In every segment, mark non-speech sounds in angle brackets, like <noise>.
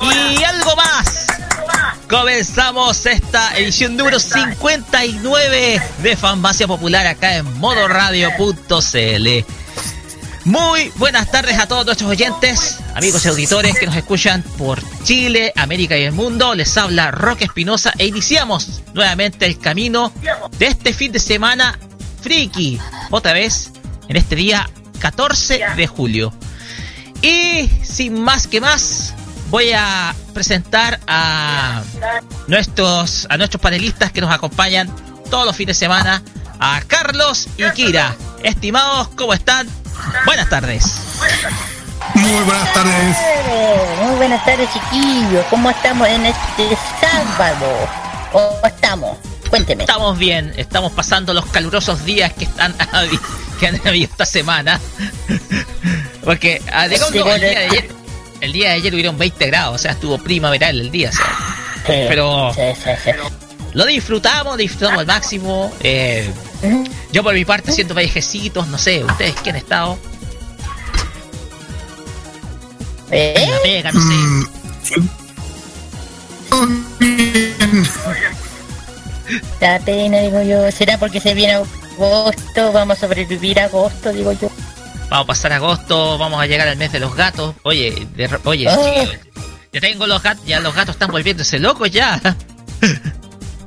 y algo más, comenzamos esta edición número 59 de Farmacia Popular acá en modoradio.cl. Muy buenas tardes a todos nuestros oyentes, amigos y auditores que nos escuchan por Chile, América y el mundo. Les habla Roque Espinosa e iniciamos nuevamente el camino de este fin de semana friki. Otra vez en este día 14 de julio. Y sin más que más, voy a presentar a nuestros, a nuestros panelistas que nos acompañan todos los fines de semana, a Carlos y Kira. Estimados, ¿cómo están? Buenas tardes. Muy buenas tardes. Muy buenas tardes, chiquillos. ¿Cómo estamos en este sábado? ¿Cómo estamos? Cuénteme. Estamos bien, estamos pasando los calurosos días que están <laughs> que han habido esta semana. <laughs> Porque a de Sí, el, día de ayer, el día de ayer hubieron 20 grados, o sea, estuvo primaveral el día. o sea. Pero Sí, sí. lo disfrutamos, disfrutamos al máximo. eh, yo por mi parte siento viejecitos, no sé, ustedes que han estado ¿Eh? en la pega, no sé. Mm. <laughs> La pena, digo yo. ¿Será porque se viene agosto? Vamos a sobrevivir a agosto, digo yo. Vamos a pasar agosto, vamos a llegar al mes de los gatos. Oye, de- oye, Ah. ya tengo los gatos, ya los gatos están volviéndose locos ya.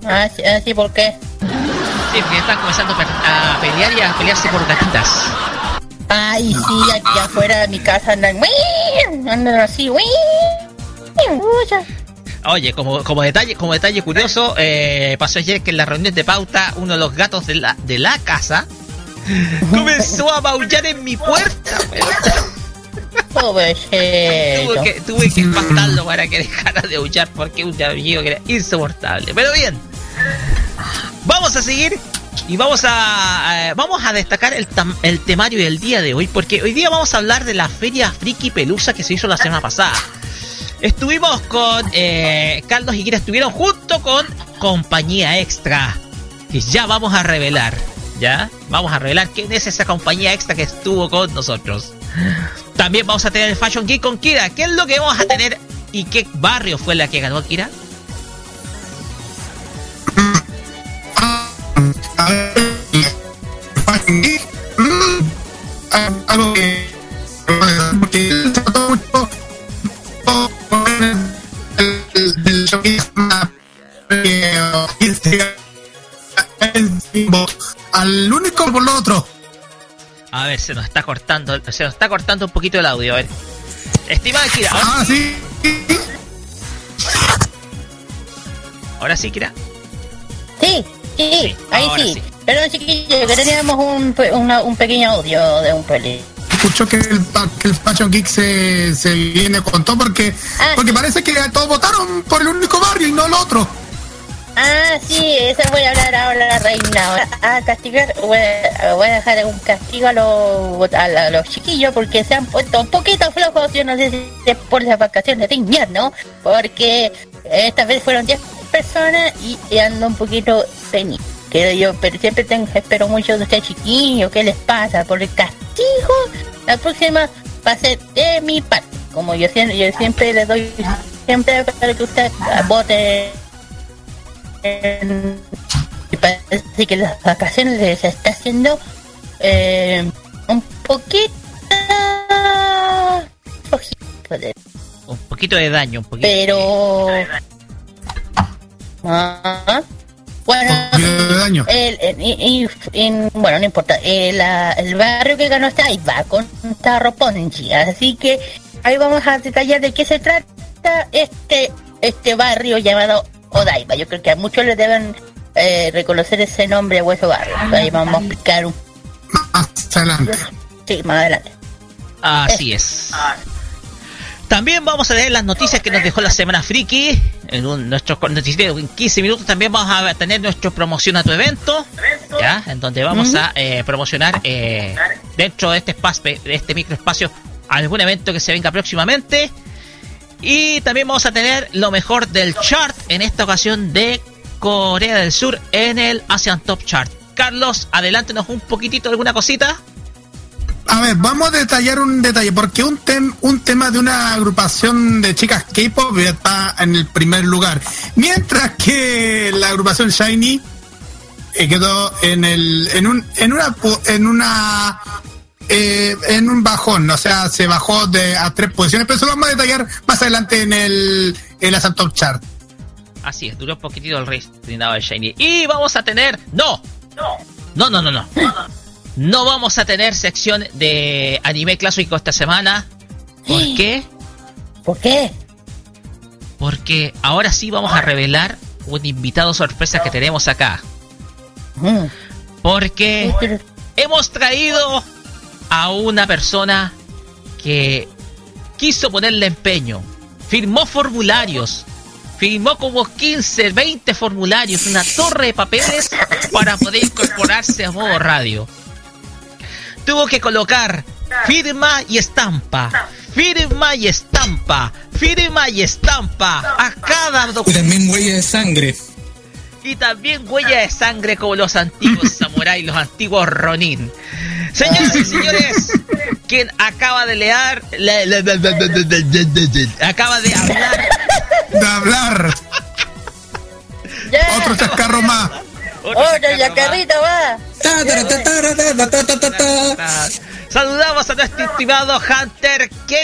Ah, sí, ah, sí, ¿por qué? Sí, porque están comenzando a pelear y a pelearse por gatitas. Ay, sí, aquí afuera de mi casa andan... Andan así. Oye, como, como detalle, como detalle curioso, eh, pasó ayer que en la reunión de pauta uno de los gatos de la, de la casa <laughs> comenzó a maullar en mi puerta. Tuve que, tuve que espantarlo para que dejara de aullar porque un amigo que era insoportable. Pero bien, vamos a seguir y vamos a eh, vamos a destacar el, tam- el temario del día de hoy porque hoy día vamos a hablar de la feria Friki Pelusa que se hizo la semana pasada. Estuvimos con eh, Carlos y Kira, estuvieron junto con Compañía Extra, que ya vamos a revelar, ¿ya? Vamos a revelar quién es esa compañía extra que estuvo con nosotros. También vamos a tener el Fashion Geek con Kira. ¿Qué es lo que vamos a tener y qué barrio fue la que ganó Kira? Mm, algo que al único por lo otro. A ver, se nos está cortando, se nos está cortando un poquito el audio, a ver. Estimada Kira, ahora, Ah, sí. ahora sí, Kira. Sí, sí, Sí, ahí sí. sí. Perdón, chiquillos, que teníamos un, pe- una- un pequeño audio de un peli. escuchó que el, pa- que el Fashion Geek se, se viene con todo porque, Ah. porque parece que todos votaron por el único barrio y no el otro. Ah, sí, eso voy a hablar ahora, reina. A castigar, voy a, voy a dejar un castigo a los, a, la- los chiquillos porque se han puesto un poquito flojos. Yo no sé si es por las vacaciones de invierno, porque esta vez fueron 10 personas y, y ando un poquito penito. que yo pero siempre tengo, espero mucho de ustedes chiquillos, ¿qué les pasa? Por el castigo, la próxima va a ser de mi parte. Como yo siempre, yo siempre les doy, siempre para que usted vote. Y parece que las vacaciones les está haciendo eh, un poquito un poquito de daño, un poquito. Pero. Ah, bueno, daño. El, bueno, no importa. El, el, barrio que ganó está ahí va con Tarro Ponchi. Así que ahí vamos a detallar de qué se trata este, este barrio llamado Odaiba. Yo creo que a muchos les deben eh, reconocer ese nombre Hueso Barrio. Ahí vamos a explicar un Más adelante. Sí, más adelante. Así es. También vamos a leer las noticias que nos dejó la semana friki. En un, nuestro noticiero en 15 minutos también vamos a tener nuestro promoción a tu evento. ¿Ya? En donde vamos a eh, promocionar eh, dentro de este espacio, de este microespacio, algún evento que se venga próximamente. Y también vamos a tener lo mejor del chart en esta ocasión de Corea del Sur en el Asian Top Chart. Carlos, adelántenos un poquitito alguna cosita. A ver, vamos a detallar un detalle, porque un, tem, un tema de una agrupación de chicas K-pop está en el primer lugar, mientras que la agrupación Shiny eh, quedó en el en un en una en una eh, en un bajón, o sea, se bajó de a tres posiciones, pero eso lo vamos a detallar más adelante en el en la Top Chart. Así es, duró un poquitito el reinado de Shiny. Y vamos a tener. ¡No! No, no, no, no. No vamos a tener sección de anime clásico esta semana. ¿Por qué? ¿Por qué? Porque ahora sí vamos a revelar un invitado sorpresa que tenemos acá. Mm. Porque hemos traído a una persona que quiso ponerle empeño. Firmó formularios. Firmó como 15, 20 formularios, una torre de papeles para poder incorporarse a modo radio tuvo que colocar firma y estampa. Firma y estampa. Firma y estampa. A cada documento. Huella de sangre. Y también huella de sangre como los antiguos samuráis, los antiguos ronin. Señoras y señores, quien acaba de leer, acaba de hablar. De hablar. Otro chascarro más. Otro chacarrito va. Saludamos a nuestro estimado Hunter K.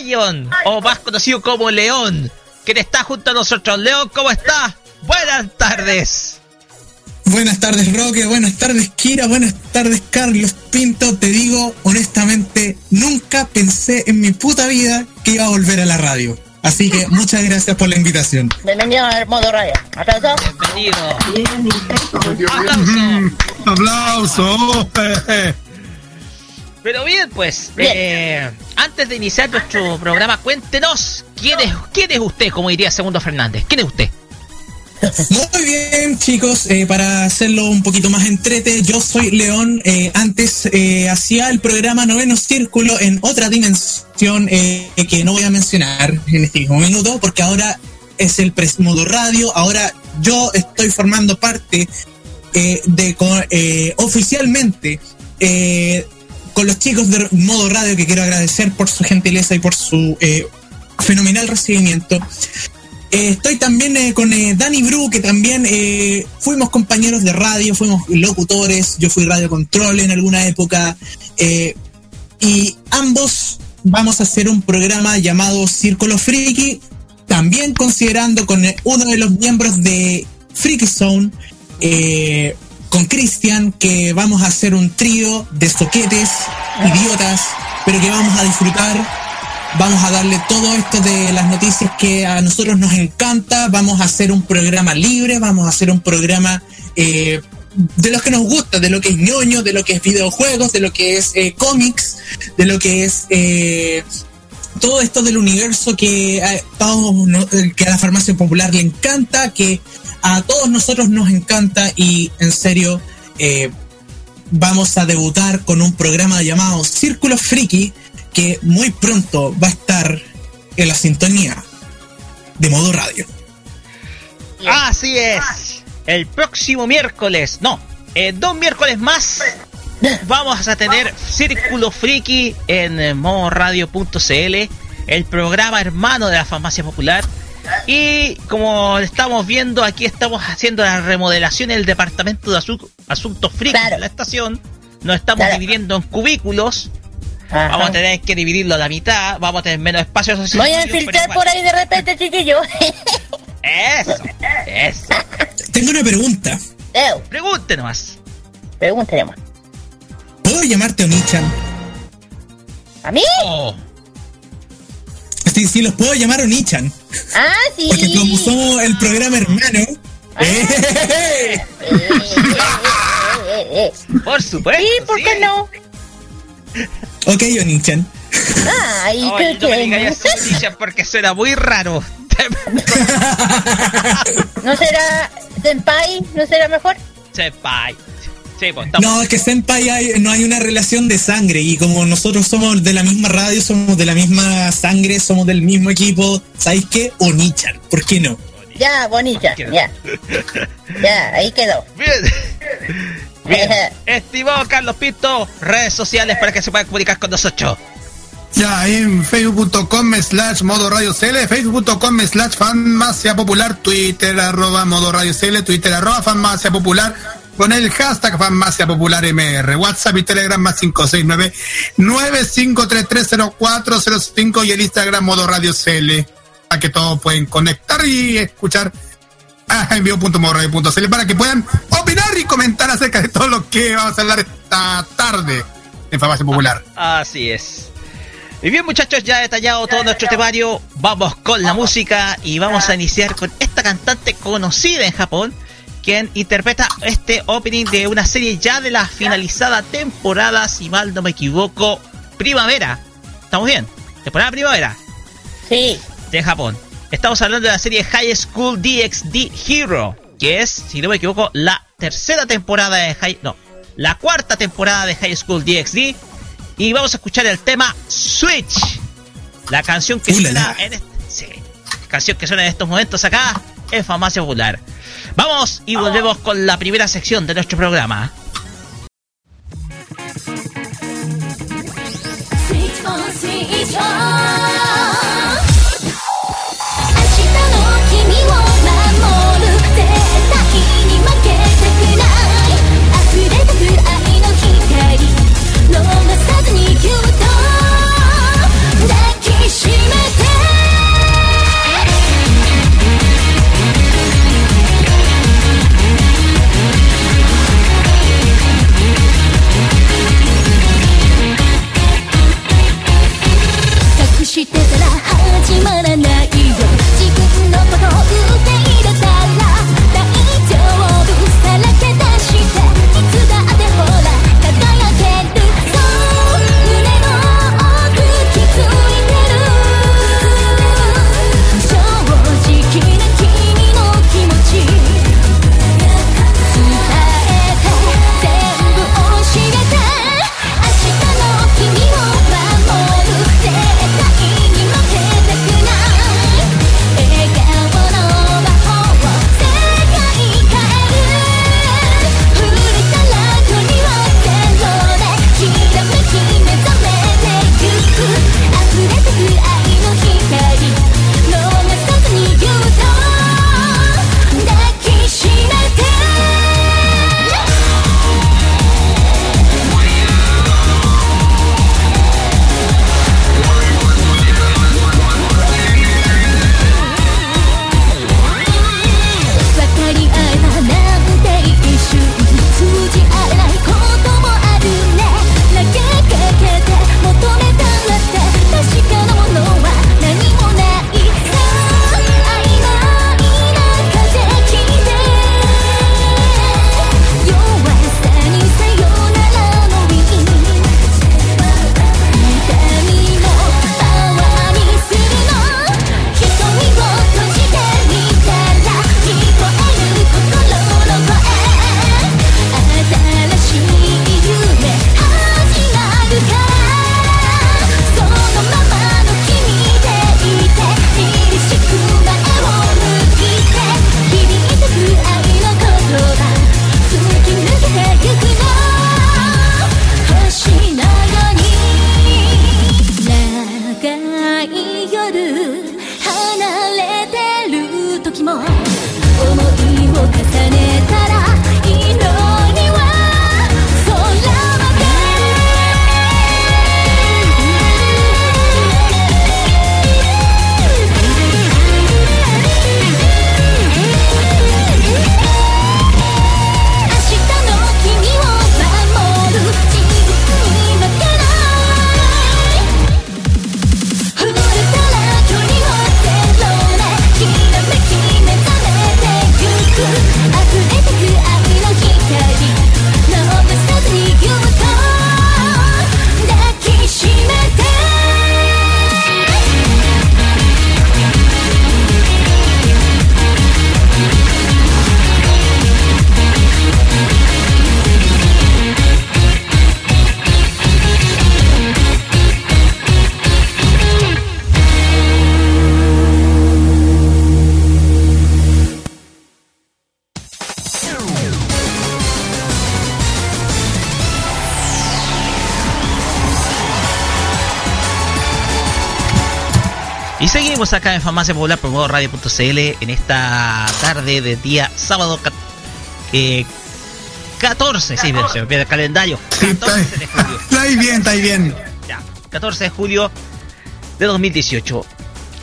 Lion, o más conocido como León, que está junto a nosotros. León, ¿cómo está? Buenas tardes. Buenas tardes, Roque. Buenas tardes, Kira. Buenas tardes, Carlos Pinto. Te digo, honestamente, nunca pensé en mi puta vida que iba a volver a la radio. Así que <laughs> muchas gracias por la invitación. Bienvenido al modo radio. Aplauso. Bienvenido. Aplauso. Aplauso. Pero bien, pues, Eh, antes de iniciar nuestro programa, cuéntenos quién es, quién es usted, como diría Segundo Fernández. ¿Quién es usted? Muy bien, chicos, eh, para hacerlo un poquito más entrete, yo soy León. Eh, antes eh, hacía el programa Noveno Círculo en otra dimensión que no voy a mencionar en este mismo minuto, porque ahora es el modo radio. Ahora yo estoy formando parte de oficialmente con los chicos de modo radio, que quiero agradecer por su gentileza y por su fenomenal recibimiento. Eh, estoy también eh, con eh, Dani Bru, que también fuimos compañeros de radio, fuimos locutores, yo fui radio control en alguna época, y ambos vamos a hacer un programa llamado Círculo Friki, también considerando con uno de los miembros de Freaky Zone, con Cristian, que vamos a hacer un trío de soquetes, idiotas, pero que vamos a disfrutar Vamos a darle todo esto de las noticias que a nosotros nos encanta. Vamos a hacer un programa libre, vamos a hacer un programa eh, de los que nos gusta, de lo que es ñoño, de lo que es videojuegos, de lo que es eh, cómics, de lo que es eh, todo esto del universo que a, que a la farmacia popular le encanta, que a todos nosotros nos encanta y en serio vamos a debutar con un programa llamado Círculo Friki que muy pronto va a estar en la sintonía de modo radio. Así es. el próximo miércoles, no, eh, dos miércoles más, vamos a tener Círculo Friki en modoradio.cl, el programa hermano de la farmacia popular. Y como estamos viendo, aquí estamos haciendo la remodelación del departamento de asuntos friki de la estación. Nos estamos dividiendo en cubículos. Vamos a tener que dividirlo a la mitad. Vamos a tener menos espacio. Voy a filtrar por ahí de repente, chiquillo. <laughs> Eso, eso. Tengo una pregunta. Pregunte nomás. Pregúntale ¿Puedo llamarte Onichan? ¿A mí? Oh. Sí, sí, los puedo llamar Onichan. Ah, sí. Porque como somos el programa hermano. Ah. <laughs> Por supuesto. Sí, ¿por qué no? <laughs> Ok, Onichan. Ay, no qué no me digas eso, porque suena muy raro. <laughs> ¿No será Senpai? ¿No será mejor? Senpai. Sí, pues, no, es que Senpai hay, no hay una relación de sangre y como nosotros somos de la misma radio, somos de la misma sangre, somos del mismo equipo, ¿sabéis qué? Onichan, ¿por qué no? Ya, bonita, ya. Ya, ahí quedó. Bien. Bien. <laughs> Estimado Carlos Pinto, redes sociales para que se puedan comunicar con nosotros. Ya, en facebook.com slash modo radio CL, facebook.com slash farmacia popular, twitter arroba modo radio CL, twitter arroba farmacia popular, con el hashtag farmacia popular MR, WhatsApp y Telegram más 569 95330405 y el Instagram modo radio CL, para que todos pueden conectar y escuchar <laughs> a envío.modoradio.cl para que puedan opinar y comentar acerca de todo lo que vamos a hablar esta tarde en Farmacia Popular. Así es. Y bien muchachos, ya detallado todo nuestro temario, vamos con la música y vamos a iniciar con esta cantante conocida en Japón, quien interpreta este opening de una serie ya de la finalizada temporada, si mal no me equivoco, primavera. ¿Estamos bien? Temporada primavera. Sí. De Japón. Estamos hablando de la serie High School DxD Hero, que es, si no me equivoco, la tercera temporada de High... No, la cuarta temporada de High School DxD y vamos a escuchar el tema Switch. La canción que suena en canción que suena en estos momentos acá en Farmacia Popular. Vamos y volvemos con la primera sección de nuestro programa. Seguimos acá en Farmacia Popular por modo radio.cl en esta tarde de día sábado ca- eh, 14, sí, se me pierde el calendario. Sí, está, 14 de julio. <laughs> está ahí bien, está ahí bien. Ya, 14 de julio de 2018.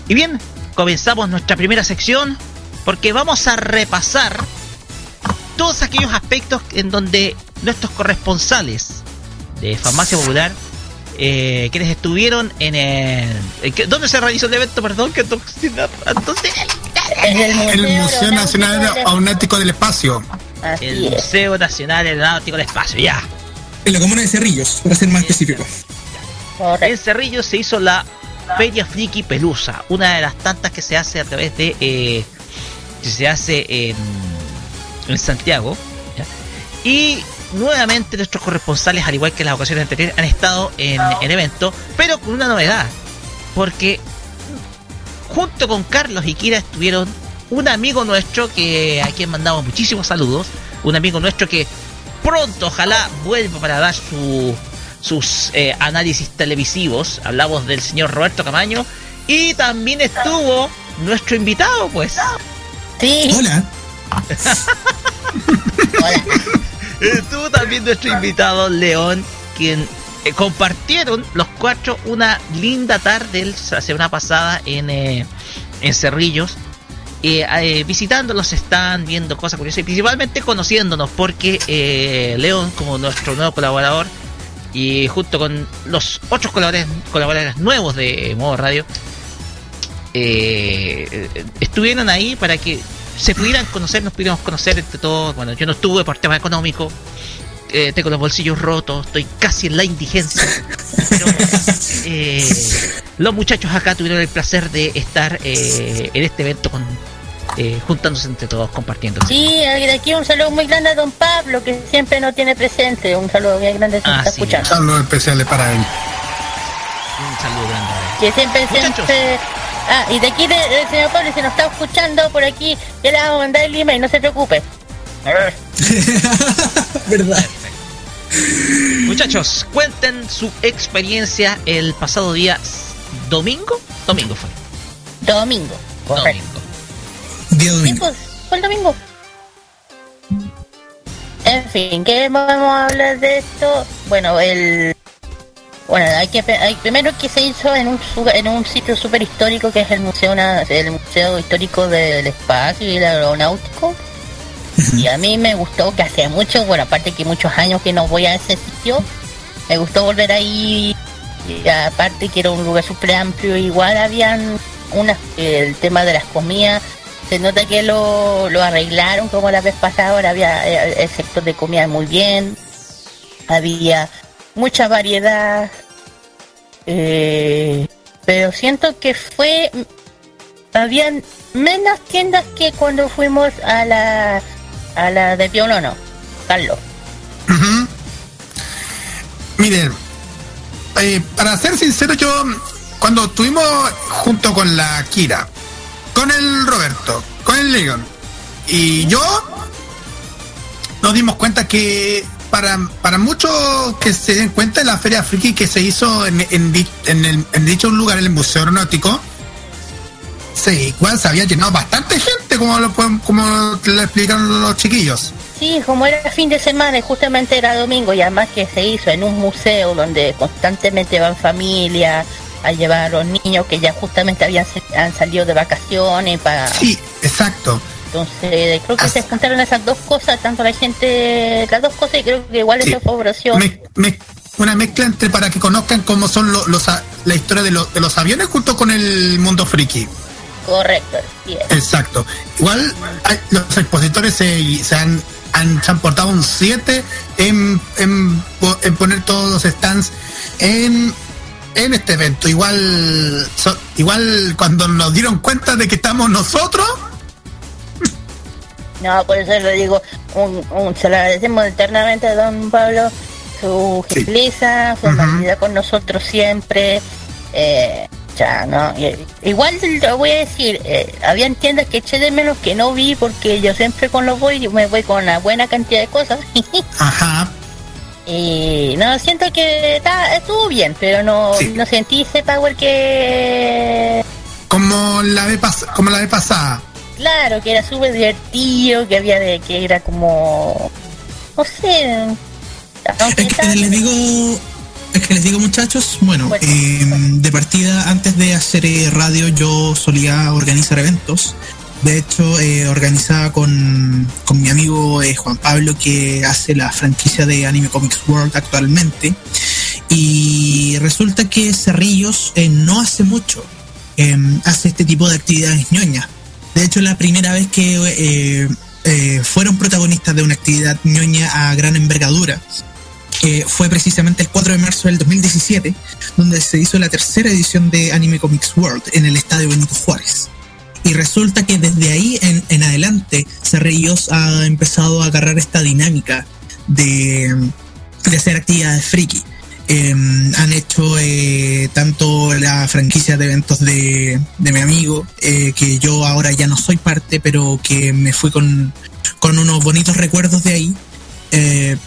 Y bien, comenzamos nuestra primera sección porque vamos a repasar todos aquellos aspectos en donde nuestros corresponsales de Farmacia Popular, eh, quienes estuvieron en el... en que- ¿Dónde se realizó el evento? Perdón, que to- ¿dónde? En el Museo, En el Museo Nacional Aeronáutico del Espacio. Así El es. Museo Nacional Aeronáutico del Espacio, ya. En la comuna de Cerrillos, para ser más específico. En Correcto. Cerrillo se hizo la Feria Friki Pelusa, una de las tantas que se hace a través de. eh, que se hace en, en Santiago. ¿ya? Y nuevamente nuestros corresponsales, al igual que las ocasiones anteriores, han estado en el evento, pero con una novedad. Porque junto con Carlos y Kira estuvieron un amigo nuestro que a quien mandamos muchísimos saludos. Un amigo nuestro que pronto ojalá vuelva para dar su, sus eh, análisis televisivos. Hablamos del señor Roberto Camaño. Y también estuvo nuestro invitado, pues. Sí, Hola. <laughs> hola. Estuvo también nuestro invitado León, quien eh, compartieron los cuatro una linda tarde la semana pasada en, eh, en Cerrillos. eh, eh, los stands, viendo cosas curiosas y principalmente conociéndonos porque eh, León como nuestro nuevo colaborador y junto con los otros colaboradores, colaboradores nuevos de Modo Radio eh, eh, estuvieron ahí para que se pudieran conocer, nos pudiéramos conocer entre todos. Bueno, yo no estuve por tema económico, eh, tengo los bolsillos rotos, estoy casi en la indigencia. Pero <laughs> eh, los muchachos acá tuvieron el placer de estar eh, en este evento con eh, juntándose entre todos, compartiendo. Sí, de aquí un saludo muy grande a don Pablo, que siempre nos tiene presente. Un saludo bien grande si nos Ah, está sí. escuchando. Saludos especiales para él. Un saludo grande. Que siempre, Muchachos. siempre... Ah, y de aquí de- señor Pablo, si nos está escuchando por aquí, ya le vamos a mandar el email, no se preocupe. <laughs> ¿Verdad? Muchachos, cuenten su experiencia el pasado día domingo. Domingo fue. Domingo. Correcto. Domingo. Día Sí, domingo. pues, fue el domingo. En fin, ¿qué vamos a hablar de esto? Bueno, el... Bueno, hay que hay, primero que se hizo en un en un sitio súper histórico que es el museo el museo histórico del espacio y el aeronáutico. Y a mí me gustó que hace mucho bueno aparte que muchos años que no voy a ese sitio me gustó volver ahí. Y aparte que era un lugar súper amplio igual habían unas el tema de las comidas se nota que lo, lo arreglaron como la vez pasada ahora había eh, el sector de comida muy bien había mucha variedad eh, pero siento que fue habían menos tiendas que cuando fuimos a la a la de Piolono Carlos Ujú. Miren, eh, para ser sincero, yo cuando estuvimos junto con la Kira, con el Roberto, con el Leon y yo, nos dimos cuenta que para, para muchos que se den cuenta de la Feria Friki que se hizo en, en, en el- en dicho lugar, en el Museo Aeronáutico, Sí, igual se había llenado bastante gente, como lo, como le explicaron los chiquillos. Sí, como era fin de semana y justamente era domingo y además que se hizo en un museo donde constantemente van familias a llevar a los niños que ya justamente habían han salido de vacaciones para Sí, exacto. Entonces creo que As- se juntaron esas dos cosas tanto la gente las dos cosas y creo que igual Sí. eso favoreció Me- me- una mezcla entre para que conozcan cómo son lo- los, a- la historia de, los- de los aviones junto con el mundo friki. correcto Exacto. Igual hay- los expositores se, se han, han, se han portado un 7 en, en poner todos los stands en, en este evento. Igual, so- igual cuando nos dieron cuenta de que estamos nosotros, no por eso le digo un, un- se lo agradecemos eternamente a don Pablo su Sí. gentileza su amabilidad con nosotros siempre eh, ya no igual lo voy a decir eh, habían tiendas que eché de menos que no vi porque yo siempre con los voy me voy con una buena cantidad de cosas <laughs> ajá, y no siento que está, estuvo bien pero no Sí. no sentí ese power que como la pas- como la vez pasada. Claro, que era súper divertido, que había de que era como no sé. Es que les digo, es que les digo muchachos, bueno, Bueno, eh, bueno. de partida antes de hacer eh, radio yo solía organizar eventos. De hecho, eh, organizaba con, con mi amigo Juan Pablo que hace la franquicia de Anime Comics World actualmente. Y resulta que Cerrillos no hace mucho eh, hace este tipo de actividades ñoñas. De hecho, la primera vez que eh, eh, fueron protagonistas de una actividad ñoña a gran envergadura fue precisamente el 4 de marzo del 2017, donde se hizo la tercera edición de Anime Comics World en el estadio Benito Juárez. Y resulta que desde ahí en, en adelante Cerrillos ha empezado a agarrar esta dinámica de, de hacer actividades friki. Eh, han hecho eh, tanto la franquicia de eventos de, de mi amigo, eh, que yo ahora ya no soy parte, pero que me fui con, con unos bonitos recuerdos de ahí. Eh,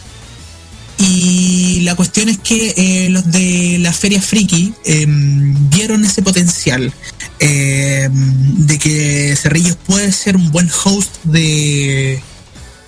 y la cuestión es que los de la Feria Friki eh, vieron ese potencial eh, de que Cerrillos puede ser un buen host de,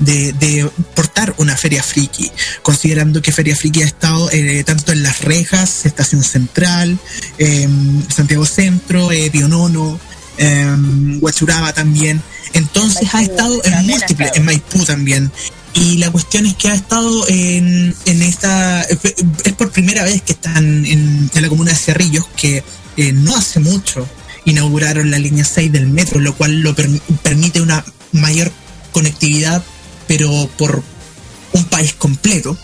de, de portar una Feria Friki, considerando que Feria Friki ha estado eh, tanto en Las Rejas, Estación Central, eh, Santiago Centro, eh, Pionono, eh, Huachuraba también. Entonces ha estado en múltiples, en Maipú también. Y la cuestión es que ha estado en, en esta. Es por primera vez que están en, en la comuna de Cerrillos, que eh, no hace mucho inauguraron la línea 6 del metro, lo cual lo perm- permite una mayor conectividad, pero por un país completo.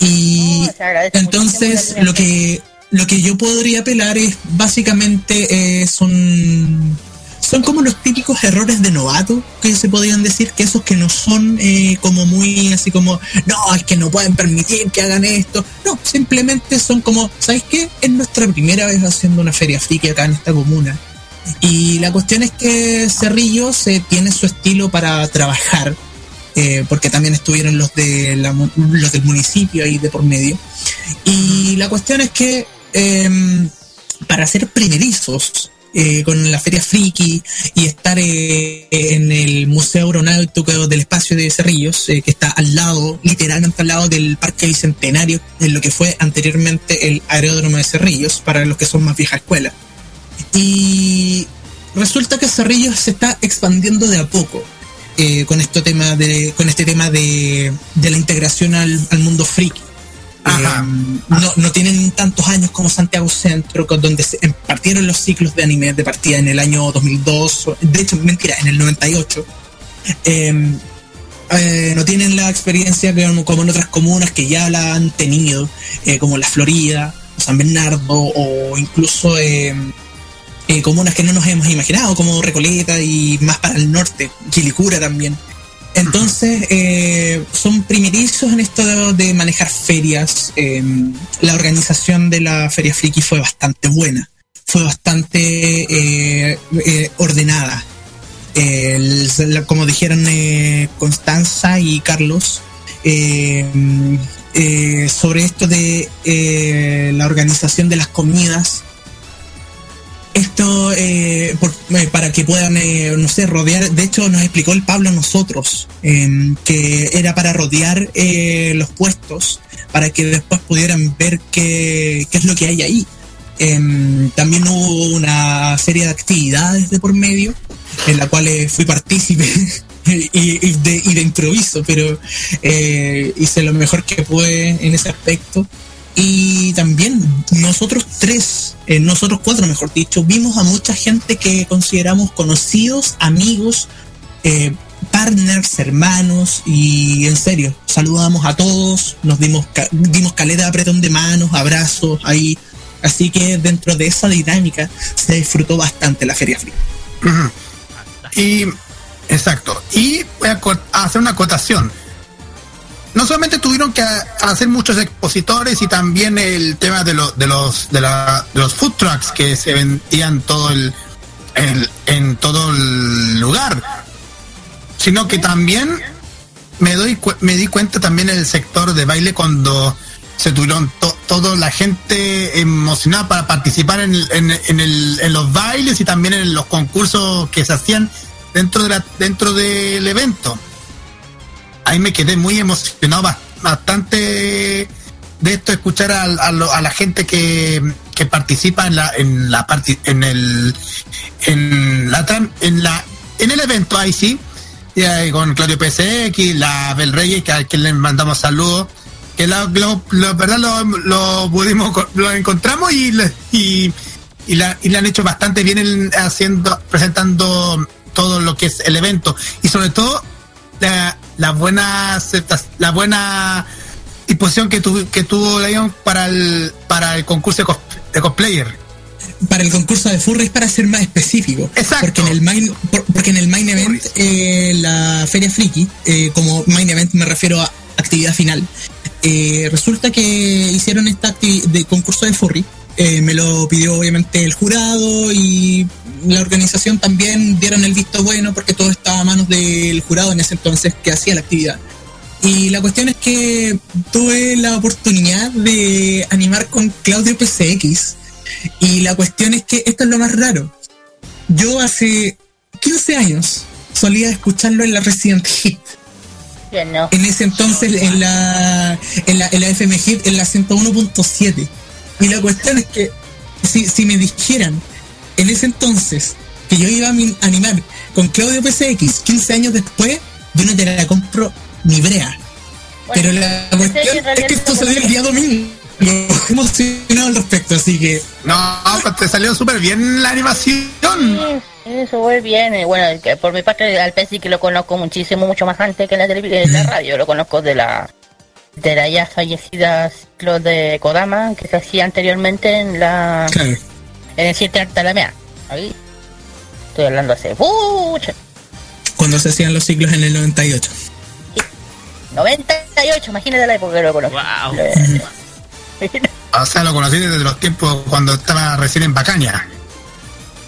Y se agradece entonces lo que lo que yo podría apelar es básicamente eh, son son como los típicos errores de novato que se podrían decir que esos que no son eh, como muy así como no es que no pueden permitir que hagan esto no simplemente son como sabes qué es nuestra primera vez haciendo una feria friki acá en esta comuna. Y la cuestión es que Cerrillos eh, tiene su estilo para trabajar eh, porque también estuvieron los de la los del municipio ahí de por medio y la cuestión es que em, para ser primerizos eh, con la Feria Friki y estar eh, en el Museo Aeronáutico del Espacio de Cerrillos, eh, que está al lado, literalmente al lado del Parque Bicentenario, en lo que fue anteriormente el Aeródromo de Cerrillos, para los que son más vieja escuela. Y resulta que Cerrillos se está expandiendo de a poco. Eh, con este tema de con este tema de, de la integración al, al mundo friki Ajá. Eh, no, no tienen tantos años como Santiago Centro, con donde se partieron los ciclos de anime de partida en el año 2002, o- de hecho, mentira, en el 98. Eh, eh, no tienen la experiencia que, como en otras comunas que ya la han tenido, eh, como la Florida, San Bernardo o incluso eh, comunas que no nos hemos imaginado, como Recoleta y más para el norte, Quilicura también. Entonces, eh, son primerizos en esto de, de manejar ferias. eh, la organización de la Feria Friki fue bastante buena, fue bastante eh, eh, ordenada. El- la- como dijeron Constanza y Carlos, eh, sobre esto de la organización de las comidas, esto eh, por- eh, para que puedan, eh, no sé, rodear. De hecho, nos explicó el Pablo a nosotros em, que era para rodear eh, los puestos para que después pudieran ver qué, qué es lo que hay ahí. Em, también hubo una serie de actividades de por medio en la cual eh, fui partícipe <laughs> y, de, y de improviso, pero eh, hice lo mejor que pude en ese aspecto. Y también nosotros tres, eh, nosotros cuatro mejor dicho, vimos a mucha gente que consideramos conocidos, amigos, eh, partners, hermanos y en serio, saludamos a todos, nos dimos, ca- dimos caleta apretón de manos, abrazos ahí. Así que dentro de esa dinámica se disfrutó bastante la Feria. Ujú. Y, exacto. Y voy a hacer una acotación. No solamente tuvieron que hacer muchos expositores y también el tema de, lo- de los de, la- de los food trucks que se vendían todo el, en todo el lugar, sino que también me doy me di cuenta también el sector de baile cuando se tuvieron to- toda la gente emocionada para participar en, en, en el- en los bailes y también en los concursos que se hacían dentro de la, dentro del evento. Ahí me quedé muy emocionado, bas- bastante de esto escuchar a, a lo- a la gente que, que participa en la en la en el en la en la en el evento ahí sí con Claudio PSX, la Bel Reyes, que a quien le mandamos saludos, que la, verdad lo, lo pudimos lo encontramos y y, y la, y le han hecho bastante bien en- haciendo presentando todo lo que es el evento y sobre todo la, la buena la buena disposición que, tuvo que tuvo Lion para el para el concurso de, cos- de cosplayer. para el concurso de Furries para ser más específico. Exacto. Porque en el main, por- porque en el main event, eh, la Feria Friki, eh, como main event me refiero a actividad final, eh, resulta que hicieron esta de concurso de Furry. Eh, me lo pidió obviamente el jurado y la organización también dieron el visto bueno porque todo estaba a manos del jurado en ese entonces que hacía la actividad. Y la cuestión es que tuve la oportunidad de animar con Claudio PCX. Y la cuestión es que esto es lo más raro. Yo hace 15 años solía escucharlo en la Resident Hit. No. En ese entonces en la, en la, en la FM Hit en la 101.7. Y la cuestión es que si, si me dijeran en ese entonces que yo iba a mi- animar con Claudio PCX 15 años después, yo no te la compro ni brea. Pero la cuestión es que esto salió el día domingo. emocionado al respecto, así que No, pues te salió súper bien la animación. Sí, Eso muy bien. y bueno, que por mi parte al sí que lo conozco muchísimo, mucho más antes que en la, en la radio. Lo conozco de la de la ya fallecida ciclo de Kodama que se hacía anteriormente en la claro. en el 7 Artalamea. Ahí estoy hablando hace mucho. Cuando se hacían los ciclos en el 98. 98, imagínate la época que lo conozco. Wow. <laughs> O sea, lo conocí desde los tiempos cuando estaba recién en Bacaña.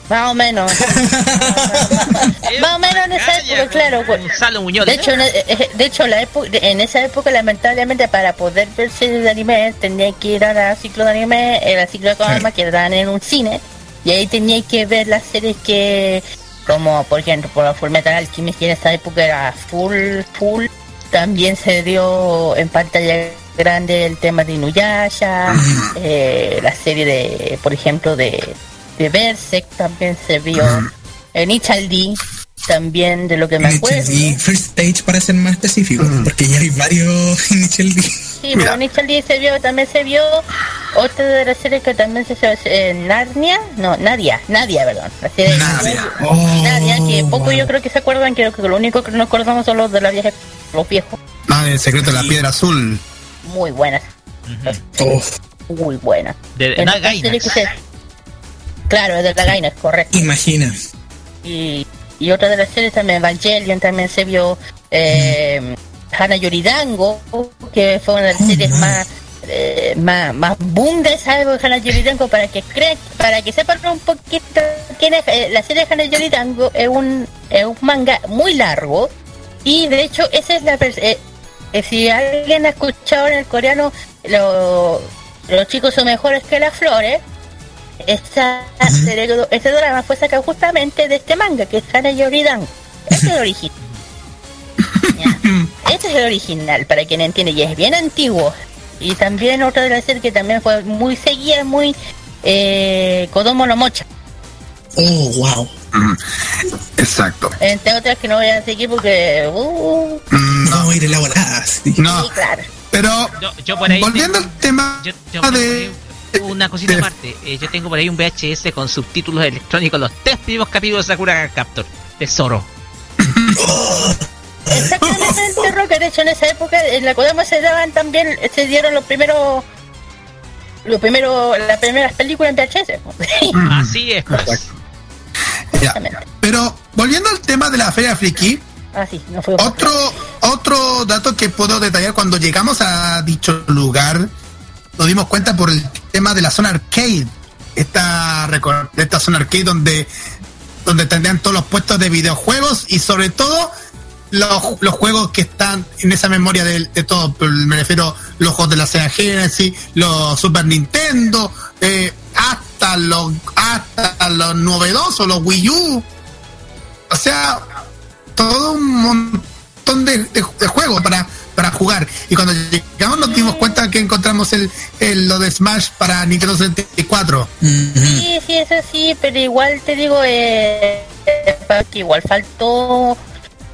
Más o menos. <laughs> Más o menos en esa época, claro. pues. Gonzalo Muñoz. De hecho, en, eh, de hecho la época, en esa época, lamentablemente, para poder ver series de anime, tenía que ir a la ciclo de anime, era el ciclo de Kodama, que eran en un cine, y ahí tenía que ver las series que, como por ejemplo, por Full Metal Alchemist, que en esa época era full, full. También se dio en pantalla grande el tema de Inuyasha, eh, la serie de, por ejemplo, de, de Berserk también se vio, en Ichaldi también de lo que me acuerdo. Y First Stage para ser más específico, porque ya hay varios <laughs> Initial D. Sí, Mira. pero D se vio, también se vio otra de las series que también se vio, eh, Narnia, no, Nadia, Nadia, perdón. La serie de Nadia. Oh, Nadia, que poco wow. yo creo que se acuerdan, creo que lo único que nos acordamos son los de la vieja, los viejos, Ah, el secreto de la piedra azul. muy buenas, Oh, muy buenas. De En Nat Claro, de la Gaina, correcto. imagina. Y, y otra de las series también, Evangelion, también se vio eh, Hana Yoridango, que fue una de las Oh, series más, eh, más más boom de esa época, Hana Yoridango, para que crean, para que sepan un poquito quién es, eh, la serie de Hana Yoridango es un, es un manga muy largo, y de hecho esa es la eh, eh, si alguien ha escuchado en el coreano lo- los chicos son mejores que las flores, esa serie- ese drama fue sacado justamente de este manga, que es Hana Yoridan. Este es el original. <laughs> Este es el original, para quien entiende, y es bien antiguo. Y también otra de las series que también fue muy seguida, muy eh, Kodomo no Mocha. Oh, wow. Exacto. Entre otras que no voy a seguir porque... Uh, Mm, a ir elaboradas. sí. No, sí, claro. pero Yo, yo por ahí volviendo tengo- al tema yo, yo por ahí de... una cosita aparte. Eh, yo tengo por ahí un VHS con subtítulos electrónicos, los tres primeros capítulos de Sakura Captor. Tesoro. <coughs> Exactamente, <coughs> Rocker. De hecho, en esa época, en la Kodama se daban también, se dieron los primeros, los primeros, las primeras películas en VHS. <coughs> Así es, pues. Ya. Pero volviendo al tema de la feria friki, Ah, sí, no fue otro otro dato que puedo detallar cuando llegamos a dicho lugar, nos dimos cuenta por el tema de la zona arcade. Esta, esta zona arcade donde, donde tendrían todos los puestos de videojuegos y sobre todo los, los juegos que están en esa memoria de, todo. Me refiero los juegos de la Sega Genesis, los Super Nintendo, eh, hasta los hasta los novedosos, los Wii U. O sea, todo un montón de juegos para, para jugar. Y cuando llegamos nos dimos cuenta que encontramos el, el- lo de Smash para Nintendo 64. Ujú. Sí, sí, eso sí, pero igual te digo eh, que igual faltó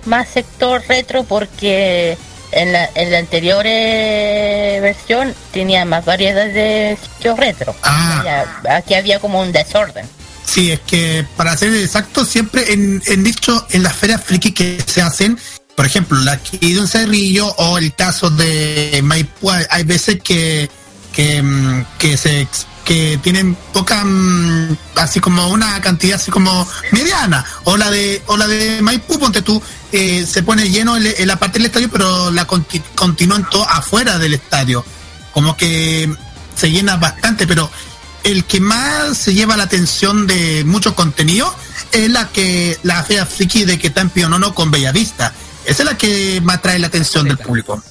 más sector retro porque en la, en la anterior eh, versión tenía más variedad de sitios retro. Ah. Ya, aquí había como un desorden. Sí, es que para ser exacto, siempre en, en dicho, en las ferias friki que se hacen, por ejemplo, la aquí de un cerrillo o el caso de Maipú, hay- veces que, que, mm, se que tienen poca mm, así como una cantidad así como mediana o la de o la de Maipú ponte tú eh, se pone lleno en, la parte del estadio pero la conti- continúan todo afuera del estadio como que se llena bastante pero el que más se lleva la atención de mucho contenido es la que la fea friki de que está en Pionono con Bellavista. Esa es la que más trae la atención del público.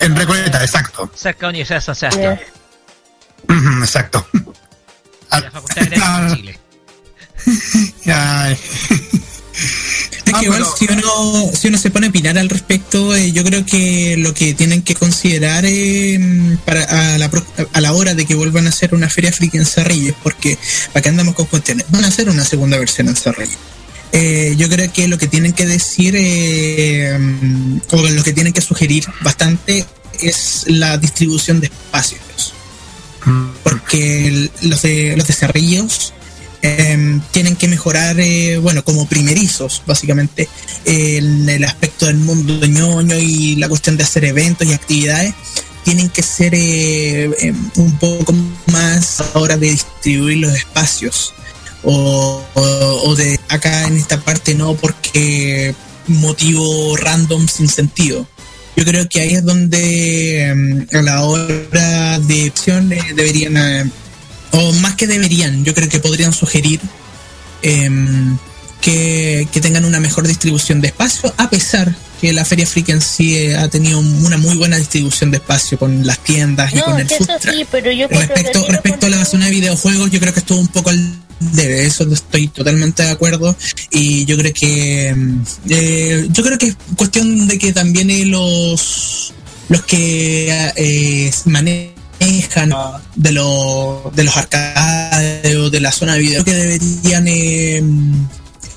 En Recoleta, exacto. Cerca de la Universidad de San Sebastián. Ujú, exacto. Ah, La Facultad de Derecho ah, de Chile. <laughs> ay. Es Ah, que igual pero- si uno, si uno se pone a opinar al respecto, eh, yo creo que lo que tienen que considerar eh, para a la, a la hora de que vuelvan a hacer una feria friki en Cerrillos, porque para que andamos con cuestiones, van a hacer una segunda versión en Cerrillos. Eh, yo creo que lo que tienen que decir eh, o lo que tienen que sugerir bastante es la distribución de espacios porque los de los de Cerrillos em, tienen que mejorar, eh, bueno, como primerizos, básicamente, en el aspecto del mundo ñoño y la cuestión de hacer eventos y actividades, tienen que ser eh, un poco más a la hora de distribuir los espacios. O, o- o de acá en esta parte no, porque motivo random sin sentido. Yo creo que ahí es donde em, a la hora de opción eh, deberían, eh, o más que deberían, yo creo que podrían sugerir em, que, que tengan una mejor distribución de espacio, a pesar que la Feria Freak en sí eh, ha tenido una muy buena distribución de espacio con las tiendas y con el eso sí, pero yo Respecto, respecto a la zona de videojuegos, yo creo que estuvo un poco al debe, eso estoy totalmente de acuerdo. Y yo creo que mm, eh, yo creo que es cuestión de que también eh, los los que eh, manejan de los de los arcades o de la zona de video que deberían eh,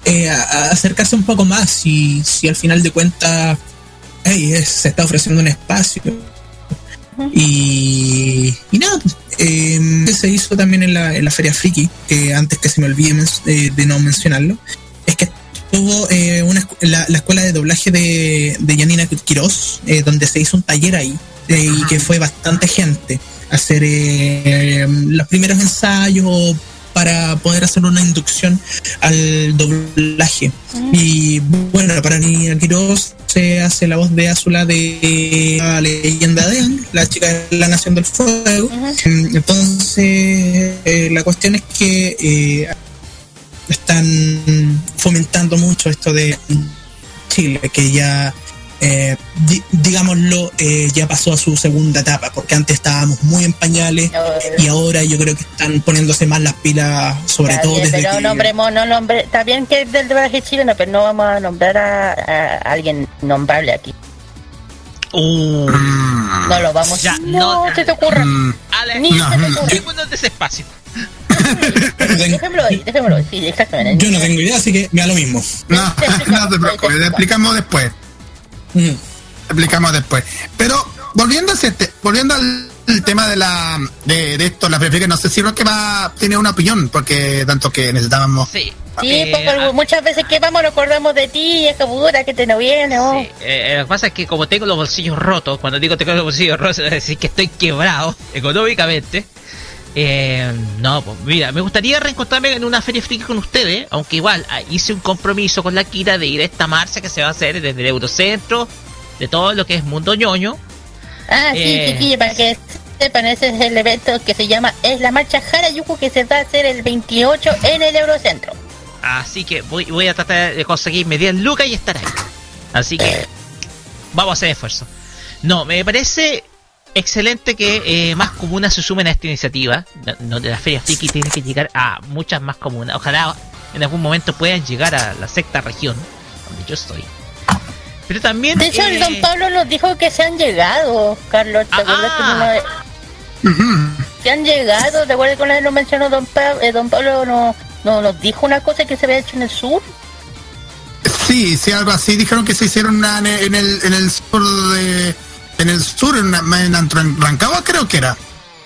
eh, a- a acercarse un poco más. Si, si al final de cuentas hey, es- se está ofreciendo un espacio. Y, y nada, eh, se hizo también en la, en la Feria Friki, que antes que se me olvide eh, de no mencionarlo, es que tuvo eh, una, la, la escuela de doblaje de, de Yanina Quiroz, eh, donde se hizo un taller ahí, eh, y que fue bastante gente a hacer eh, los primeros ensayos para poder hacer una inducción al doblaje. Y bueno, para Yanina Quiroz se hace la voz de Azula de la leyenda de Aang, la chica de la Nación del Fuego. Mm, Entonces, eh, la cuestión es que eh, están fomentando mucho esto de Chile, que ya eh, di- digámoslo, eh, ya pasó a su segunda etapa, porque antes estábamos muy en pañales y ahora yo creo que están poniéndose más las pilas, sobre Está todo bien, desde pero que... nombremos, no nombre, está bien que es del doblaje chileno, pero no vamos a nombrar a, a alguien nombrable aquí. Uh, Mm, No lo vamos Ya, no, no. se te ocurra. mm, Alex, Ni no, se te ocurra. démonos de ese espacio. Déjamelo ahí, déjamelo ahí, sí, exactamente. Yo no tengo idea, así que me da lo mismo. no, <laughs> no te preocupes, te explicamos después. Mm. explicamos después. Pero volviendo a ese te- volviendo al el tema de la de, de esto, la prefiero, no sé si Roque va tiene una opinión, porque tanto que necesitábamos. Sí. Sí, Eh, porque ah, muchas veces que vamos nos acordamos de ti y es dura que te no viene, oh. Sí, eh, lo que pasa es que como tengo los bolsillos rotos, cuando digo tengo los bolsillos rotos, <laughs> es decir que estoy quebrado <laughs> económicamente. Eh, no, pues mira, me gustaría reencontrarme en una feria friki con ustedes, aunque igual ah, hice un compromiso con la Kira de ir a esta marcha que se va a hacer desde el Eurocentro, de todo lo que es Mundo ñoño. Ah, sí, Eh. chiquillos, para que sepan, ese es el evento que se llama, es la marcha Harajuku que se va a hacer el 28 en el Eurocentro. Así que voy, voy a tratar de conseguirme 10 lucas y estar ahí. Así que vamos a hacer esfuerzo. No, me parece excelente que eh, más comunas se sumen a esta iniciativa. No, de la Feria Friki tiene que llegar a muchas más comunas. Ojalá en algún momento puedan llegar a la sexta región, donde yo estoy. Pero también... De hecho, el eh, don Pablo nos dijo que se han llegado, Carlos, ¿te Ah, acuerdas que ah. no- Ujú. Se han llegado, ¿te acuerdas que una vez lo mencionó don Pablo? don Pablo no, no nos dijo una cosa que se había hecho en el sur. Sí, sí, algo así. Dijeron que se hicieron una- en, el, en el en el sur de en el sur en, en Rancagua creo que era.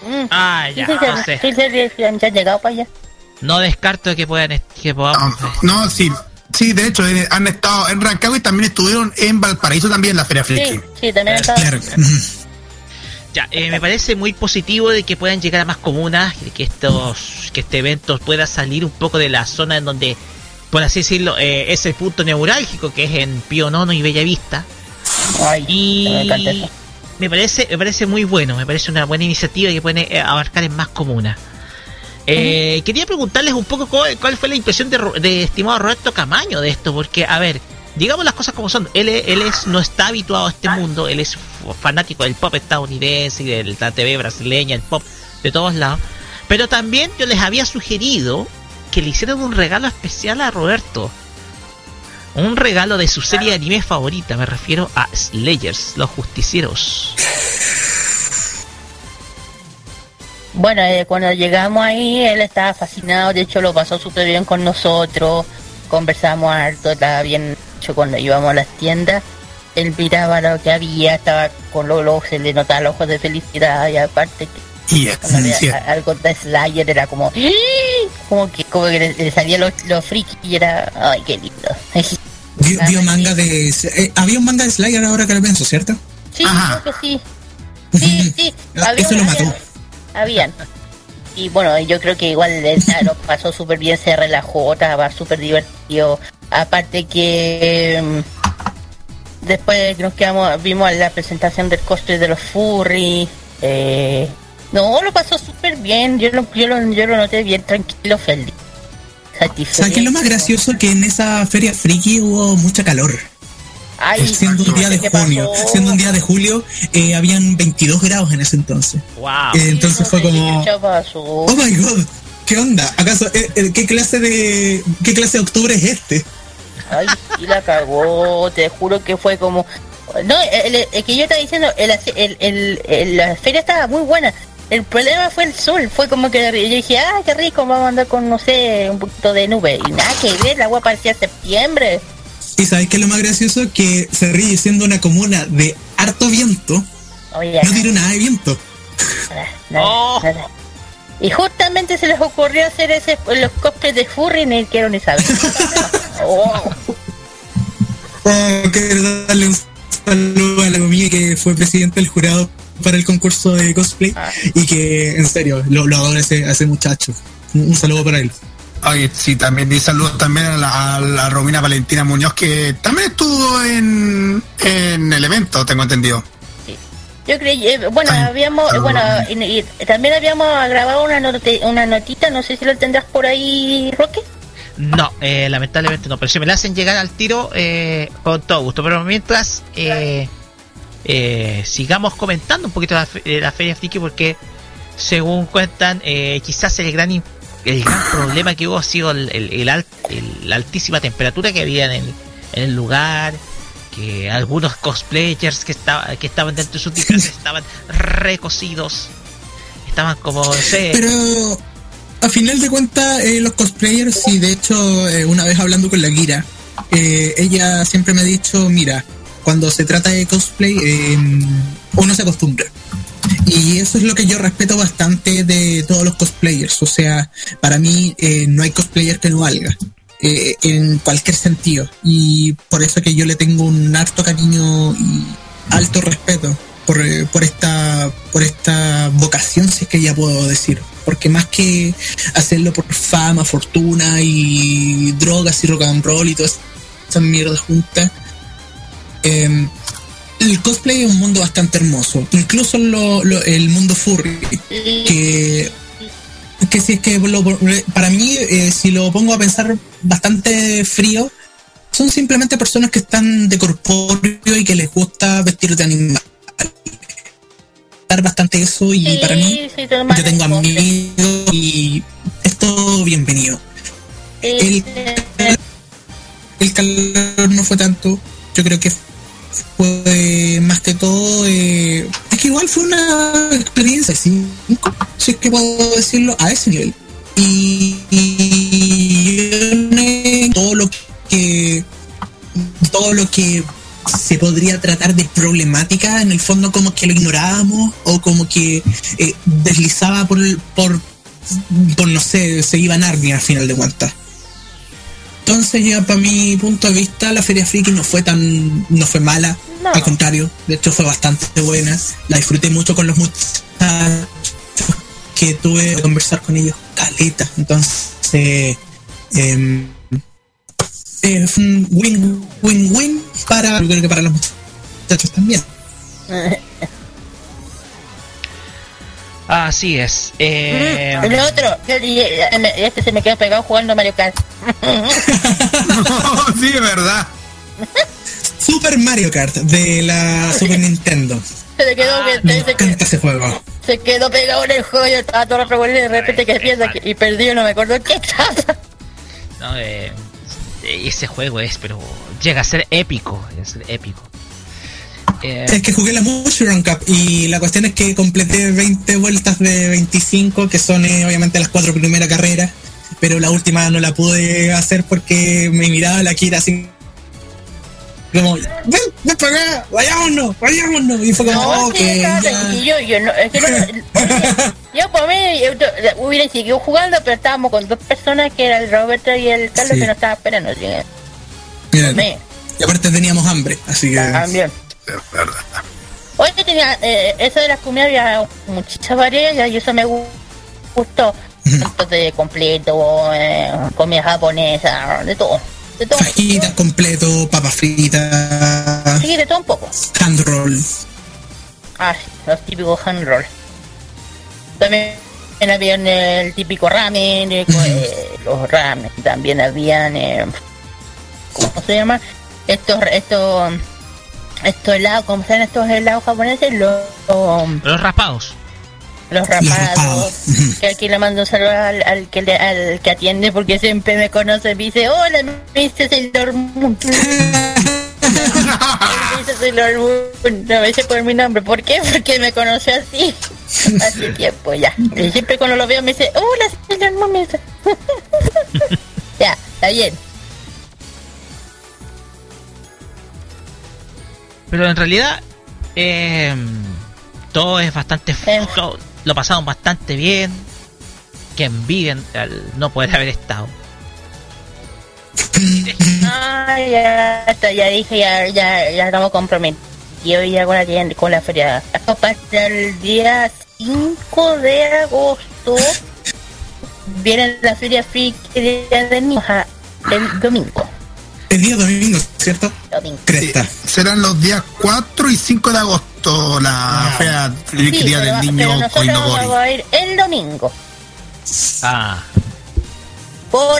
Mm. Ah, ya, sí, no sí, sé. sí, sí, sí, sí, han ya han llegado para allá. No descarto que puedan que podamos... Ah, No, sí, sí, de hecho eh, han estado en Rancagua y también estuvieron en Valparaíso también en la Feria Friki. Sí, sí, también han estado. Ya, eh, me parece muy positivo de que puedan llegar a más comunas, de que estos, que este evento pueda salir un poco de la zona en donde, por así decirlo, eh, es el punto neurálgico que es en Pío Nono y Bellavista. Ay, me encanta Y eso. Me parece, me parece muy bueno, me parece una buena iniciativa que puede eh, abarcar en más comunas. Eh, Quería preguntarles un poco cuál, cuál fue la impresión de, de estimado Roberto Camaño de esto, porque, a ver, digamos las cosas como son, él, él es, no está habituado a este mundo, él es fanático del pop estadounidense y de la TV brasileña, el pop de todos lados, pero también yo les había sugerido que le hicieran un regalo especial a Roberto. Un regalo de su serie de anime favorita, me refiero a Slayers, los justicieros. Bueno, eh, cuando llegamos ahí, él estaba fascinado, de hecho lo pasó súper bien con nosotros, conversamos harto, estaba bien hecho cuando íbamos a las tiendas, él miraba lo que había, estaba con los ojos, se le notaba los ojos de felicidad y aparte que <laughs> Y cuando había sí, a- algo de Slayer era como, como que, como que le, le salía lo, lo friki y era, ay, qué lindo. <laughs> Vio, vio manga de. eh, había un manga de Slayer ahora que lo pienso, ¿cierto? Sí, Ajá. creo que sí. Sí, <laughs> sí. Ah, eso lo mató. Habían. Y bueno, yo creo que igual ah, lo pasó súper bien, se relajó, estaba súper divertido. Aparte que mm, después nos quedamos, vimos la presentación del cosplay de los furry. Eh, no, lo pasó súper bien, yo lo, yo, lo, yo lo noté bien tranquilo, feliz. Satisfecho. ¿Sabes qué es lo más gracioso? Que en esa feria friki hubo mucha calor. Ay, siendo un día de ¿qué junio, siendo un día de julio, eh, habían 22 grados en ese entonces. ¡Wow! Eh, entonces fue como, oh my god, ¿qué onda? ¿Acaso, eh, eh, qué clase de, qué clase de octubre es este? Ay, sí la cagó, te juro que fue como... No, el, el- el que yo estaba diciendo, el, el, el- el- la feria estaba muy buena. El problema fue el sol, fue como que yo dije, ah, qué rico, vamos a andar con, no sé, un poquito de nube. Y nada que ver, la agua parecía septiembre. Y sabes qué es lo más gracioso? Que se ríe siendo una comuna de harto viento, Oye, no tiró nada de viento. nada, nada, Oh. nada. Y justamente se les ocurrió hacer ese los cosplays de furry ni quiero ni saber. <laughs> Oh. Oh, quiero darle un saludo a la amiga que fue presidente del jurado para el concurso de cosplay Ah. y que, en serio, lo, lo adoro a ese, a ese muchacho. Un, un saludo para él. Oye, sí, también y saludos también a la, a la Romina Valentina Muñoz, que también estuvo en, en el evento, tengo entendido. Yo creí, eh, bueno, Ay, habíamos, bueno, y, y también habíamos grabado una, note- una notita, no sé si lo tendrás por ahí, Roque. No, eh, lamentablemente no, pero si me la hacen llegar al tiro, eh, con todo gusto. Pero mientras, eh, eh, sigamos comentando un poquito la, fe- de la Feria Friki, porque según cuentan, eh, quizás el gran, el gran <laughs> problema que hubo ha sido el, el- el alt- el- la altísima temperatura que había en el, en el lugar. Que algunos cosplayers que, estaba, que estaban dentro de sus disfraces <laughs> estaban recocidos. Estaban como, no sé. Pero a final de cuentas, eh, los cosplayers, y de hecho, eh, una vez hablando con la Gira, eh, ella siempre me ha dicho, mira, cuando se trata de cosplay, eh, uno se acostumbra. Y eso es lo que yo respeto bastante de todos los cosplayers. O sea, para mí eh, no hay cosplayer que no valga. eh, en cualquier sentido. Y por eso que yo le tengo un harto cariño y alto respeto por, por esta por esta vocación, si es que ya puedo decir. Porque más que hacerlo por fama, fortuna y drogas y rock and roll y todas esas mierdas juntas, eh, el cosplay es un mundo bastante hermoso. Incluso lo- lo- el mundo furry, que que si es que lo- para mí, eh, si lo pongo a pensar bastante frío, son simplemente personas que están de corpóreo y que les gusta vestir de animal. bastante eso y Sí, para mí, sí, yo tengo amigos y es todo bienvenido. Sí, el- El calor no fue tanto, yo creo que fue más que todo, eh, es que igual fue una experiencia, sí, si es que puedo decirlo, a ese nivel. Y, y todo lo que todo lo que se podría tratar de problemática, en el fondo como que lo ignorábamos o como que eh, deslizaba por, por, por, no sé, se iba a Narnia al final de cuentas. Entonces ya para mi punto de vista la Feria Friki no fue tan, no fue mala, No. al contrario, de hecho fue bastante buena, la disfruté mucho con los muchachos que tuve que conversar con ellos, caleta, entonces em, eh, fue un win-win-win para, yo creo que para los muchachos también. <laughs> Así es. Eh, El otro, que- este se me quedó pegado jugando Mario Kart. <laughs> sí, es verdad. Super Mario Kart de la Super Nintendo. Se le quedó, que- Me se, ese juego. se quedó pegado en el juego. Yo estaba todo revuelto y de repente que piensa que, y perdido, no me acuerdo qué estaba. no, eh, ese juego es, pero llega a ser épico. llega a ser épico. Eh, Es que jugué la Mushroom Cup y la cuestión es que completé 20 vueltas de 25, que son eh, obviamente las cuatro primeras carreras, pero la última no la pude hacer porque me miraba la Kira así como, ven, ven para acá, vayámonos, vayámonos. Y fue como, No, ok, sí, tranquilo, yo no, es que no, <laughs> yo por mí yo, hubiera seguido jugando, pero estábamos con dos personas que era el Roberto y el Carlos Sí. que nos estaban esperando. Bien. me, Y aparte teníamos hambre, así que... también. <laughs> Verdad. Hoy tenía, eh, eso de las comidas había muchas variedades y eso me gu- gustó. Entonces, completo, eh, comida japonesa, de todo. De todo. Fajitas completo, papas fritas, Sí, de todo un poco. hand roll. Ah, sí, los típicos hand roll. También habían el típico ramen, eh, eh, los ramen. También habían, ¿cómo se llama? Estos, estos, estos helados, ¿cómo se llaman estos helados japoneses? Los, los raspados. los rapados. <laughs> Que aquí le mando un saludo al, al que le- al que atiende porque siempre me conoce y me dice, hola, me dice Sailor Moon. <laughs> Me dice Sailor Moon, no me dice por mi nombre. ¿Por qué? Porque me conoce así. Hace <laughs> tiempo ya. Y siempre cuando lo veo me dice, hola Sailor Moon. me dice. ya, está bien. Pero en realidad, eh, todo es bastante. Eh. todo- lo pasamos bastante bien. Que envidian al no poder haber estado. Ah, ya, dije, ya, ya, ya estamos comprometidos ya con la, con la feria. Para el día 5 de agosto viene la feria free día del niño, ajá, el domingo. El día domingo, ¿cierto? domingo. Cresta. Serán los días 4 y 5 de agosto la fea Sí, Día pero, del pero Niño nosotros vamos a ir el domingo. Ah,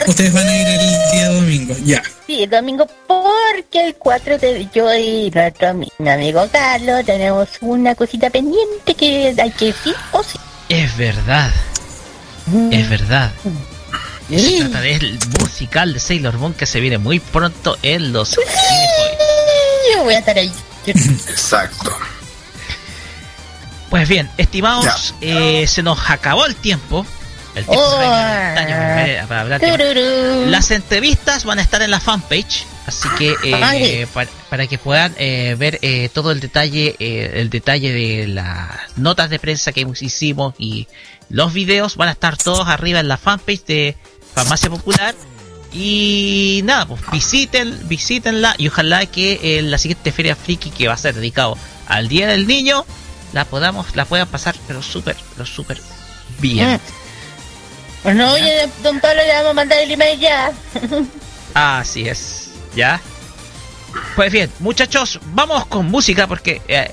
Ustedes van a ir el día domingo, ya. Sí, el domingo porque el 4 de yo y nuestro ami- mi amigo Carlos tenemos una cosita pendiente que hay que decir o sí. Es verdad, es verdad. Se Sí. trata del musical de Sailor Moon que se viene muy pronto en los cines hoy. Yo voy a estar ahí. Exacto. Pues bien, estimados, eh, se nos acabó el tiempo. El tiempo Oh. para ver- para hablar de-. Las entrevistas van a estar en la fanpage, así que eh, para, para que puedan eh, ver eh, todo el detalle, eh, el detalle de las notas de prensa que hicimos y los videos van a estar todos arriba en la fanpage de Farmacia Popular. Y nada, pues visiten, visítenla y ojalá que en la siguiente feria friki que va a ser dedicado al Día del Niño la podamos, la puedan pasar pero súper, pero súper bien. No, oye, don Pablo, le vamos a mandar el email ya. <laughs> Así es, ¿ya? Pues bien, muchachos, vamos con música porque eh,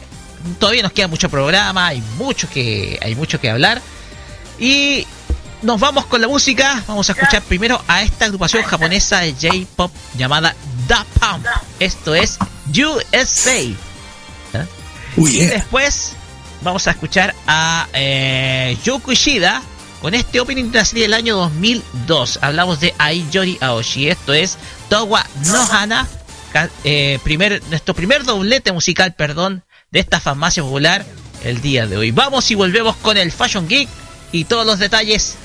todavía nos queda mucho programa, hay mucho que hay mucho que hablar y nos vamos con la música. Vamos a escuchar primero a esta agrupación japonesa de J-pop llamada Da Pump. Esto es USA. Uy, Y eh. después vamos a escuchar a eh, Ishida con este opening de la serie del año 2002. Hablamos de Aiyori Aoshi. Esto es Towa no Hana. ca- eh, primer, nuestro primer doblete musical, perdón, de esta farmacia popular el día de hoy. Vamos y volvemos con el Fashion Geek y todos los detalles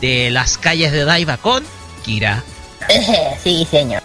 de las calles de Daiba con Kira. <laughs> sí, señor.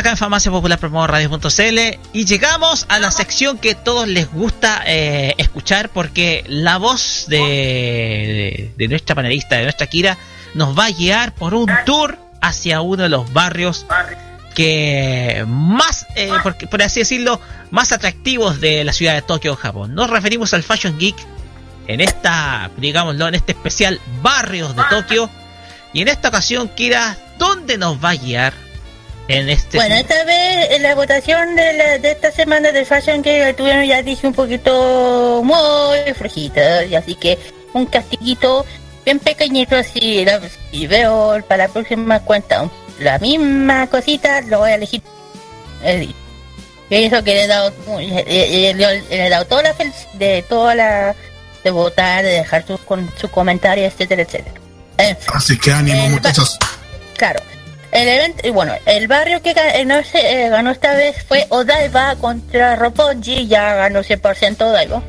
acá en Farmacia Popular Promo Radio.cl y llegamos a la sección que todos les gusta eh, escuchar porque la voz de, de, nuestra panelista, de nuestra Kira, nos va a guiar por un tour hacia uno de los barrios que más, eh, por, por, así decirlo, más atractivos de la ciudad de Tokio, Japón. Nos referimos al Fashion Geek en esta, digámoslo, en este especial Barrios de Tokio. Y en esta ocasión, Kira, ¿dónde nos va a guiar? en este... Bueno, esta vez en la votación de, la, de esta semana de Fashion que tuvieron ya dije un poquito muy flojita, y así que un castiguito bien pequeñito así, la, si veo para la próxima cuenta la misma cosita, lo voy a elegir. Eh, El, eso que le he dado, eh, eh, le, le, he dado toda la de toda la de votar, de dejar sus con su comentario, etcétera, etcétera. Así que ánimo, muchachos. Claro. El evento, y bueno, el barrio que ganó, eh, eh, ganó esta vez fue Odaiba contra Roppongi, ya ganó 100% Odaiba.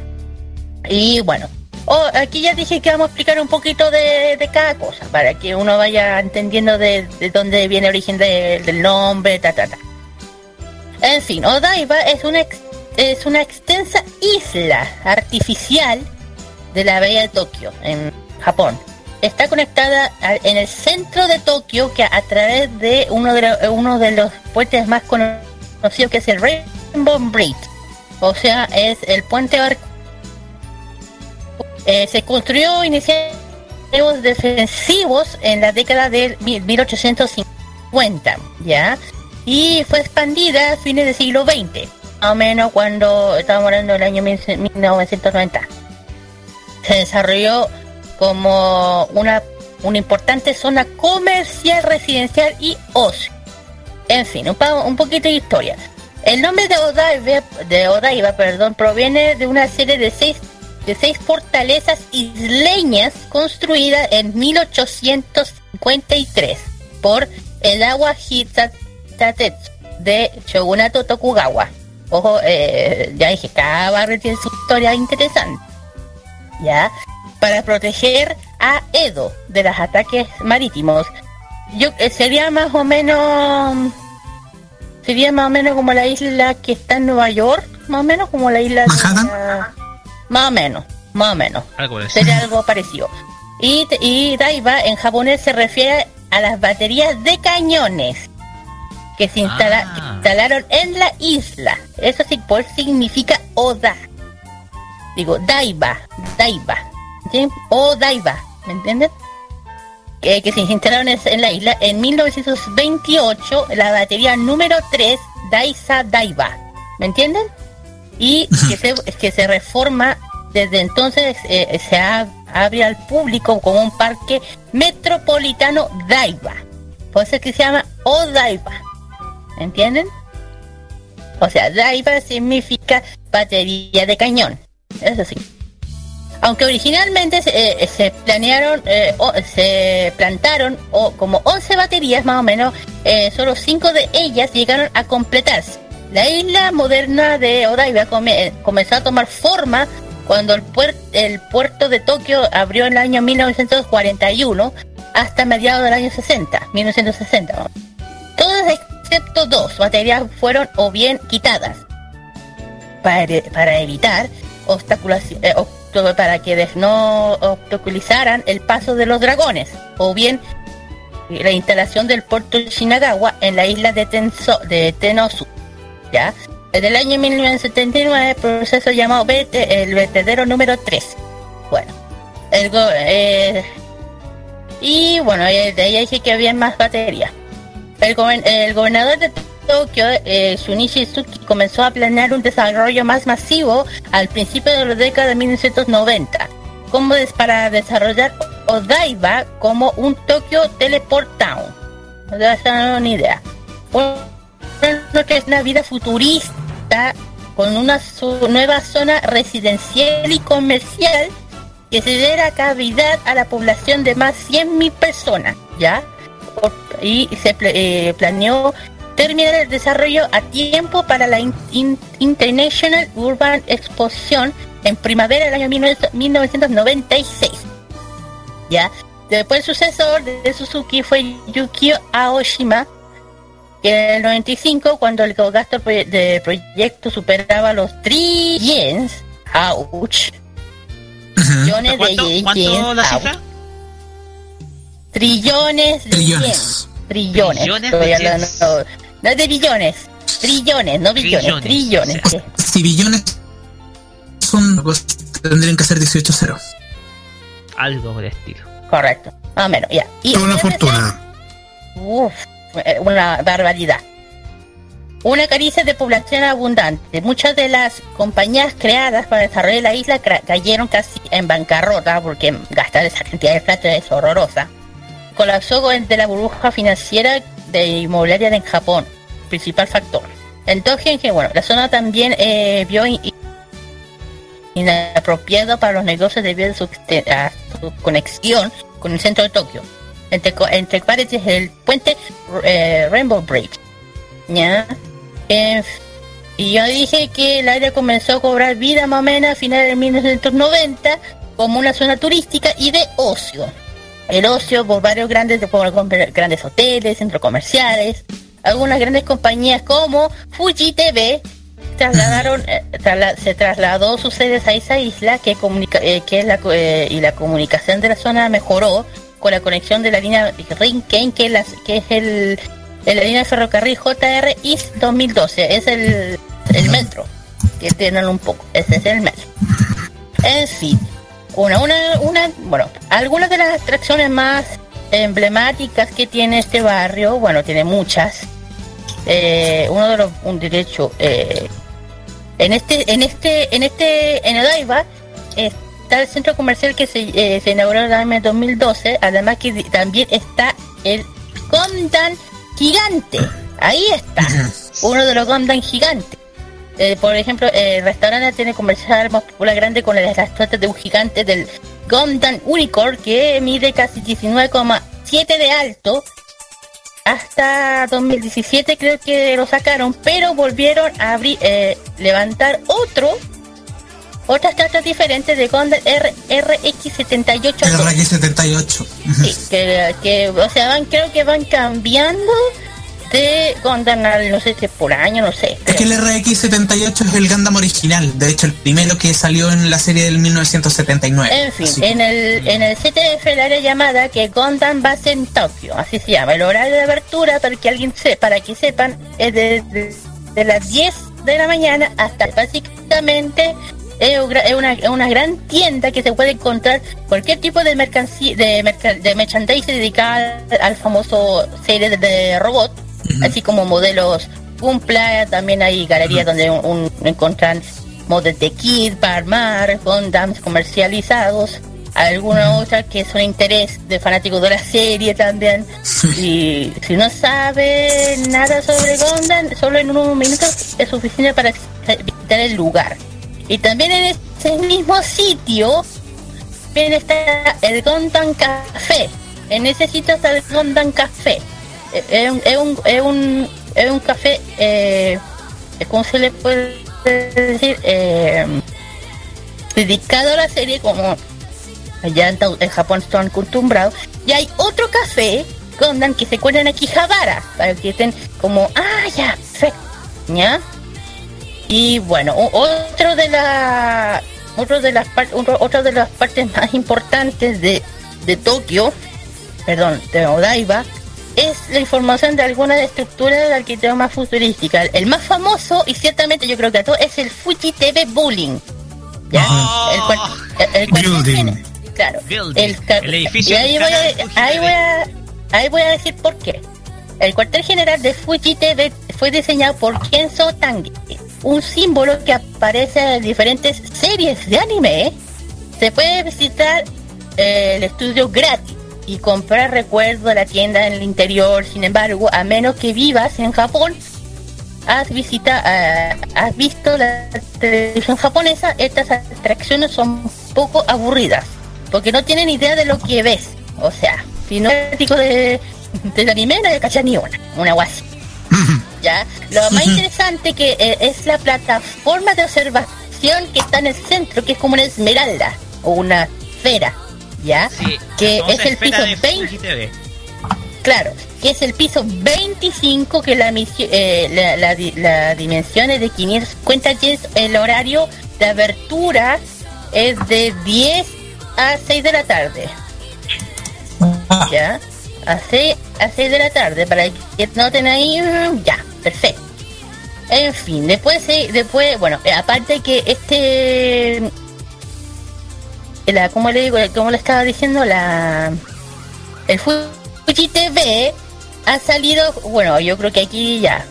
Y bueno, oh, aquí ya dije que vamos a explicar un poquito de, de cada cosa, para que uno vaya entendiendo de, dónde viene el origen de, del nombre, ta, ta, ta. En fin, Odaiba es una, ex, es una extensa isla artificial de la bahía de Tokio, en Japón Está conectada en el centro de Tokio que a, través de uno de, lo- uno de los puentes más conocidos que es el Rainbow Bridge. O sea, es el puente barco. Eh, se construyó inicialmente defensivos en la década del mil- 1850, ¿ya? Y fue expandida a fines del siglo XX, más o menos cuando estábamos hablando del año 1990 se desarrolló como una, una importante zona comercial, residencial y ocio. En fin, un, un poquito de historia. El nombre de Odaiba, de Odaiba perdón, proviene de una serie de seis, de seis fortalezas isleñas construidas en 1853 por el agua Hisatetsu de Shogunato Tokugawa. Ojo, eh, ya dije, cada barrio tiene su historia interesante. ¿ya? Para proteger a Edo de los ataques marítimos. Yo eh, sería más o menos sería más o menos como la isla que está en Nueva York, más o menos como la isla de- ¿Manhattan? más o menos, más o menos. Algo por. Sería algo parecido. Y, y Daiba en japonés se refiere a las baterías de cañones que se instala- Ah. que instalaron en la isla. Eso sí, pues significa Oda. Digo, Daiba, Daiba. O Daiba, ¿me entienden? Que, que se instalaron en, la isla en 1928, la batería número 3, Daisa Daiba. ¿Me entienden? Y que se, <laughs> que se reforma desde entonces, eh, se abre al público como un parque metropolitano Daiba. Por eso es que se llama Odaiba. ¿Me entienden? O sea, Daiba significa batería de cañón. Eso sí. Aunque originalmente se, eh, planearon, eh, o- se plantaron o, como 11 baterías más o menos, eh, solo 5 de ellas llegaron a completarse. La isla moderna de Odaiba eh, comenzó a tomar forma cuando el, puer- el puerto de Tokio abrió en el año 1941 hasta mediados del año 60, 1960. vamos. Todas excepto dos baterías fueron o bien quitadas para, evitar obstaculaci- eh, obst- para que no obstaculizaran el paso de los dragones o bien la instalación del puerto de Shinagawa en la isla de, Tenso, de Tenosu. ¿ya? Desde el año 1979, proceso llamado vete- el vertedero número 3. Bueno, el go- eh, y bueno, eh, de ahí dije que había más baterías. El, gober- el gobernador de Tokio, eh, Shunichi Suki, comenzó a planear un desarrollo más masivo al principio de la década de 1990, como es para desarrollar Odaiba como un Tokio Teleport Town. No te una idea. Es una vida futurista con una nueva zona residencial y comercial que se diera cavidad a la población de más 100.000 personas, ¿ya? Y se eh, planeó terminar el desarrollo a tiempo para la In- In- International Urban Exposition en primavera del año 19- 1996. ¿Ya? Después el sucesor de Suzuki fue Yukio Aoshima, que en el 95, cuando el gasto de proyecto superaba los trillions, ouch, trillones de ¿Cuánto, la cifra? trillones de Trillones. yens, trillones, Trillones Estoy de hablando- yens. No, es de billones, trillones, no billones, Trillones, trillones, o sea. sí. Si billones son, pues, tendrían que ser 18 ceros. Algo por el estilo. correcto, más o menos, ya. Y una fortuna. Uf, eh, una barbaridad. Una caricia de población abundante. Muchas de las compañías creadas para desarrollar la isla cayeron casi en bancarrota porque gastar esa cantidad de plata es horrorosa. Colapsó de la burbuja financiera de inmobiliaria en Japón, principal factor. En Tokio, que bueno, la zona también eh, vio in- inapropiado para los negocios debido a su, a su conexión con el centro de Tokio. Entre, entre paréntesis el puente eh, Rainbow Bridge. ¿Ya? Y yo dije que el área comenzó a cobrar vida más o menos a finales de 1990 como una zona turística y de ocio. El ocio por varios grandes, por grandes hoteles, centros comerciales, algunas grandes compañías como Fuji TV trasladaron, <laughs> eh, trasla- se trasladó sus sedes a esa isla que comunica, eh, que es la, eh, y la comunicación de la zona mejoró con la conexión de la línea Rinken que es, la, que es el, de la línea de ferrocarril JR East 2012 es el, el metro que tienen un poco ese es el metro. En fin una una una bueno algunas de las atracciones más emblemáticas que tiene este barrio bueno tiene muchas. Eh, uno de los un derecho eh, en este en este en este en Odaiba está el centro comercial que se, eh, se inauguró en el año 2012 además que también está el Gondan gigante. Ahí está uno de los Gondan gigantes Eh, por ejemplo el restaurante tiene comercial más popular grande con las estatuas de un gigante del Gondan Unicorn que mide casi 19,7 de alto hasta 2017 creo que lo sacaron, pero volvieron a abrir, eh, levantar otro, otras tratas diferentes de Gondam R- RX78. El RX78. Sí, que, que, o sea, van, creo que van cambiando de Gondam al, no sé si es por año, no sé. Es que el RX78 es el Gundam original, de hecho el primero que salió en la serie del 1979. En fin, Así. en el, en el CTF el área llamada que Gondam Base en Tokio, así se llama. El horario de abertura, para que alguien sepa, para que sepan, es de, de- de las 10 de la mañana hasta básicamente es una, es una gran tienda que se puede encontrar cualquier tipo de mercancía, de, merca- de merchandising dedicada al, al famoso serie de, de robot, así como modelos Gumpla, también hay galerías donde un, un- modelos de Kid, Barmar, Gundams comercializados, alguna otra que son interés de fanáticos de la serie también. Y si no sabe nada sobre Gundam, solo en unos minutos es suficiente para visitar el lugar. Y también en ese mismo sitio también está el Gundam Café. En ese sitio está el Gundam Café. Eh, Es un, es un, es un, es un café, eh, ¿cómo se le puede decir? Eh, dedicado a la serie como allá en, Japón están acostumbrados. Y hay otro café, Gundam, que se encuentra en Akihabara, para que estén como, ah, ya, perfecto, ¿ya? Y bueno, otro de la otro de las otra de las partes más importantes de, de Tokio, perdón, de Odaiba, es la información de algunas estructuras de arquitectura más futurística. El más famoso, y ciertamente yo creo que a todos, es el Fuji TV Building. ¿Ya? Oh. El, cual- el- el cual- Building. Claro. Building. El, edificio y ahí voy, a, ahí, voy a, ahí voy a decir por qué. El cuartel general de Fuji TV fue diseñado por Kenzo Tange, un símbolo que aparece en diferentes series de anime. Se puede visitar eh, el estudio gratis y comprar recuerdos de la tienda en el interior. Sin embargo, a menos que vivas en Japón, has visita, ah, has visto la televisión japonesa, estas atracciones son un poco aburridas, porque no tienen idea de lo que ves. O sea, si no eres fanático de, del anime, no cachas ni una, una guasa. <laughs> ¿Ya? Lo más interesante que eh, es la plataforma de observación que está en el centro, que es como una esmeralda o una esfera, ¿ya? Sí, que es el piso de 20 Fuji TV. Claro, que es el piso 25, que la, misi- eh, la, la la dimensión es de 550 yens, el horario de abertura es de 10 a 6 de la tarde, Ah, ¿ya? A 6, a 6 de la tarde, para que noten ahí, ya, perfecto. En fin, después, eh, después bueno, eh, aparte que este, la, ¿cómo le digo? Como le estaba diciendo, la, el Fuji TV ha salido, bueno, yo creo que aquí ya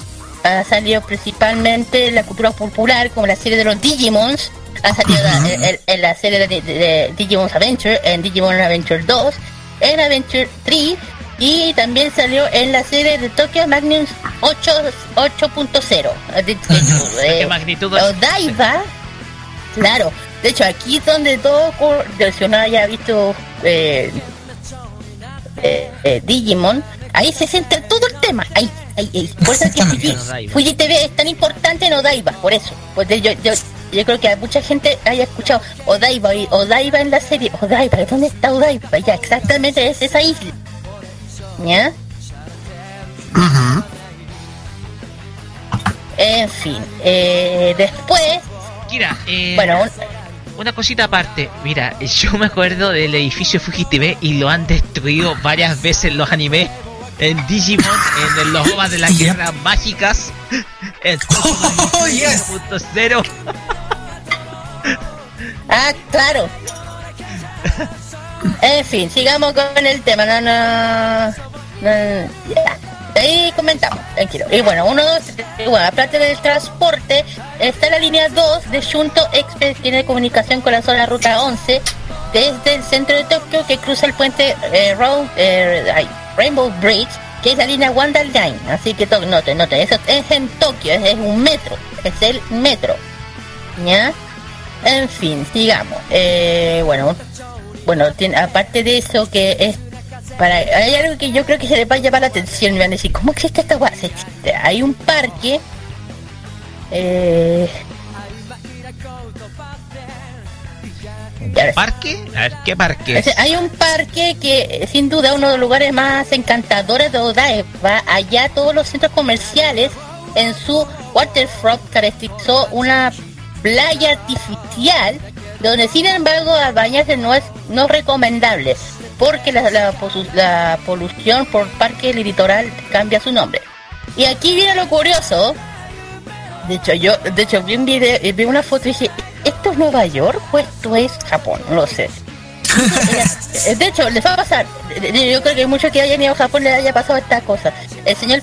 ha salido principalmente la cultura popular, como la serie de los Digimons, ha salido la- en, en- en la serie de, de- de Digimon's Adventure, en Digimon Adventure 2, en Adventure 3 y también salió en la serie de Tokyo Magnum 8 8.0. eh, de- ¿Qué eh, magnitud? Odaiba, claro. De hecho, aquí es donde todo, uno haya visto eh, eh, eh, Digimon, ahí se centra todo el tema. Ahí, ahí, ahí. Por eso es que. <laughs> Fuji, Fuji TV es tan importante en Odaiba, por eso. Pues de- yo, yo, yo creo que mucha gente haya escuchado Odaiba y Odaiba en la serie. Odaiba, ¿dónde está Odaiba? Ya, exactamente es esa isla. ¿Ya? En fin, eh, después, Kira, eh, bueno, un- una cosita aparte. Mira, <laughs> yo me acuerdo del edificio Fujitime y lo han destruido varias veces los animes. En Digimon, en los OVAs de las Yep. guerras mágicas, <laughs> en Oh, <laughs> yes. 5.0. Ah, claro. En fin, sigamos con el tema. No, no, no, ya. Ahí comentamos, tranquilo. Y bueno, uno, dos, y bueno, aparte del transporte, está la línea 2 de Shunto Express, tiene comunicación con la zona ruta 11, desde el centro de Tokio, que cruza el puente eh, eh, Rainbow Bridge, que es la línea Wanda Line. Así que noten, noten, eso es en Tokio, es, es un metro, es el metro. ¿Ya? En fin, sigamos. Eh, bueno, bueno, tiene, aparte de eso que es para hay algo que yo creo que se les va a llamar la atención y van a decir, ¿cómo existe esta guasa? Hay un parque eh, ¿Parque? A ver, ¿qué parque? o sea, hay un parque que eh, sin duda uno de los lugares más encantadores de Odaiba, allá todos los centros comerciales en su waterfront caracterizó una playa artificial donde sin embargo al bañarse no es no es recomendable porque la, la polución por parque litoral cambia su nombre. Y aquí viene lo curioso. De hecho, yo de hecho vi un video, eh, vi una foto y dije, ¿esto es Nueva York o esto es Japón? No lo sé. <laughs> De hecho, les va a pasar. Yo creo que muchos que hayan ido a Japón les haya pasado esta cosa. El señor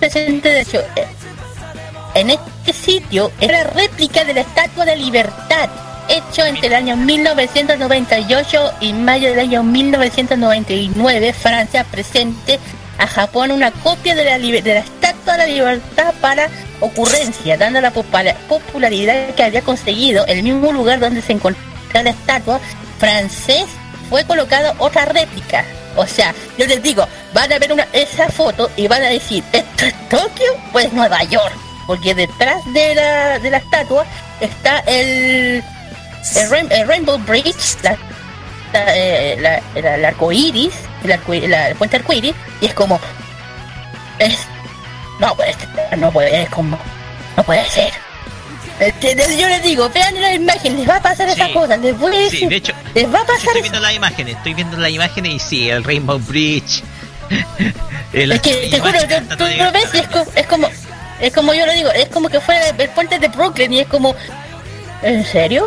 presidente, de hecho, eh, en este sitio es la réplica de la Estatua de Libertad, hecho entre el año 1998 y mayo del año 1999. Francia presente a Japón una copia de la, de la Estatua de la Libertad para ocurrencia, dando la popula- popularidad que había conseguido el mismo lugar donde se encontraba la estatua francés fue colocada otra réplica. O sea, yo les digo, van a ver una, esa foto y van a decir, ¿esto es Tokio? Pues Nueva York. Porque detrás de la, de la estatua está el, el, Rain- el Rainbow Bridge, la, la, eh, la- la- el arco iris, el, arco- la- el puente arco iris, y es como, es, no, pues, no puede, es como, no puede ser. Este, Yo les digo, vean la imagen, les va a pasar esa Sí. cosa, les voy a Sí, decir, de hecho, les va a sí, pasar estoy viendo las imágenes, estoy viendo las imágenes y sí, el Rainbow Bridge. <laughs> El- Es que te juro, tú, tú lo ves y es, co- es como, es como yo lo digo, es como que fuera el puente de Brooklyn y es como, ¿en serio?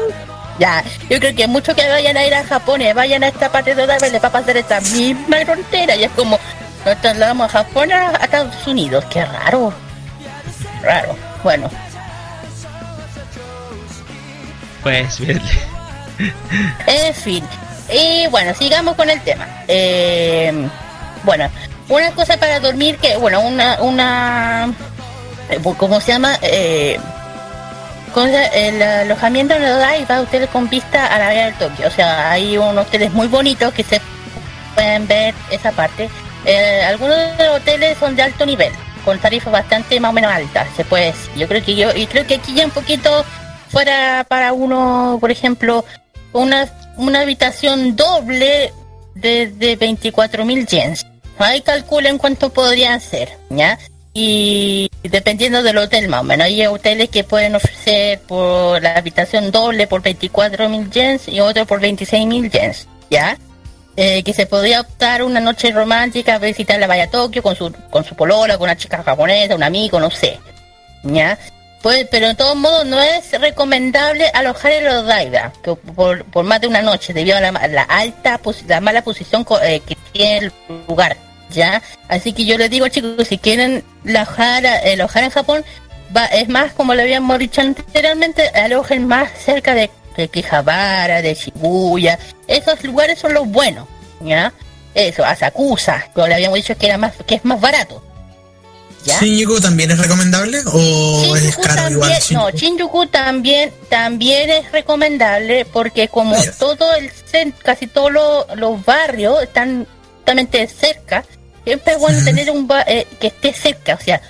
Ya, yo creo que muchos que vayan a ir a Japón y vayan a esta parte de Odaiba les va a pasar esta misma frontera y es como, nos trasladamos a Japón a, a Estados Unidos, qué raro, raro, bueno, Pues bien. En fin. Y bueno, sigamos con el tema. Eh, bueno, una cosa para dormir que, bueno, una, una, eh, ¿cómo se llama? Eh, con el alojamiento en Odaiba, hoteles con vista a la área del Tokio. O sea, hay unos hoteles muy bonitos que se pueden ver esa parte. Eh, algunos de los hoteles son de alto nivel, con tarifas bastante más o menos altas, se puede. Yo creo que yo, y creo que aquí ya un poquito fuera para uno, por ejemplo, una, una habitación doble de, de 24 mil yens. Ahí calculen cuánto podrían ser, ¿ya? Y dependiendo del hotel más o menos, hay hoteles que pueden ofrecer por la habitación doble por 24 mil yens y otro por 26 mil yens, ¿ya? Eh, que se podría optar una noche romántica, visitar la Valla Tokio con su, con su polola, con una chica japonesa, un amigo, no sé, ¿ya? Pues, pero de todos modos no es recomendable alojar en los Odaiba que por, por más de una noche debido a la, la alta, la mala posición eh, que tiene el lugar, ¿ya? Así que yo les digo chicos, si quieren alojar, eh, alojar en Japón, va, es más como lo habíamos dicho anteriormente, alojen más cerca de, de Kihabara, de Shibuya, esos lugares son los buenos, ¿ya? Eso, Asakusa, como le habíamos dicho que era más, que es más barato. ¿Ya? ¿Shinjuku también es recomendable o es Shinjuku caro también, igual? no, Shinjuku? También, también es recomendable porque como todo el casi todos los, los barrios están justamente cerca, siempre es bueno tener un ba- eh, que esté cerca, o sea,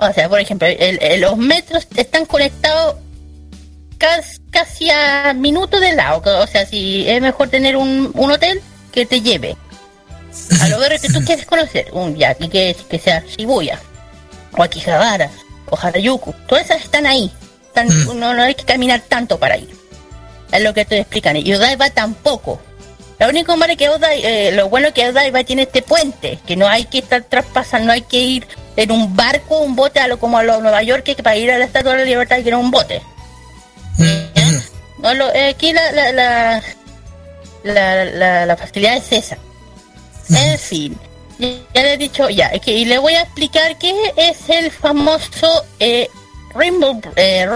O sea, por ejemplo, el- el- los metros están conectados cas- casi a minutos de lado. O sea, si es mejor tener un, un hotel que te lleve a lo barrio que tú quieres conocer, un ya, que, que, sea Shibuya, o Akihabara, o Harajuku, todas esas están ahí. Están- Mm. no, no hay que caminar tanto para ir. Es lo que estoy explicando. Y Odaiba tampoco. Lo único malo que Odai- eh, lo bueno que Odaiba tiene este puente, que no hay que estar traspasando, no hay que ir en un barco, un bote, a lo como a lo Nueva York, que para ir a la Estatua de la Libertad hay que ir un bote. Mm, No, lo, eh, aquí la, la, la, la, la- la facilidad es esa. En fin, ya ya le he dicho, ya, es que, y le voy a explicar qué es el famoso eh, Rainbow, eh,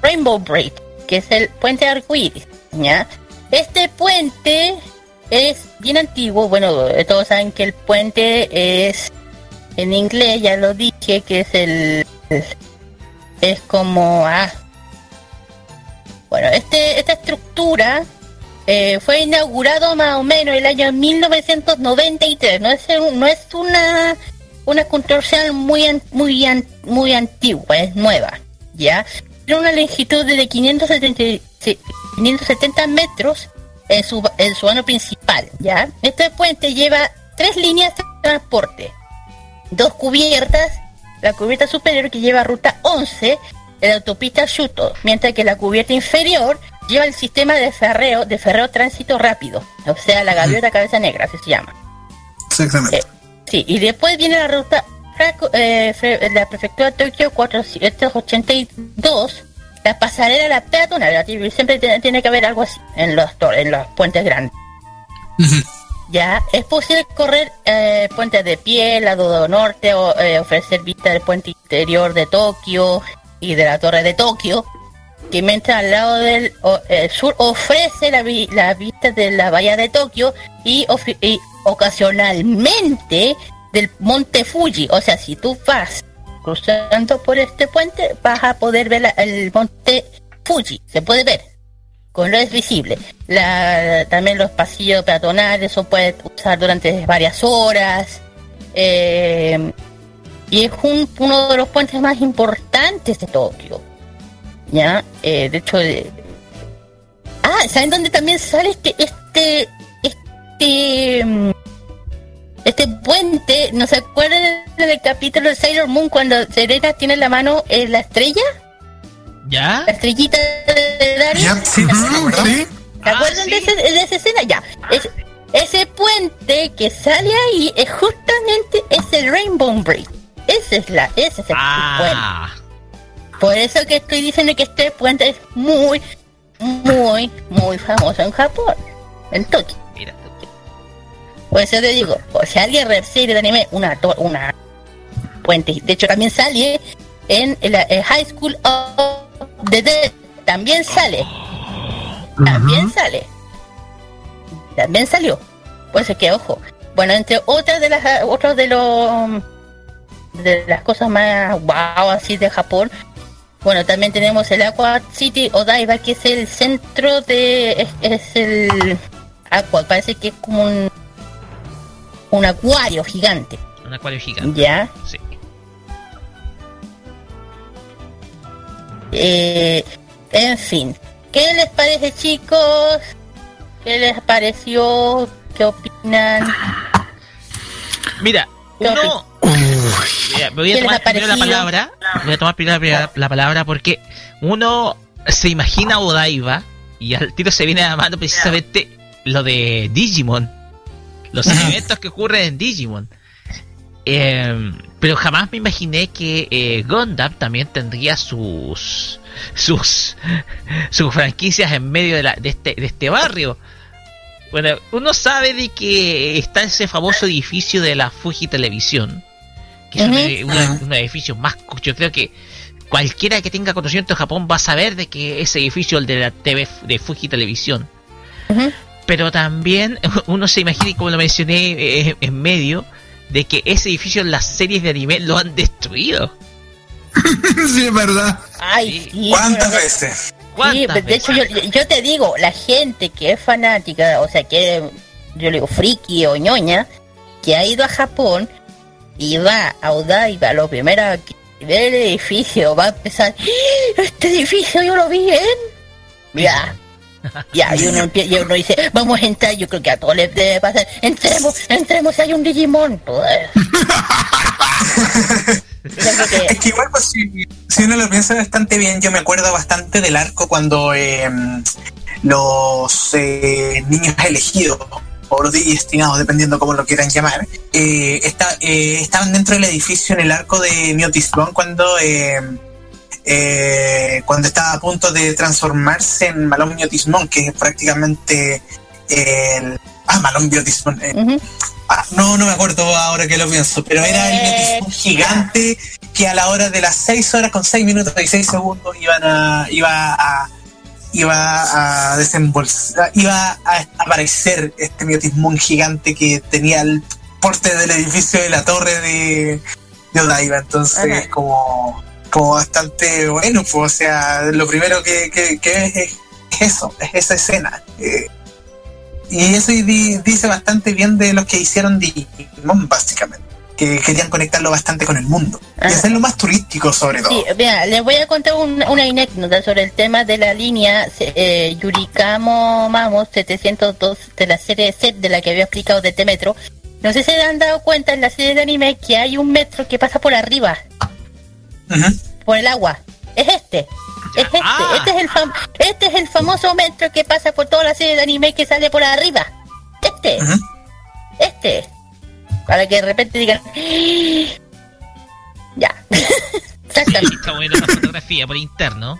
Rainbow Bridge, que es el puente arcoíris, ¿ya? Este puente es bien antiguo, bueno, eh, todos saben que el puente es, en inglés, ya lo dije, que es el, es como, ah, bueno, este, esta estructura eh, fue inaugurado más o menos el año 1993. No es, no es una, una construcción muy, muy, muy antigua, es nueva. ¿ya? Tiene una longitud de 570, sí, 570 metros en su, en su ano principal. ¿ya? Este puente lleva tres líneas de transporte, dos cubiertas, la cubierta superior que lleva ruta 11 de la autopista Shuto, mientras que la cubierta inferior lleva el sistema de ferreo, de ferreo tránsito rápido, o sea, la gaviota cabeza negra, así se llama. Exactamente. Eh, sí, y después viene la ruta eh, la prefectura de Tokio 482, la pasarela la peatonal, siempre tiene, que haber algo así en los, en los puentes grandes. Ya, es posible correr eh, puentes de pie, lado norte, o eh, ofrecer vista del puente interior de Tokio y de la torre de Tokio, que mientras al lado del o- sur ofrece la, vi- la vista de la bahía de Tokio y, y ocasionalmente del monte Fuji. O sea, si tú vas cruzando por este puente, vas a poder ver el monte Fuji, se puede ver con lo es visible. También los pasillos peatonales se puede usar durante varias horas. eh, y es un- uno de los puentes más importantes de Tokio. ¿Ya? Eh, de hecho, de- ah, ¿saben dónde también sale este, este, este, mm, este puente? ¿No se acuerdan del capítulo de Sailor Moon cuando Serena tiene en la mano eh, la estrella? ¿Ya? La estrellita de Dario. Ya, sí. ¿Sí? ¿Se Ah, acuerdan de, ese- de esa escena? Ya. Es- ese puente que sale ahí es justamente es el Rainbow Bridge. Ese es la, ese es el puente. Ah, Por eso que estoy diciendo que este puente es muy, muy, muy famoso en Japón. En Tokio. Por eso te digo, por si alguien ve serie de anime, una, una puente. De hecho, también sale en la el High School of the Dead. También sale. También sale. También salió. Pues es que, ojo. Bueno, entre otras de las otros de los de las cosas más wow así de Japón. Bueno, también tenemos el Aqua City Odaiba, que es el centro de es, es el Aqua, parece que es como un un acuario gigante, Un acuario gigante. ¿ya? Sí. Eh, en fin, ¿qué les parece, chicos? ¿Qué les pareció? ¿Qué opinan? Mira, uno. Mira, me voy ¿Qué a tomar primero la palabra. Voy a tomar primero la, la palabra porque uno se imagina Odaiba y al tiro se viene a la mano precisamente lo de Digimon. Los eventos que ocurren en Digimon. Eh, pero jamás me imaginé que eh, Gundam también tendría sus sus <laughs> sus franquicias en medio de, la, de este de este barrio. Bueno, uno sabe de que está ese famoso edificio de la Fuji Televisión, que es un, Ujú. ed- uno de los edificios más... Yo creo que cualquiera que tenga conocimiento de Japón va a saber de que ese edificio el de la TV de Fuji Televisión. Ujú. Pero también <laughs> uno se imagina, y como lo mencioné eh, en medio, de que ese edificio en las series de anime lo han destruido. <laughs> sí, es verdad. Ay, sí, ¿Cuántas pero- veces? Sí, ¿Cuántas pues, de hecho yo, yo te digo, la gente que es fanática, o sea, que yo le digo friki o ñoña, que ha ido a Japón y va a Odaiba, lo primero que ve el edificio, va a empezar. "¡Ah! Este edificio yo lo vi en. Ya. Ya, y uno, y uno dice, vamos a entrar, yo creo que a todos les debe pasar. Entremos, entremos, hay un Digimon. Pues. <laughs> Que- Es que igual, pues, si, si uno lo piensa bastante bien, yo me acuerdo bastante del arco cuando eh, los eh, niños elegidos o los destinados, dependiendo cómo lo quieran llamar, eh, está- eh, estaban dentro del edificio en el arco de Miotisbon cuando eh, eh, cuando estaba a punto de transformarse en Malón Miotismon, que es prácticamente el... Ah, Malón Miotismon. eh. Ah, no, no me acuerdo ahora que lo pienso, pero era el Eh, Miotismon gigante que a la hora de las 6 horas con 6 minutos y 6 segundos iban a, iba a iba a desembolsar, iba a aparecer este Miotismon gigante que tenía el porte del edificio de la torre de, de Odaiba, entonces Ajá. como, como bastante bueno, pues, o sea, lo primero que, que, que es, es eso, es esa escena. eh, y eso di- dice bastante bien de los que hicieron Digimon, básicamente. Que querían conectarlo bastante con el mundo. Y Ajá. hacerlo más turístico, sobre todo. Sí, mira, les voy a contar un- una anécdota sobre el tema de la línea eh, Yurikamo Mamos 702 de la serie Z de la que había explicado de T-Metro. No sé si se han dado cuenta en la serie de anime que hay un metro que pasa por arriba, Por el agua. Es este. Es este. Ah. Este, es el fam- este es el famoso metro que pasa por toda la serie de anime que sale por arriba. Este. Este. Para que de repente digan... Ya. <laughs> Exactamente. Está buena la fotografía por interno.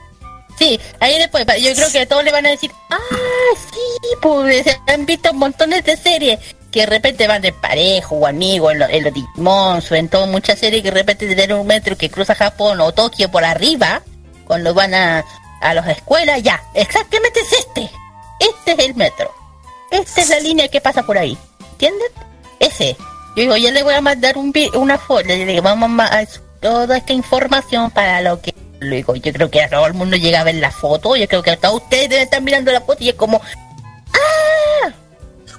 Sí, ahí después, yo creo que todos le van a decir, ah, sí, pues se han visto montones de series que de repente van de parejo o amigos en, lo- los Digimon o en todas muchas series que de repente tienen un metro que cruza Japón o Tokio por arriba, cuando van a, a las escuelas, ya, exactamente es este, este es el metro, esta es la línea que pasa por ahí, ¿entienden? Ese. Yo digo, ya le voy a mandar un una foto, le digo, vamos a toda esta información para lo que Luego, yo creo que a todo el mundo llega a ver la foto. Yo creo que todos ustedes deben estar mirando la foto y es como,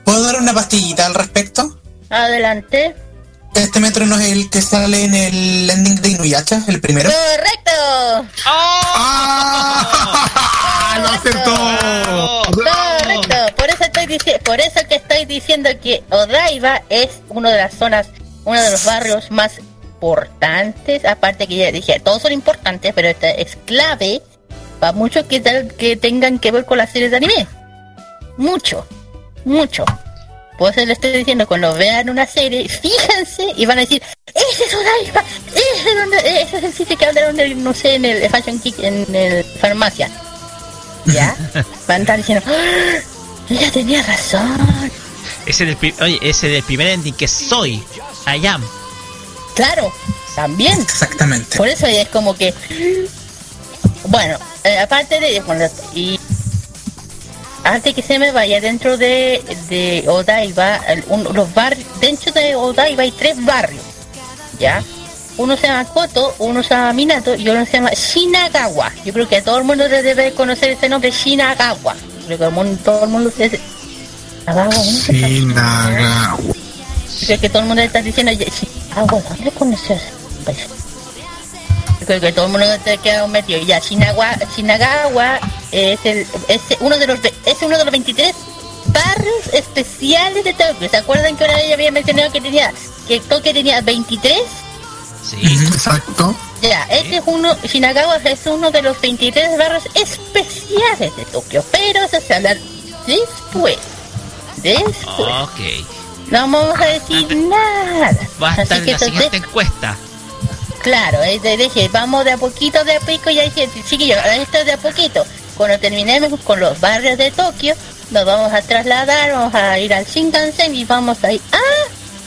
¿Puedo dar una pastillita al respecto? adelante. Este metro no es el que sale en el ending de Inuyasha, el primero. ¡Correcto! ¡Ah! ¡Lo acertó! ¡Correcto! Por eso, estoy por eso que estoy diciendo que Odaiba es una de las zonas, uno de los barrios más importantes. Aparte que ya dije, todos son importantes, pero este es clave para muchos que, tal- que tengan que ver con las series de anime. Mucho, mucho. Por eso les estoy diciendo, cuando vean una serie, fíjense y van a decir, ese es Odaiba, ese es, donde, ese es el sitio que hablaron del, no sé, en el Fashion Kick, en el farmacia. ¿Ya? <laughs> Van a estar diciendo, ¡Ah! ella tenía razón. Ese del, oye, ese del primer ending que soy. I am. Claro, también. Exactamente. Por eso es como que. Bueno, eh, aparte de. bueno, y antes que se me vaya, dentro de, de Odaiba, un- los barrios. Dentro de Odaiba hay tres barrios. ¿Ya? Uno se llama Koto, uno se llama Minato y uno se llama Shinagawa. Yo creo que todo el mundo debe conocer ese nombre, Shinagawa. Creo que el mundo- todo el mundo se. Shinagawa, creo que todo el mundo está diciendo, "Oye, Shinagawa, ¿dónde conoció ese nombre?" Yo creo que todo el mundo te queda metido. Ya, Shinagawa, Shinagawa es, el, es uno de los es uno de los 23 barrios especiales de Tokio. ¿Se acuerdan que una vez había mencionado que tenía que Tokio tenía 23? Sí. Exacto. Ya, ese es uno, Shinagawa es uno de los 23 barrios especiales de Tokio, pero eso se habla después. Después. Ok. No vamos a decir nada. Va a estar Así en que la siguiente de- encuesta. Claro, es de, dije, vamos de a poquito, de a poquito, ya dije, chiquillos, esto es de a poquito. Cuando terminemos con los barrios de Tokio, nos vamos a trasladar, vamos a ir al Shinkansen y vamos a ir a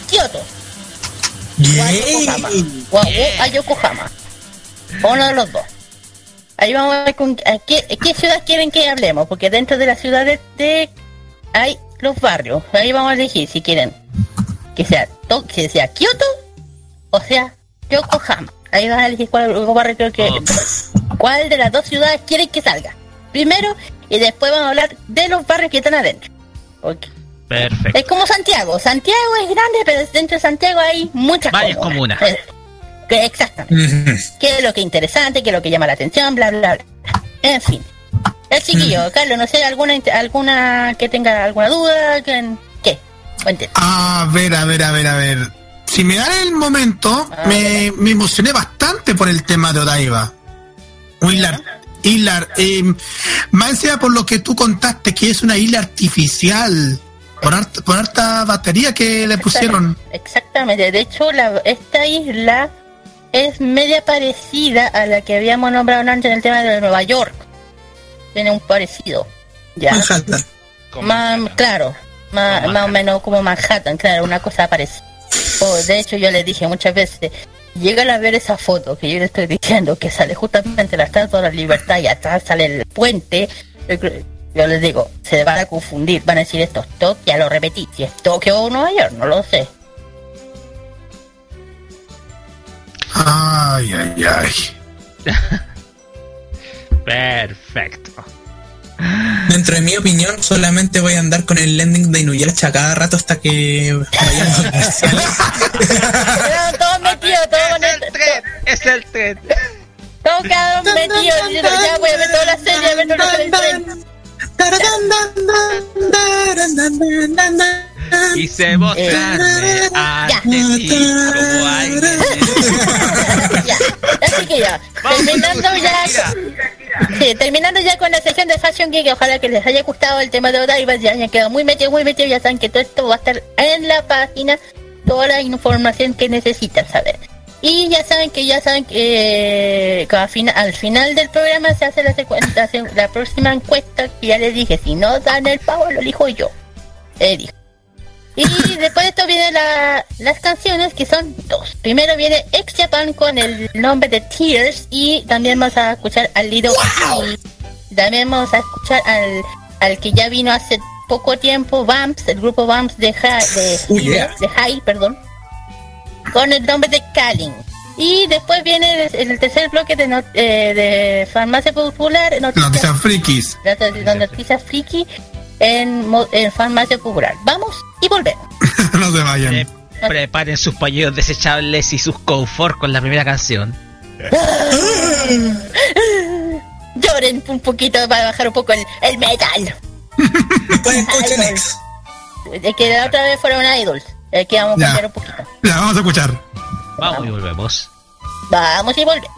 Kioto o a Yokohama. O a, o a Yokohama. Uno de los dos. Ahí vamos a ver con a qué, qué ciudad quieren que hablemos, porque dentro de las ciudades de hay los barrios. Ahí vamos a elegir si quieren que sea, To- que sea Kioto o sea Yokohama. Ahí vas a elegir cuál barrio creo que Ok. cuál de las dos ciudades quieren que salga. Primero y después vamos a hablar de los barrios que están adentro. Porque Perfecto. es como Santiago. Santiago es grande, pero dentro de Santiago hay muchas Varias comunas. comunas. Eh, Que exactamente. Qué es lo que es interesante, qué es lo que llama la atención, bla, bla, bla. En fin. El chiquillo, Carlos, no sé, alguna alguna que tenga alguna duda, que- ¿qué? A ver, a ver, a ver, a ver. Si me dan el momento, Ah, me, me emocioné bastante por el tema de Odaiba. Hilar, Hilar, eh, más encima por lo que tú contaste, que es una isla artificial. Por, harta- por harta batería que le pusieron. Exactamente. De hecho, la, esta isla es media parecida a la que habíamos nombrado antes en el tema de Nueva York. Tiene un parecido. Ya. Manhattan. Más, claro, más, o menos como Manhattan, claro, una cosa parecida. O, de hecho, yo le dije muchas veces, llegan a ver esa foto que yo le estoy diciendo, que sale justamente la Estatua de la Libertad y atrás sale el puente. Yo les digo, se van a confundir, van a decir esto es Tokio, ya lo repetí, si es Tokio o Nueva York, no lo sé. Ay, ay, ay. <laughs> Perfecto. Dentro de mi opinión, solamente voy a andar con el landing de Inuyasha cada rato hasta que vayamos a comerciales. Quedaron todos metidos, todos Es con el el- tren, es el tren. todos quedaron metidos, diciendo, ya voy a ver toda la serie, a ver toda la serie. Quise mostrarme ante ti como. Ya, así que ya, terminando ya, sí, terminando ya con la sesión de Fashion Geek, ojalá que les haya gustado el tema de Odaiba, ya hayan quedado muy metidos, muy metidos, ya saben que todo esto va a estar en la página, toda la información que necesitan saber. Y ya saben que ya saben que, eh, que al, fina- al final del programa se hace la, secuen- la se- próxima encuesta. Que ya les dije, si no dan el pago lo elijo yo. Eh, dijo. Y después de esto vienen la- las canciones que son dos. Primero viene Ex Japan con el nombre de Tears y también vamos a escuchar al Lido y también vamos a escuchar al, al que ya vino hace poco tiempo, Vamps, el grupo Vamps de, Ha- de, Oh, yeah. de High, perdón, con el nombre de Kalin. Y después viene el, el tercer bloque de, not- eh, de Farmacia Popular, Noticias Noticias frikis. Noticias friki en, mo- en farmacia popular. Vamos y volvemos. <laughs> no se vayan. Pre- preparen sus pañuelos desechables y sus confort con la primera canción. <laughs> Lloren un poquito para bajar un poco el, el metal. <laughs> Después escuchen X. Es que la otra vez fueron idols. Es que vamos a cambiar un poquito. Ya, vamos a escuchar. Vamos y volvemos. Vamos y volvemos.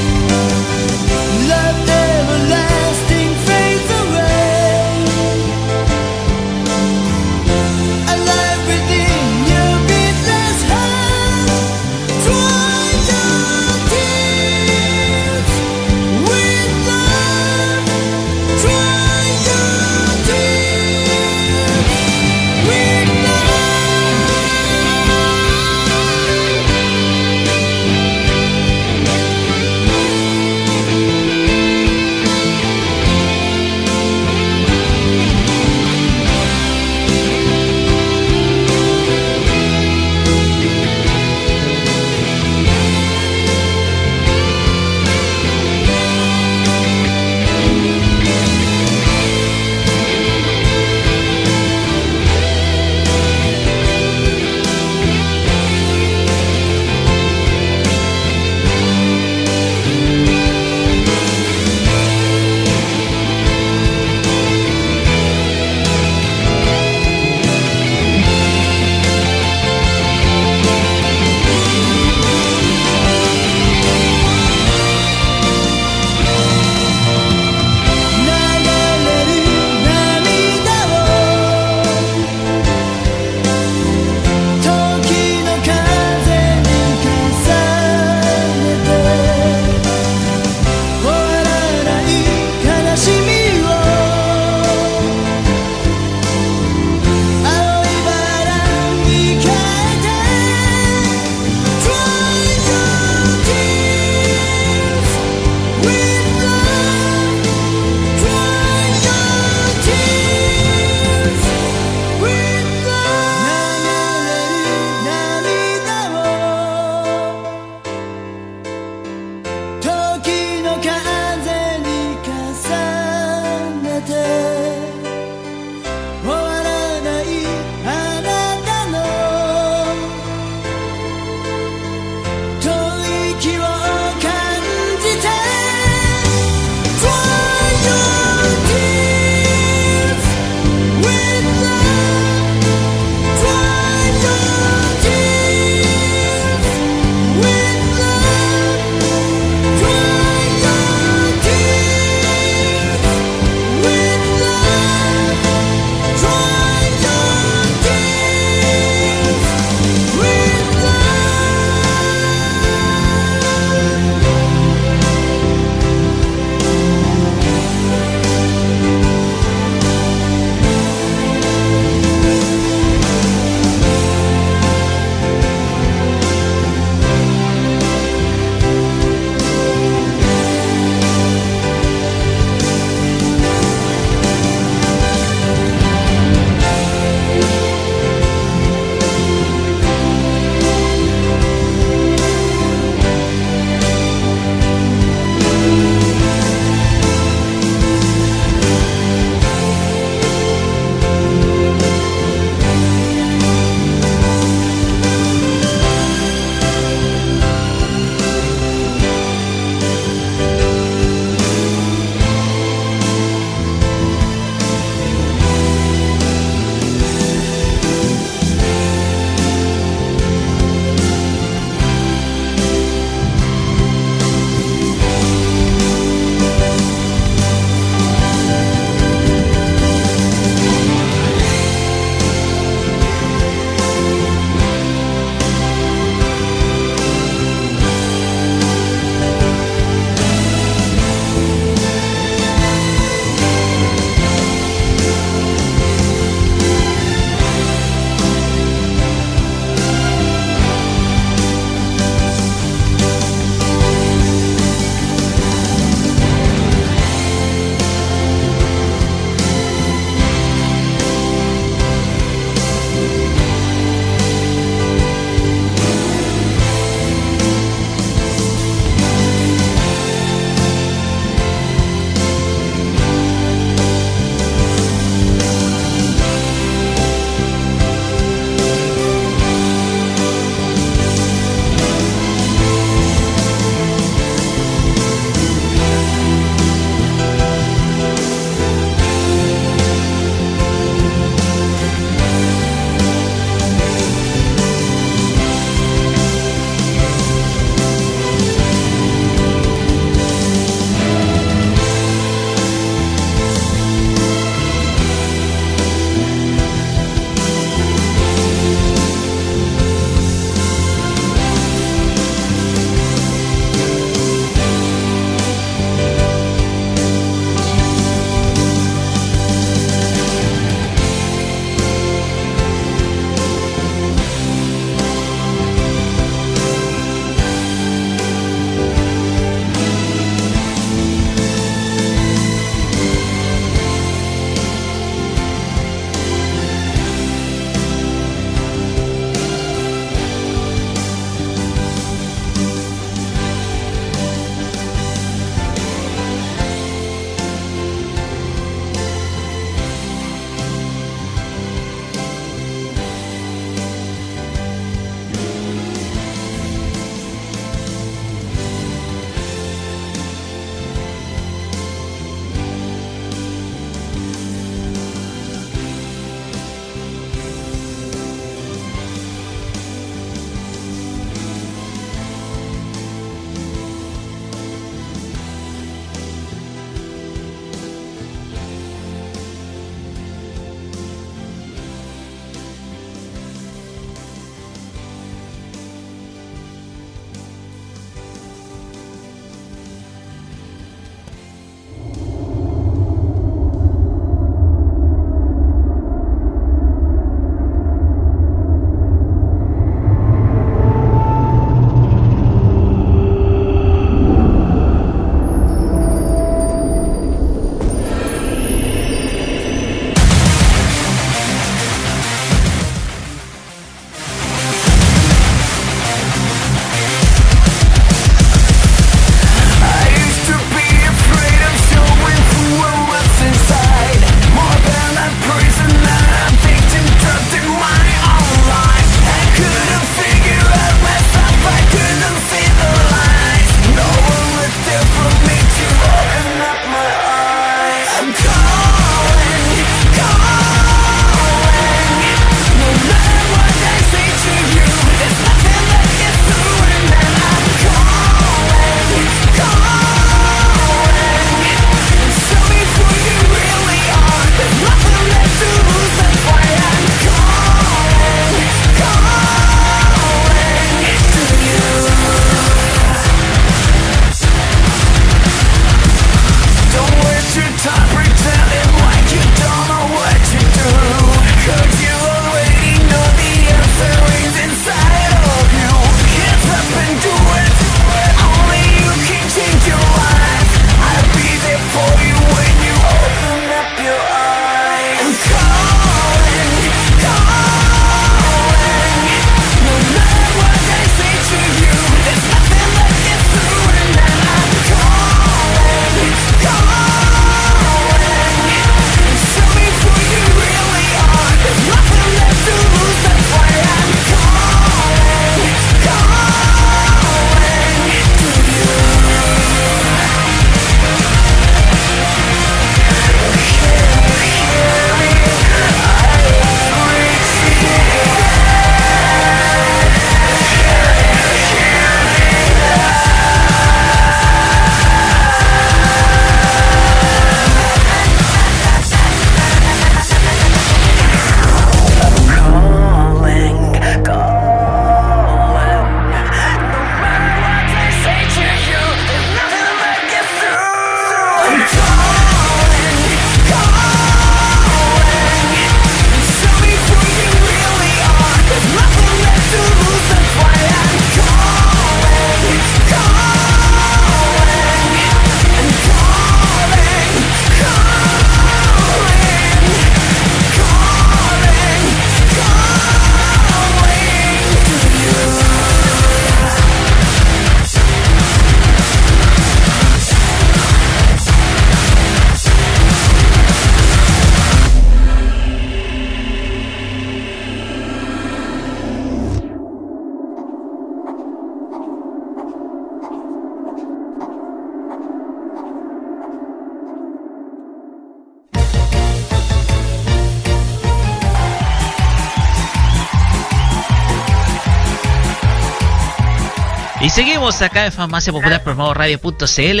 Acá en Farmacia Popular Radio.cl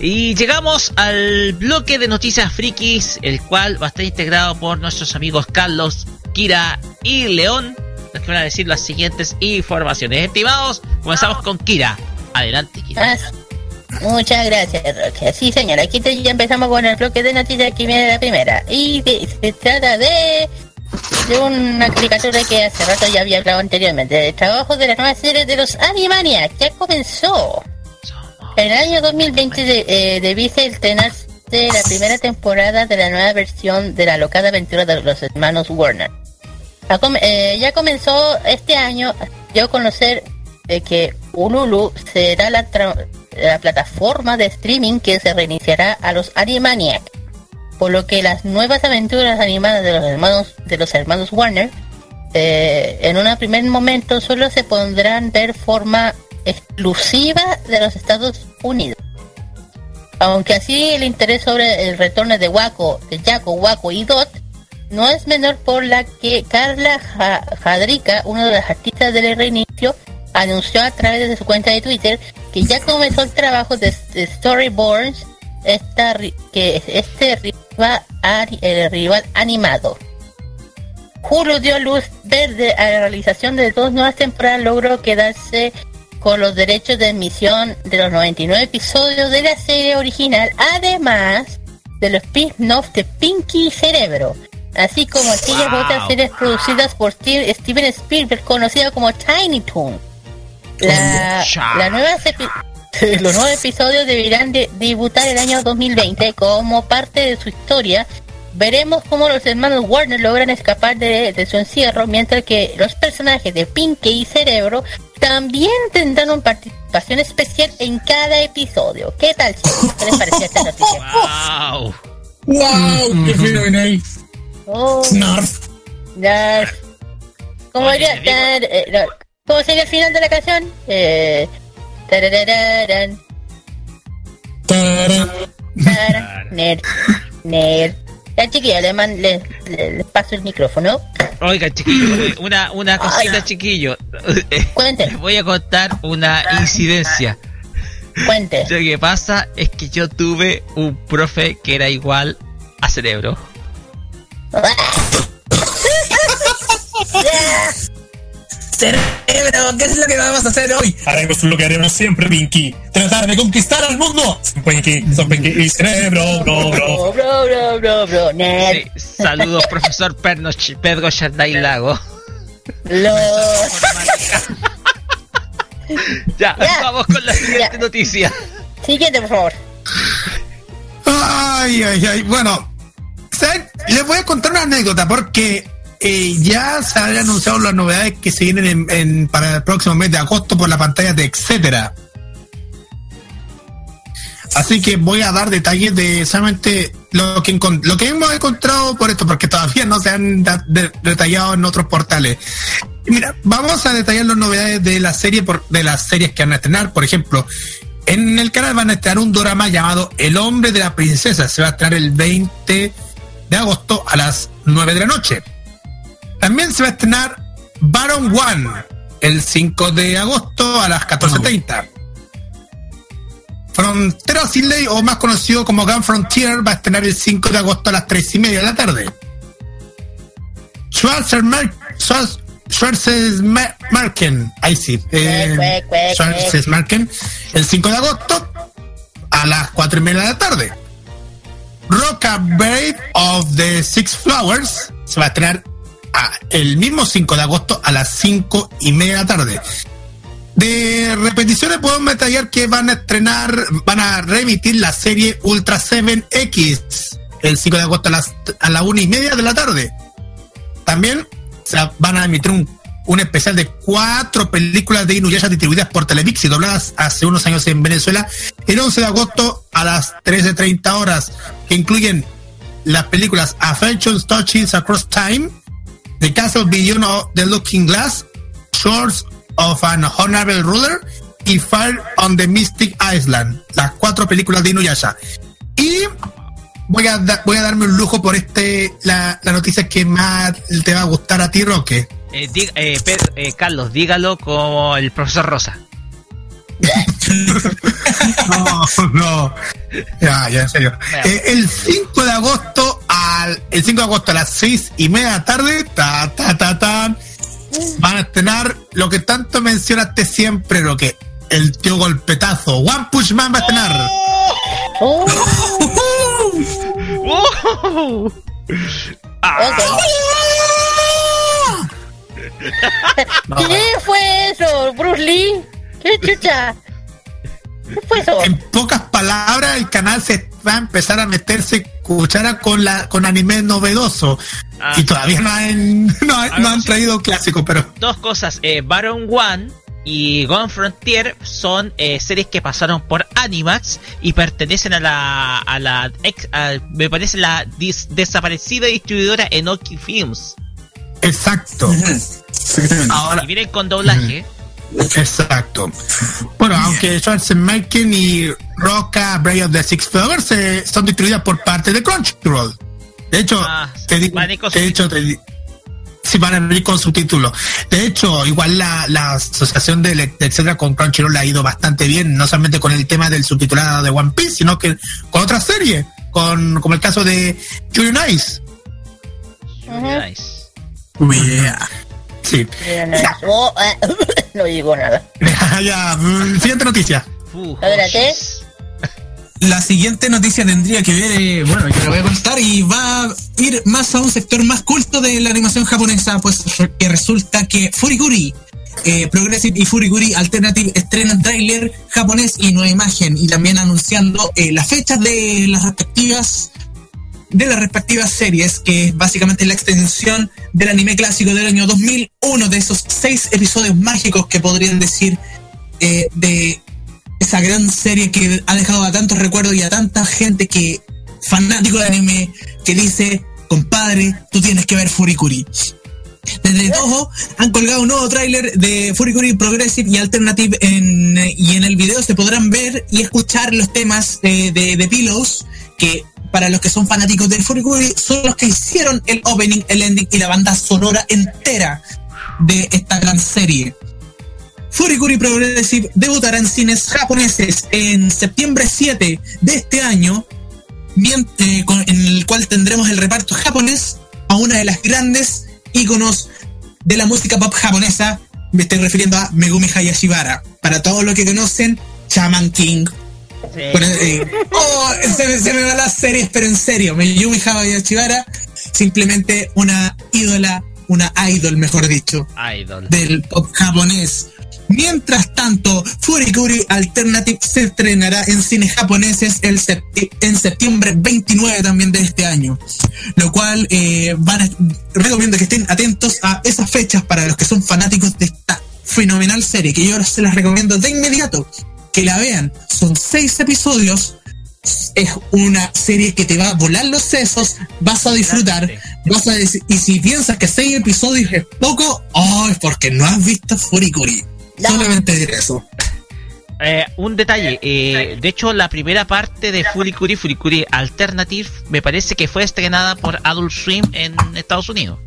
y llegamos al bloque de noticias frikis, el cual va a estar integrado por nuestros amigos Carlos, Kira y León, los que van a decir las siguientes informaciones. Estimados, comenzamos con Kira. Adelante, Kira. Ah, Muchas gracias, Roque. Sí, señor, aquí te- ya empezamos con el bloque de noticias que viene la primera. Y de- se trata de, de una caricatura que hace rato ya había hablado anteriormente. El trabajo de la nueva serie de los Animaniacs ya comenzó. En el año 2020 de, eh, debiese estrenarse la primera temporada de la nueva versión de la locada aventura de los hermanos Warner. Eh, ya comenzó este año, a conocer de que Ululu será la, la plataforma de streaming que se reiniciará a los Animaniacs, por lo que las nuevas aventuras animadas de los hermanos de los hermanos Warner eh, en un primer momento solo se podrán ver forma exclusiva de los Estados Unidos. Aunque así el interés sobre el retorno de Waco, de Jaco, Waco y Dot no es menor por la que Carla Ja- Jadrica, uno de los artistas del reinicio, anunció a través de su cuenta de Twitter que ya comenzó el trabajo de, de Storyboards, esta, que este ari- el rival animado. Hulu dio luz verde a la realización de dos nuevas temporadas, logró quedarse con los derechos de emisión de los 99 episodios de la serie original, además de los spin-offs de Pinky y Cerebro, así como aquellas Wow. otras series producidas por Steve- Steven Spielberg, conocida como Tiny Toon. La, nueva <laughs> los nuevos episodios deberán de debutar el año 2020 como parte de su historia. Veremos cómo los hermanos Warner logran escapar de, de su encierro, mientras que los personajes de Pinky y Cerebro también tendrán una participación especial en cada episodio. ¿Qué tal, chicos? ¿Qué les pareció esta noticia? <laughs> ¡Wow! ¡Wow! ¡Qué fenomenal! Oh. ¿Cómo, Oye, sería, eh, ¿Cómo sería el final de la canción? Eh, nerd, nerd. Ya chiquilla, le, man- le, le- le paso el micrófono. Oiga, chiquillo, una, una cosita, chiquillo. <laughs> Cuente. Les voy a contar una incidencia. Cuente. Lo que pasa es que yo tuve un profe que era igual a cerebro. Cerebro, ¿qué es lo que vamos a hacer hoy? Haremos lo que haremos siempre, Pinky. Tratar de conquistar al mundo. Son Pinky, son Pinky y cerebro, bro, bro. Bro, bro, bro, bro. Sí, saludos, profesor Perno Ch- Pedro Sharday Lago. Los... <laughs> Ya, Ya. vamos con la siguiente Ya. noticia. Siguiente, por favor. Ay, ay, ay. Bueno, ¿saben? les voy a contar una anécdota porque eh, ya se han anunciado las novedades que se vienen en- en- para el próximo mes de agosto por la pantalla de etcétera. Así que voy a dar detalles de solamente lo que, lo que hemos encontrado por esto, porque todavía no se han detallado en otros portales. Mira, vamos a detallar las novedades de la serie por, de las series que van a estrenar. Por ejemplo, en el canal van a estrenar un drama llamado El hombre de la princesa. Se va a estrenar el 20 de agosto a las 9 de la noche. También se va a estrenar Baron One el 5 de agosto a las 14.30. Frontera sin ley, o más conocido como Gun Frontier, va a estrenar el 5 de agosto a las 3 y media de la tarde. Schwarzenegger, Schwarz- Schwarzenegger, ahí sí, eh, Schwarzenegger, el 5 de agosto a las 4 y media de la tarde. Roca Brave of the Six Flowers se va a estrenar el mismo 5 de agosto a las 5 y media de la tarde. De repeticiones podemos detallar que van a estrenar, van a reemitir la serie Ultra 7X el 5 de agosto a las a la 1 y media de la tarde. También se van a emitir un, especial de cuatro películas de Inuyasha distribuidas por Televix y dobladas hace unos años en Venezuela el 11 de agosto a las 13.30 horas, que incluyen las películas Affections Touchings Across Time, The Castle Beyond of the Looking Glass, Shores of an Honorable Ruler y Fire on the Mystic Island, las cuatro películas de Inuyasha. Y voy a, voy a darme un lujo por este la, la noticia que más te va a gustar a ti, Roque. Eh, eh, eh, Carlos, dígalo como el profesor Rosa. <laughs> No, no. Ya, ya, en serio. Eh, el 5 de agosto al el 5 de agosto a las 6 y media de la tarde, ta, ta, ta, ta, van a estrenar lo que tanto mencionaste siempre, lo que el tío golpetazo. One Punch Man va a estrenar. Oh, ¡Uh! Ah, ok. <laughs> ¿Qué fue eso, Bruce Lee? ¿Qué <laughs> chucha? ¿Qué fue eso? En pocas palabras, el canal se va a empezar a meterse cuchara con la con anime novedoso. Ah. Y todavía no han, <laughs> no, han- no han traído clásicos, pero Dos cosas. Eh, Baron One y Gone Frontier son eh, series que pasaron por Animax y pertenecen a la, a la ex- a- me parece la dis- desaparecida distribuidora Enoki Films. exacto. <laughs> Ahora, Y vienen con doblaje. Exacto. Bueno, aunque Schwarzenegger y Roca, Brave of the Six Flowers eh, son distribuidas por parte de Crunchyroll. De hecho, Ah, te digo, de hecho, te sí van a venir con subtítulos. De hecho, igual la, la asociación de, de etcétera con Crunchyroll ha ido bastante bien, no solamente con el tema del subtitulado de One Piece, sino que con otras series, con, como el caso de Yuri on Ice. Nice. Yeah. Sí. No, oh, ah, <laughs> no digo nada. <laughs> ya, mm, siguiente noticia. Espérate. hoshis. La siguiente noticia tendría que ver, eh, bueno, yo la voy a contar y va a ir más a un sector más culto de la animación japonesa, pues que resulta que Furikuri, eh, Progressive y Furikuri Alternative estrenan tráiler japonés y nueva imagen y también anunciando eh, las fechas de las respectivas de las respectivas series, que es básicamente la extensión del anime clásico del año 2001, de esos seis episodios mágicos que podrían decir eh, de esa gran serie que ha dejado a tantos recuerdos y a tanta gente que fanático de anime que dice, compadre, tú tienes que ver Furikuri. Desde Toho han colgado un nuevo tráiler de Furikuri Progressive y Alternative en, eh, y en el video se podrán ver y escuchar los temas eh, de, de Pillows que para los que son fanáticos de Furikuri son los que hicieron el opening, el ending y la banda sonora entera de esta gran serie. Furikuri Progressive debutará en cines japoneses en septiembre 7 de este año, eh, en el cual tendremos el reparto japonés a una de las grandes íconos de la música pop japonesa. Me estoy refiriendo a Megumi Hayashibara. Para todos los que conocen, Shaman King. Sí. Bueno, eh, oh, se, me- se me van las series, pero en serio, Megumi Hayashibara, simplemente una ídola, una idol, mejor dicho, Idol. del pop japonés. Mientras tanto, Furikuri Alternative se estrenará en cines japoneses el septi- en septiembre 29 también de este año. Lo cual eh, van a- recomiendo que estén atentos a esas fechas para los que son fanáticos de esta fenomenal serie, que yo se las recomiendo de inmediato. Que la vean. Son seis episodios. Es una serie que te va a volar los sesos, vas a disfrutar, vas a decir, y si piensas que seis episodios es poco, oh, es porque no has visto Furikuri. No. Solamente diré eso. Eh, un detalle, eh, de hecho la primera parte de Furikuri, Furikuri Alternative, me parece que fue estrenada por Adult Swim en Estados Unidos.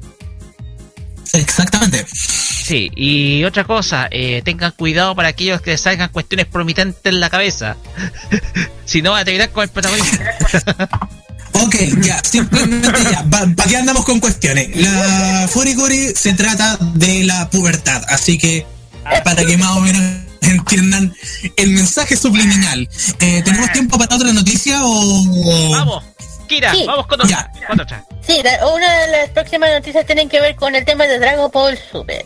Exactamente. Sí, y otra cosa, eh, tengan cuidado para aquellos que salgan cuestiones promitentes en la cabeza. <laughs> si no, van a terminar con el protagonista. <laughs> Ok, ya, simplemente ya. ¿Para qué andamos con cuestiones? La Furikuri se trata de la pubertad, así que para que más o menos <laughs> entiendan el mensaje subliminal. Eh, ¿Tenemos tiempo para otra noticia o...? vamos, Kira, Sí. vamos con otra. Ya. con otra. Sí, la- una de las próximas noticias tienen que ver con el tema de Dragon Ball Super.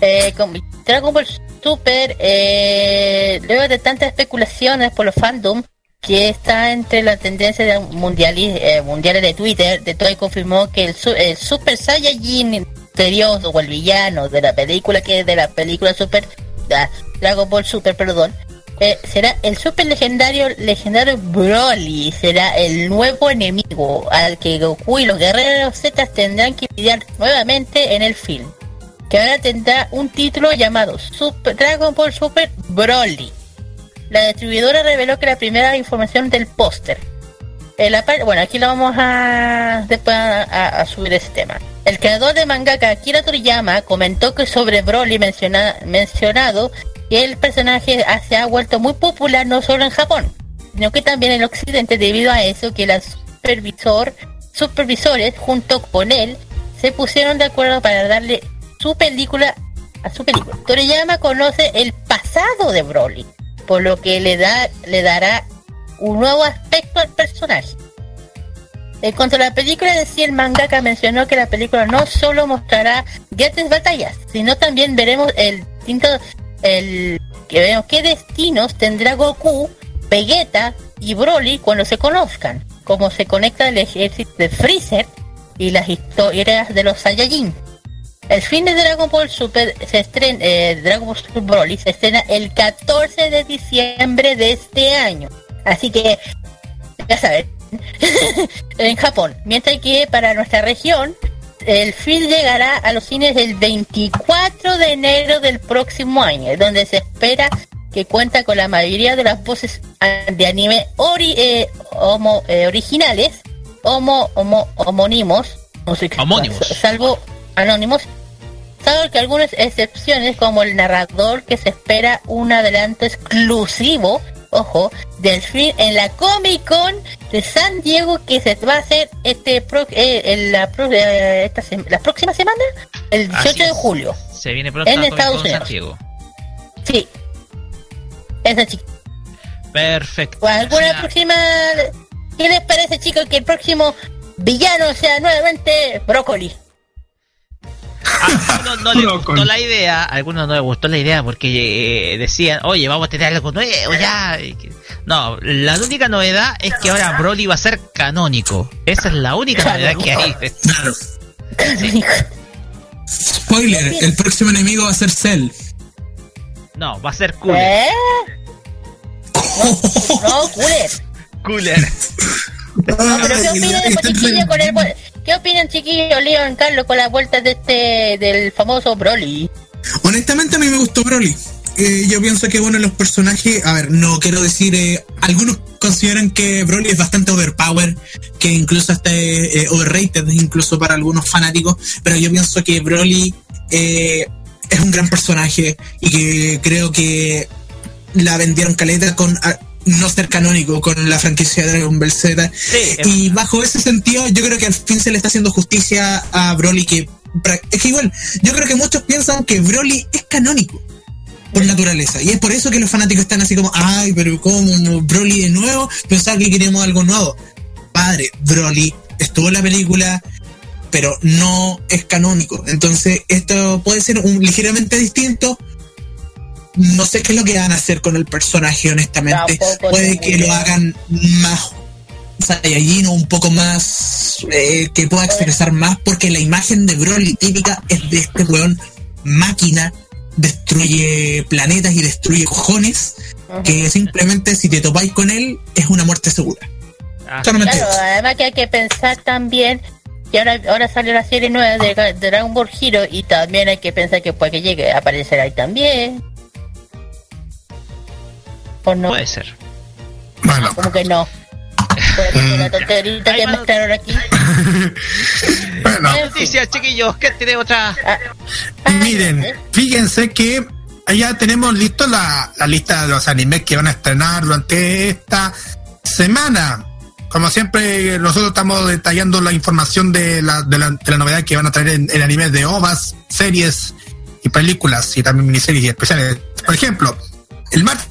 Eh, con Dragon Ball Super, eh, luego de tantas especulaciones por los fandom, que está entre la tendencia de mundiali- eh, mundiales de Twitter, de todo confirmó que el, su- el Super Saiyajin misterioso o el villano de la película, que es de la película Super, ah, Dragon Ball Super, perdón, eh, será el super legendario legendario Broly será el nuevo enemigo al que Goku y los guerreros Z tendrán que lidiar nuevamente en el film que ahora tendrá un título llamado Super Dragon Ball Super Broly. La distribuidora reveló que la primera información del póster par- bueno aquí lo vamos a después a, a- a subir ese tema. El creador de mangaka Akira Toriyama comentó que sobre Broly menciona- mencionado el personaje se ha vuelto muy popular no solo en Japón, sino que también en Occidente debido a eso que la supervisor, supervisores junto con él se pusieron de acuerdo para darle su película a su película. Toriyama conoce el pasado de Broly, por lo que le da le dará un nuevo aspecto al personaje. En cuanto a la película de sí, el mangaka mencionó que la película no solo mostrará grandes batallas, sino también veremos el distinto, el qué destinos tendrá Goku, Vegeta y Broly cuando se conozcan, cómo se conecta el ejército de Freezer y las historias de los Saiyajin. El fin de Dragon Ball Super se estrena, eh, Dragon Ball Super Broly se estrena el 14 de diciembre de este año. Así que, ya saben, <laughs> en Japón. Mientras que para nuestra región, el film llegará a los cines el 24 de enero del próximo año, donde se espera que cuenta con la mayoría de las voces de anime ori- eh, homo- eh, originales, homo, homo- homónimos, no sé qué- Homónimos. salvo anónimos, salvo que algunas excepciones como el narrador que se espera un adelanto exclusivo, ojo, del film en la Comic Con de San Diego que se va a hacer este pro- eh, en la, pro- eh, esta sem- la próxima semana, el 18 Así de es. julio. Se viene pronto En Estados Unidos. Santiago. Sí. Esa chica. Perfecto. ¿Alguna próxima? ¿Qué les parece, chicos, que el próximo villano sea nuevamente Brócoli? A algunos no les No, gustó la idea, a algunos no les gustó la idea porque eh, decían, oye, vamos a tener algo nuevo ya. No, la única novedad es que ahora Broly va a ser canónico. Esa es la única novedad que hay. Claro. Spoiler, el próximo enemigo va a ser Cell. No, va a ser cooler. ¿Eh? <laughs> No, cooler. Cooler. No, pero ¿qué Está pues, chiquillos, con el ¿Qué opinan chiquillos, Leon, Carlos, con las vueltas de este, del famoso Broly? Honestamente a mí me gustó Broly. Eh, yo pienso que bueno los personajes, a ver, no quiero decir, eh, algunos consideran que Broly es bastante overpower, que incluso hasta eh, overrated, incluso para algunos fanáticos, pero yo pienso que Broly eh, es un gran personaje y que creo que la vendieron caleta con a- no ser canónico con la franquicia de Dragon Ball Z. Sí, Y bajo ese sentido, yo creo que al fin se le está haciendo justicia a Broly, que es que igual, yo creo que muchos piensan que Broly es canónico por naturaleza. Y es por eso que los fanáticos están así como, ay, pero ¿cómo Broly de nuevo? Pensaba que queremos algo nuevo. Padre, Broly estuvo en la película, pero no es canónico. Entonces, esto puede ser un, ligeramente distinto. No sé qué es lo que van a hacer con el personaje, honestamente. Tampoco Puede que lo hagan más Saiyajin o un poco más eh, que pueda expresar más, porque la imagen de Broly típica es de este weón máquina, destruye planetas y destruye cojones, que simplemente si te topáis con él es una muerte segura. Ah, Claro, además que hay que pensar también que ahora, ahora salió la serie nueva de Dragon Ball Hero y también hay que pensar que puede que llegue a aparecer ahí también. ¿O no? puede ser. Bueno, Como que no. Puede ser una tonterita Ay, que mano. mezclaron aquí. <laughs> bueno. Noticias, chiquillos, ¿qué tiene otra? Ah, miren, fíjense que ya tenemos listo la, la lista de los animes que van a estrenar durante esta semana. Como siempre, nosotros estamos detallando la información de la, de la, de la novedad que van a traer en, en animes de OVAs, series y películas y también miniseries y especiales. Por ejemplo, el martes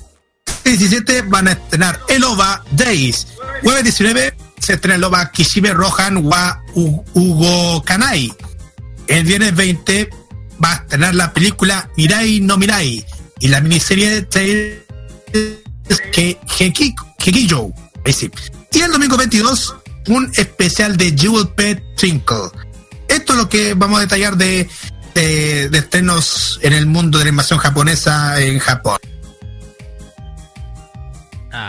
17 van a estrenar el OVA Days. Jueves 19 se estrena el OVA Kishibe Rohan wa Hugo Kanai. El viernes 20 va a estrenar la película Mirai no Mirai y la miniserie de que Hekijo. Y el domingo 22 un especial de Jewel Pet Twinkle. Esto es lo que vamos a detallar de, de, de estrenos en el mundo de la animación japonesa en Japón.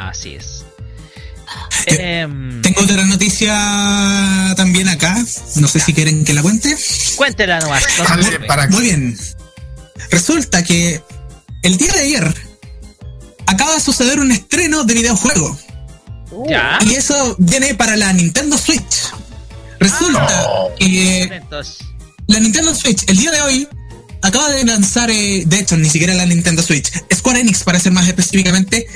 Así es. Eh, Em, Tengo otra noticia también acá. No sé si quieren que la cuente. cuéntela nomás. no Dale, para Muy bien. Resulta que el día de ayer acaba de suceder un estreno de videojuego. Ya. Y eso viene para la Nintendo Switch. Resulta que Atentos. la Nintendo Switch el día de hoy acaba de lanzar, eh, de hecho, ni siquiera la Nintendo Switch, Square Enix para ser más específicamente,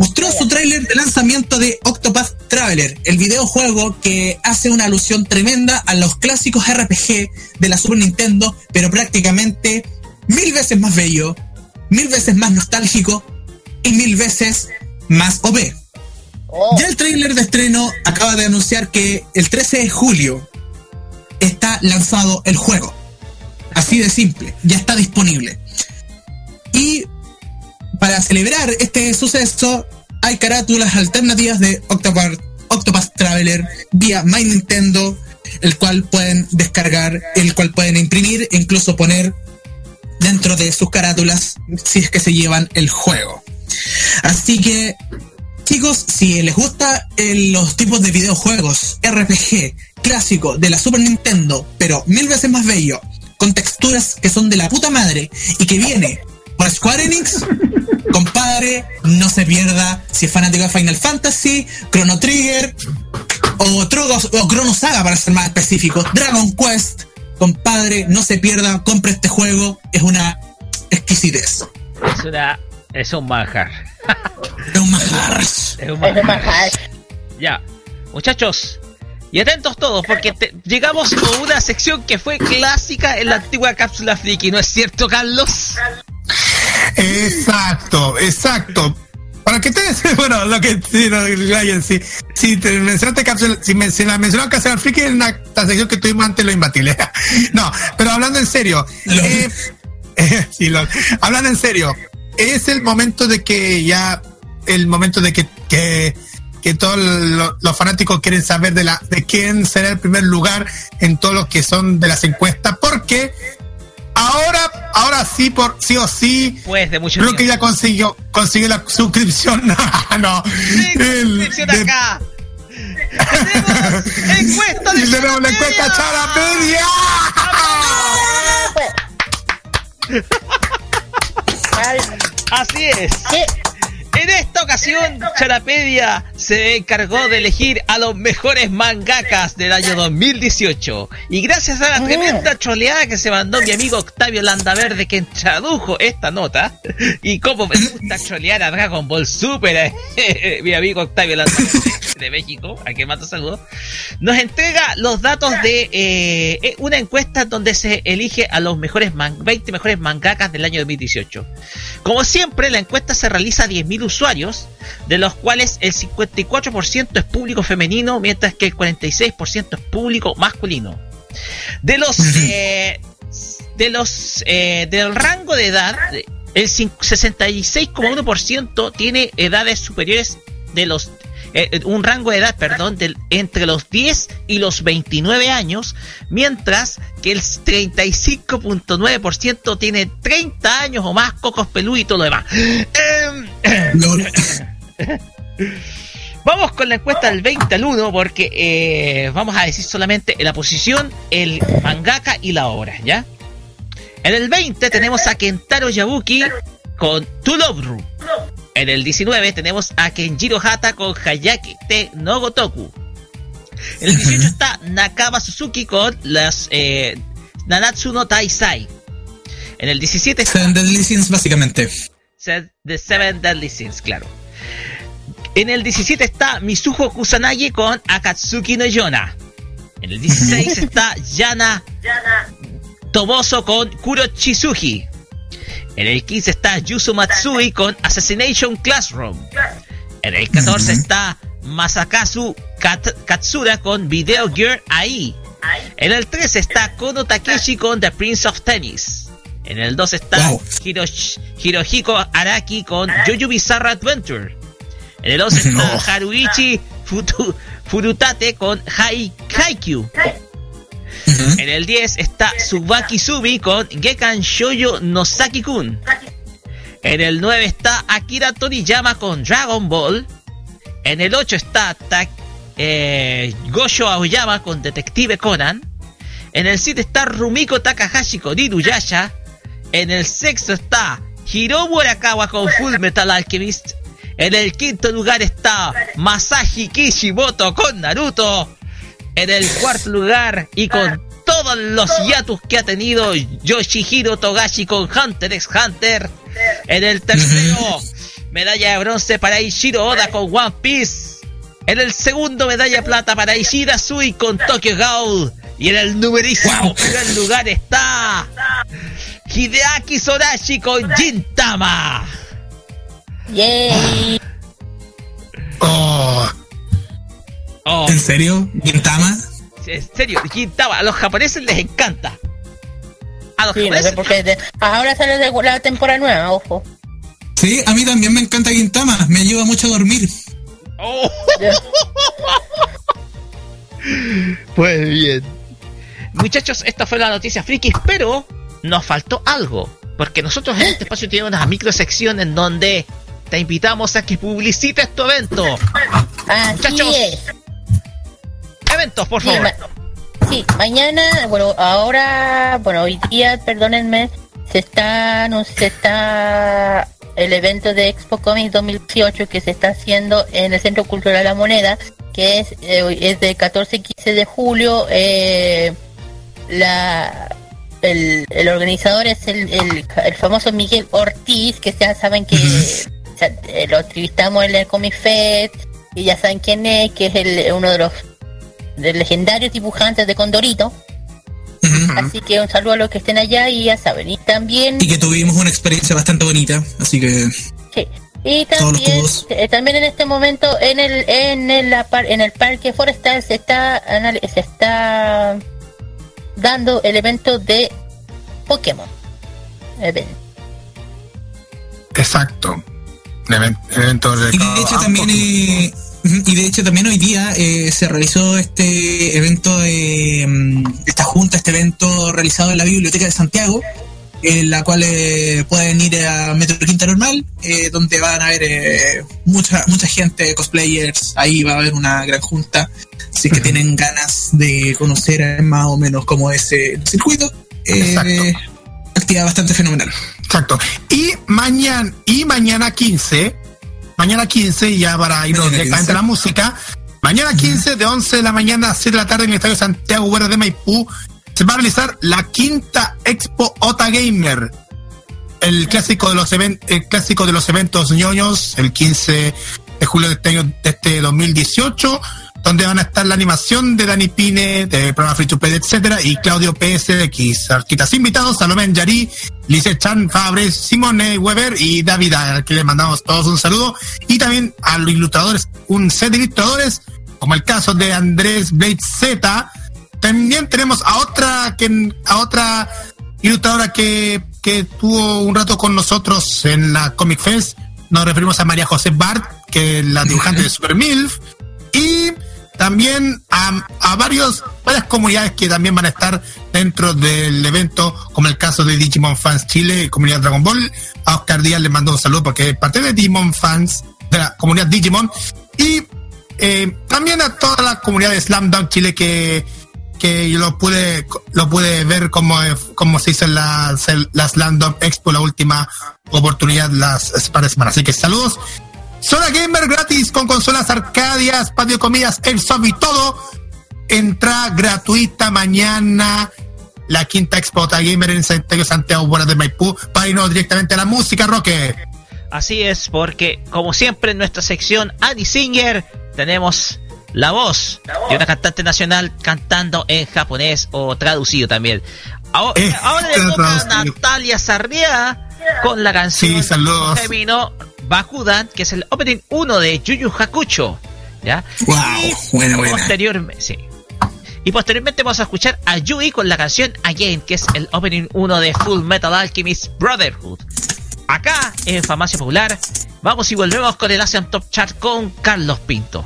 mostró su tráiler de lanzamiento de Octopath Traveler, el videojuego que hace una alusión tremenda a los clásicos RPG de la Super Nintendo, pero prácticamente mil veces más bello, mil veces más nostálgico y mil veces más OP. Oh, Ya el tráiler de estreno acaba de anunciar que el 13 de julio está lanzado el juego. Así de simple, ya está disponible. Y para celebrar este suceso, hay carátulas alternativas de Octopath, Traveler vía My Nintendo, el cual pueden descargar, el cual pueden imprimir e incluso poner dentro de sus carátulas si es que se llevan el juego. Así que, chicos, si les gusta los tipos de videojuegos RPG clásico de la Super Nintendo, pero mil veces más bello, con texturas que son de la puta madre y que viene por Square Enix, compadre, no se pierda si es fanático de Final Fantasy, Chrono Trigger o, Trogos, o Chrono Saga para ser más específico, Dragon Quest, compadre, no se pierda, compre este juego, es una exquisitez. Es una. Es un manjar. Es un manjar. Es un manjar. Ya, muchachos. Y atentos todos, porque te- llegamos a una sección que fue clásica en la antigua cápsula friki, ¿no es cierto, Carlos? Exacto, exacto. Para que te <laughs> bueno, lo que sí, no, sí, si te mencionaste cápsula, si, me, si la mencionaron cápsula friki en la, la sección que tuvimos antes lo imbatible. <laughs> no, pero hablando en serio, Lo- eh, eh, <laughs> sí, lo- hablando en serio, es el momento de que ya, el momento de que, que, que todos lo- los fanáticos quieren saber de la, de quién será el primer lugar en todo lo que son de las encuestas, porque ahora, ahora sí, por sí o sí, Pues de mucho Creo que ya consiguió, consiguió la suscripción. <laughs> no. Sí, El- suscripción de- acá. Tenemos encuesta de <laughs> tenemos la encuesta Charapedia. Así es. ¿qué? En esta ocasión, Charapedia se encargó de elegir a los mejores mangakas del año 2018. Y gracias a la tremenda choleada que se mandó mi amigo Octavio Landaverde, quien tradujo esta nota, y cómo me gusta cholear a Dragon Ball Super, eh, <laughs> mi amigo Octavio Landaverde de México, a quien mando saludos, nos entrega los datos de eh, eh, una encuesta donde se elige a los mejores man- 20 mejores mangakas del año 2018. Como siempre, la encuesta se realiza a 10.000 usuarios, de los cuales el 54% es público femenino, mientras que el 46% es público masculino. De los eh, de los eh, del rango de edad, el cin- 66,1% tiene edades superiores de los eh, eh, un rango de edad, perdón, del, entre los 10 y los 29 años, mientras que el 35.9% tiene 30 años o más, cocos pelú y todo lo demás. Em. <laughs> Vamos con la encuesta del 20 al 1 porque eh, vamos a decir solamente la posición, el mangaka y la obra, ¿ya? En el 20 tenemos a Kentaro Yabuki con To Love Ru. En el 19 tenemos a Kenjiro Hata con Hayake Te no Gotoku. En el 18 <laughs> está Nakaba Suzuki con las eh, Nanatsu no Taisai. En el 17 está Seven Deadly Sins, básicamente. The Seven Deadly Sins, claro. En el 17 está Mizuho Kusanagi con Akatsuki no Yona. En el 16 <laughs> está Yana Toboso con Kuro Chizuhi. En el 15 está Yusu Matsui con Assassination Classroom. En el 14 está Masakazu Kat- Katsura con Video Gear AI. En el 13 está Kono Takeshi con The Prince of Tennis. En el 2 está Wow. Hirosh- Hirohiko Araki con Jojo Bizarre Adventure. En el 11 <laughs> está. Haruichi Futu- Furutate con Hai Haikyuu. En el 10 está Tsubaki Subi con Gekan Shoujo no Saki-kun. En el 9 está Akira Toriyama con Dragon Ball. En el 8 está Ta- eh, Gosho Aoyama con Detective Conan. En el 7 está Rumiko Takahashi con Inuyasha. En el sexto está Hiromu Arakawa con Full Metal Alchemist. En el quinto lugar está Masashi Kishimoto con Naruto. En el cuarto lugar y con todos los hiatus que ha tenido Yoshihiro Togashi con Hunter x Hunter. En el tercero, <laughs> medalla de bronce para Ishiro Oda con One Piece. En el segundo, medalla de plata para Ishida Sui con Tokyo Ghoul. Y en el numerísimo primer lugar está Hideaki Sorashi con Gintama. Yay. Oh, Oh, ¿En serio? ¿Gintama? en serio, Gintama, a los japoneses les encanta. A los Sí, no sé japoneses. por qué. de- Ahora sale de la temporada nueva, ojo. Sí, a mí también me encanta Gintama. Me ayuda mucho a dormir. Oh. <laughs> Pues bien. Muchachos, esta fue la noticia frikis, pero nos faltó algo. Porque nosotros en este espacio tenemos una microsección en donde te invitamos a que publicites tu evento. Así Muchachos, es. Por Sí, favor. ma- sí, mañana, bueno, ahora, bueno, hoy día, perdónenme, se está, no, se está el evento de Expo Comics 2018 que se está haciendo en el Centro Cultural La Moneda, que es, eh, es de 14 y 15 de julio. eh, la el, el organizador es el, el, el famoso Miguel Ortiz, que ya saben que o sea, eh, lo entrevistamos en el Comic Fest, y ya saben quién es, que es el, uno de los de legendarios dibujantes de Condorito. Así que un saludo a los que estén allá y ya saben. Y también, Y que tuvimos una experiencia bastante bonita. Así que sí, y también, eh, también en este momento en el en el, en el parque forestal se está anal- se está dando el evento de Pokémon. Evento. exacto. Even- evento de Y de hecho también eh, y de hecho también hoy día eh, se realizó este evento de mm, esta junta, este evento realizado en la Biblioteca de Santiago, en la cual eh, pueden ir a Metro Quinta Normal, eh, donde van a haber eh, mucha mucha gente, cosplayers, ahí va a haber una gran junta. Si es que tienen ganas de conocer más o menos cómo es eh, el circuito, eh, actividad bastante fenomenal. Exacto. Y mañana, y mañana 15, mañana 15, ya para irnos directamente 15. a la música, mañana 15 de 11 de la mañana a 7 de la tarde en el Estadio Santiago Guerra de Maipú, se va a realizar la quinta Expo Ota Gamer. El clásico de los el clásico de los eventos ñoños, el 15 de julio de este año, de este 2018, donde van a estar la animación de Dani Pine, de programa Free to Play, etcétera, y Claudio PSX. Artistas invitados, Salomé Yari, Lice Chan Fabres, Simone Weber y David, al que le mandamos todos un saludo. Y también a los ilustradores, un set de ilustradores, como el caso de Andrés Blade Z. También tenemos a otra, que, a otra ilustradora que, que tuvo un rato con nosotros en la Comic Fest. Nos referimos a María José Bart, que es la dibujante de <laughs> Super MILF. Y también a, a varios, varias comunidades que también van a estar dentro del evento, como el caso de Digimon Fans Chile Comunidad Dragon Ball. A Oscar Díaz le mando un saludo porque es parte de Digimon Fans, de la comunidad Digimon. Y eh, también a toda la comunidad de Slam Dunk Chile que, que yo lo pude, lo pude ver como, como se hizo la, la Slam Dunk Expo, la última oportunidad las hace par de semanas. Así que saludos. Zona Gamer gratis con consolas arcadias, patio de comidas, el y todo. Entrada gratuita mañana. La quinta Expo Ota Gamer en Santiago, Santiago, Buenas de Maipú. Para irnos directamente a la música, Roque. Así es, porque como siempre en nuestra sección Annie Singer tenemos la voz de una cantante nacional cantando en japonés o traducido también. Ahora, Eh, ahora le <laughs> toca a. Natalia Sarriá con la canción Sí, saludos. Femino Bakudan, que es el opening 1 de Yu Yu Hakucho. ¿Ya? Wow, Y buena, buena. Posteriormente, sí. Y posteriormente vamos a escuchar a Yui con la canción Again, que es el opening 1 de Full Metal Alchemist Brotherhood. Acá, en Farmacia Popular, vamos y volvemos con el Asian Top Chart con Carlos Pinto.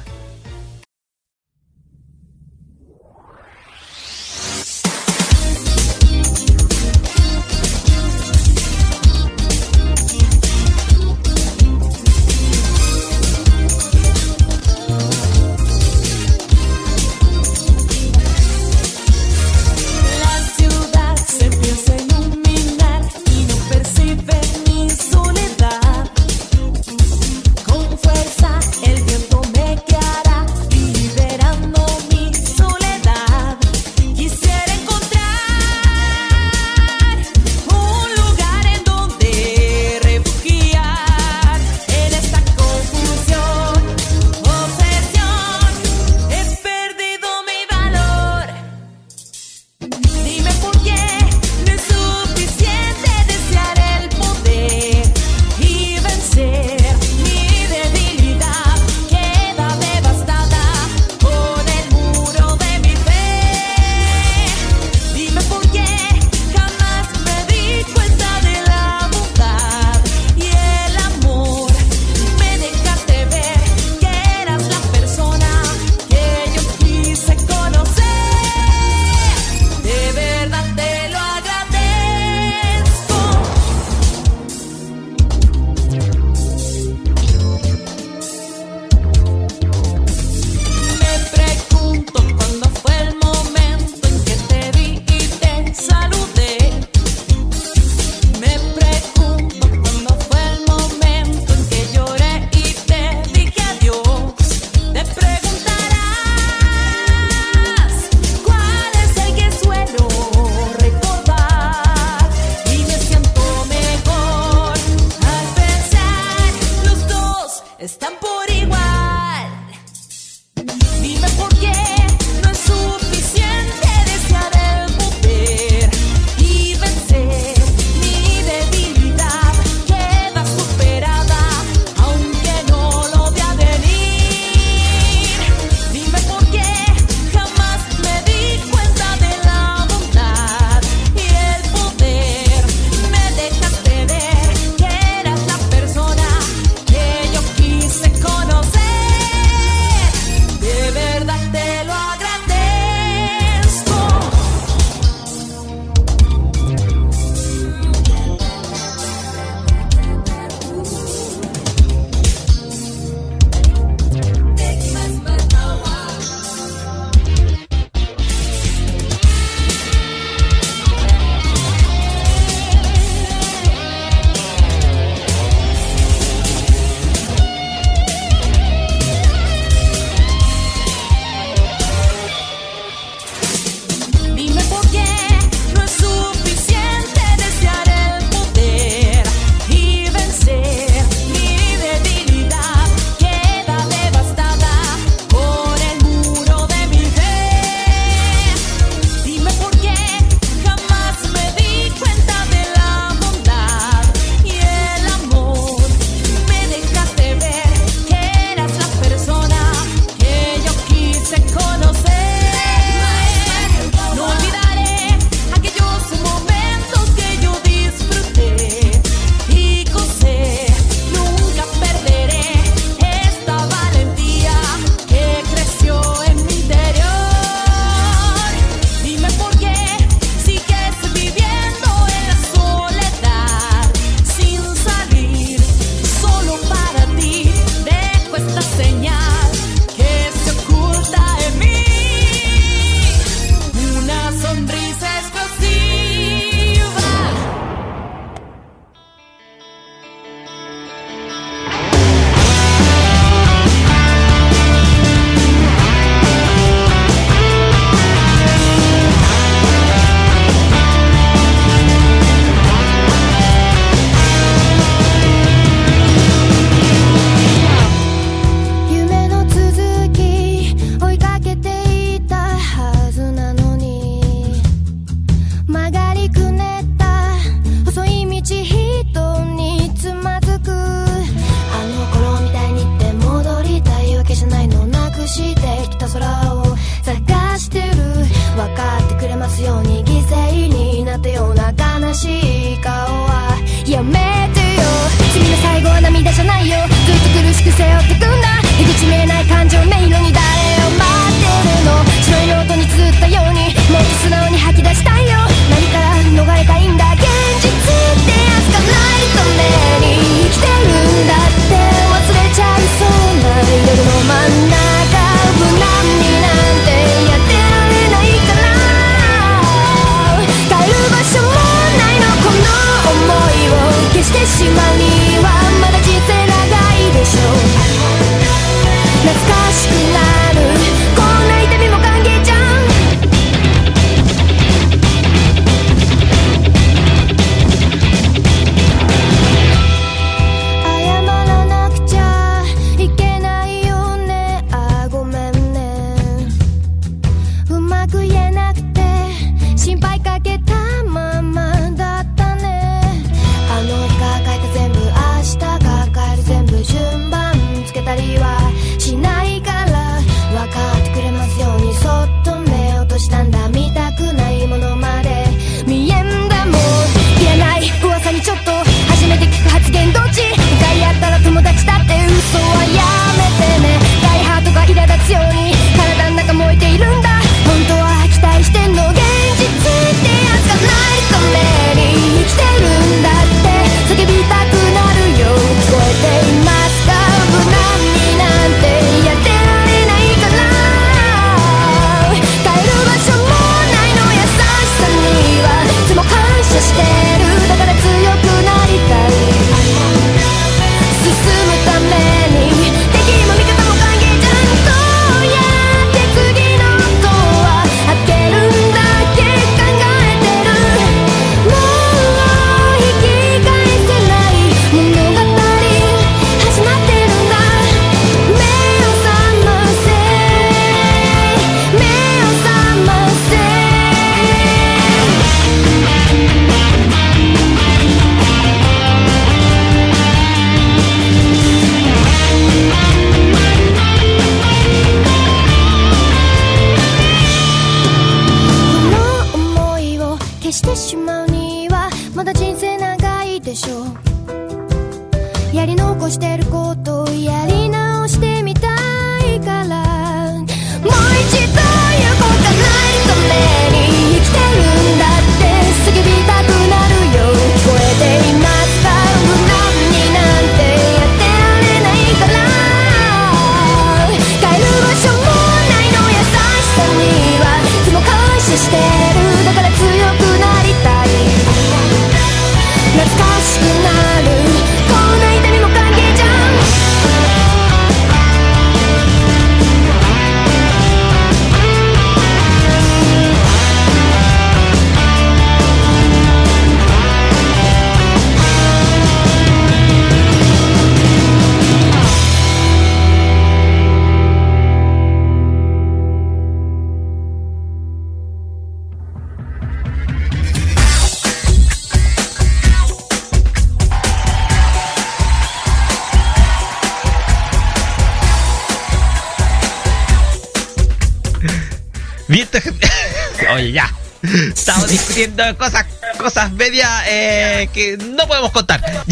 diciendo cosas, cosas medias eh, que no podemos contar. <laughs>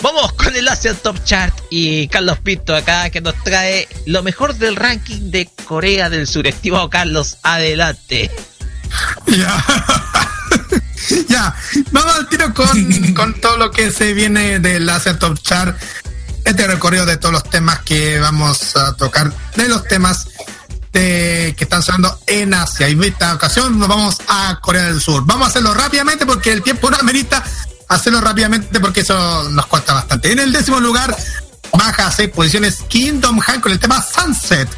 Vamos con el Asian Top Chart y Carlos Pinto acá que nos trae lo mejor del ranking de Corea del Sur. Estimado Carlos, adelante. Ya. <laughs> Vamos al tiro con, con, todo lo que se viene del Asian Top Chart. Este recorrido de todos los temas que vamos a tocar, de los temas de eh, que están sonando en Asia. Y en esta ocasión nos vamos a Corea del Sur. Vamos a hacerlo rápidamente porque el tiempo no amerita hacerlo rápidamente porque eso nos cuesta bastante. En el décimo lugar baja a seis posiciones Kingdom Hearts con el tema Sunset.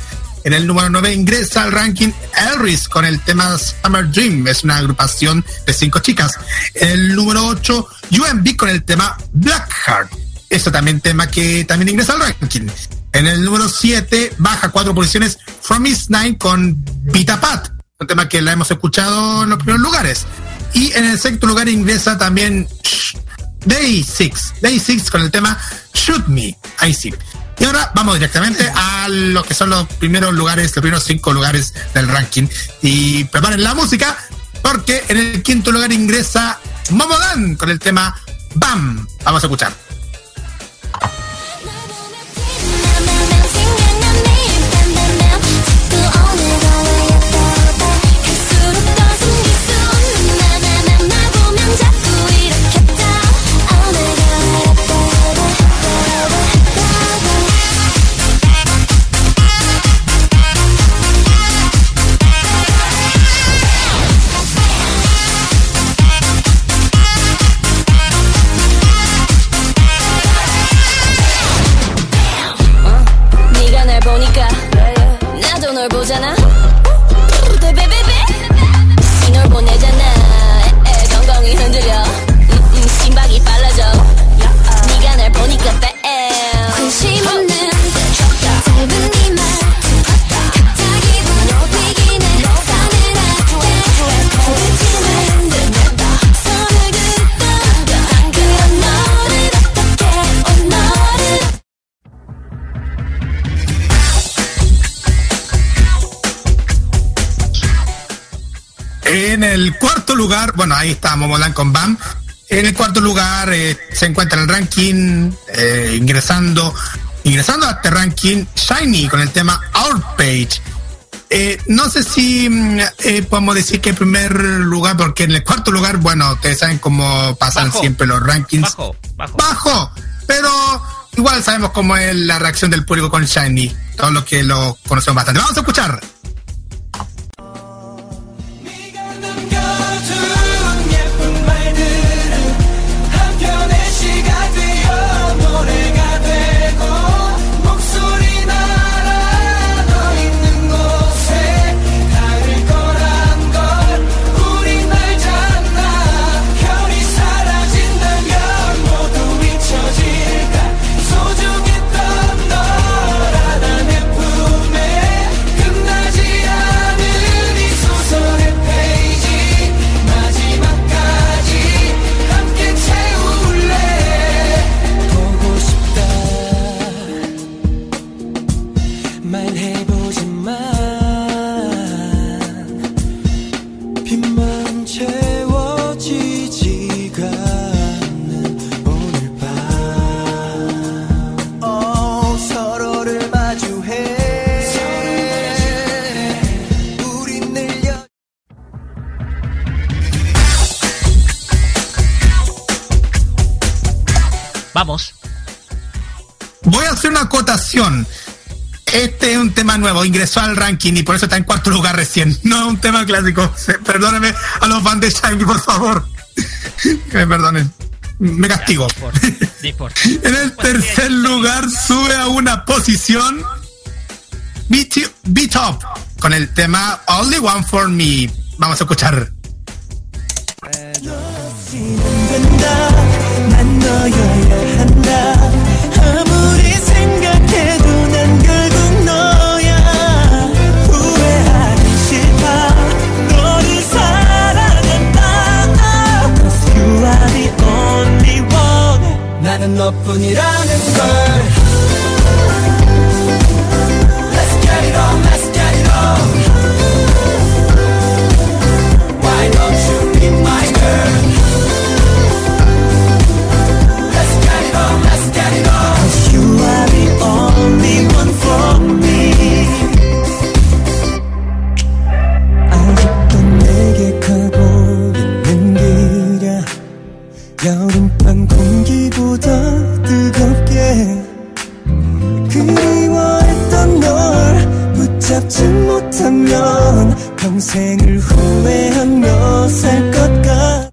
En el número 9 ingresa al ranking Elris con el tema Summer Dream. Es una agrupación de cinco chicas. En el número 8, UMB con el tema Blackheart. Eso este también tema que también ingresa al ranking. En el número 7 baja cuatro posiciones From Is Nine con Pita Pat, un tema que la hemos escuchado en los primeros lugares. Y en el sexto lugar ingresa también Day Six, Day Six con el tema Shoot Me, ahí sí. Y ahora vamos directamente a lo que son los primeros lugares, los primeros cinco lugares del ranking. Y preparen la música porque en el quinto lugar ingresa Momodan con el tema BAM. Vamos a escuchar. Lugar, bueno, ahí está Momoland con Bam. En el cuarto lugar eh, se encuentra en el ranking, eh, ingresando, ingresando a este ranking, Shiny con el tema Our Page. Eh, no sé si mm, eh, podemos decir que en primer lugar, porque en el cuarto lugar, bueno, ustedes saben cómo pasan Bajo. siempre los rankings. Bajo, bajo. Bajo, pero igual sabemos cómo es la reacción del público con Shiny. Todos los que lo conocemos bastante. Vamos a escuchar. Nuevo, ingresó al ranking y por eso está en cuarto lugar recién. No es un tema clásico. Perdónenme a los fans de Shiny, por favor. Que me perdonen. Me castigo. <laughs> En el tercer lugar sube a una posición Beat Beat Up con el tema Only One For Me. Vamos a escuchar. 너뿐이라는 걸 평생을 후회하며 살 것 같아.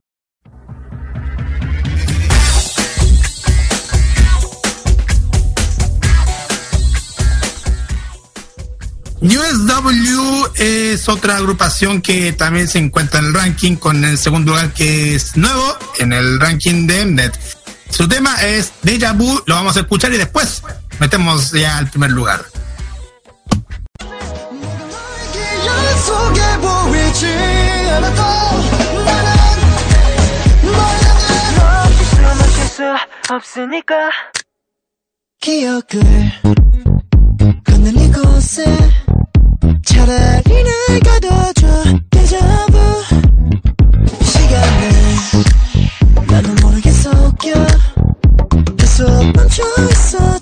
USW es otra agrupación que también se encuentra en el ranking con el segundo lugar que es nuevo en el ranking de Mnet. Su tema es Deja Vu, lo vamos a escuchar y después metemos ya al primer lugar. 않아도 나는 너야대로 숨막힐 수 없으니까. 기억을 걷는 이곳에 차라리 날 가둬줘 데자부 시간을 나는 모르게 속여. 계속 멈춰 있어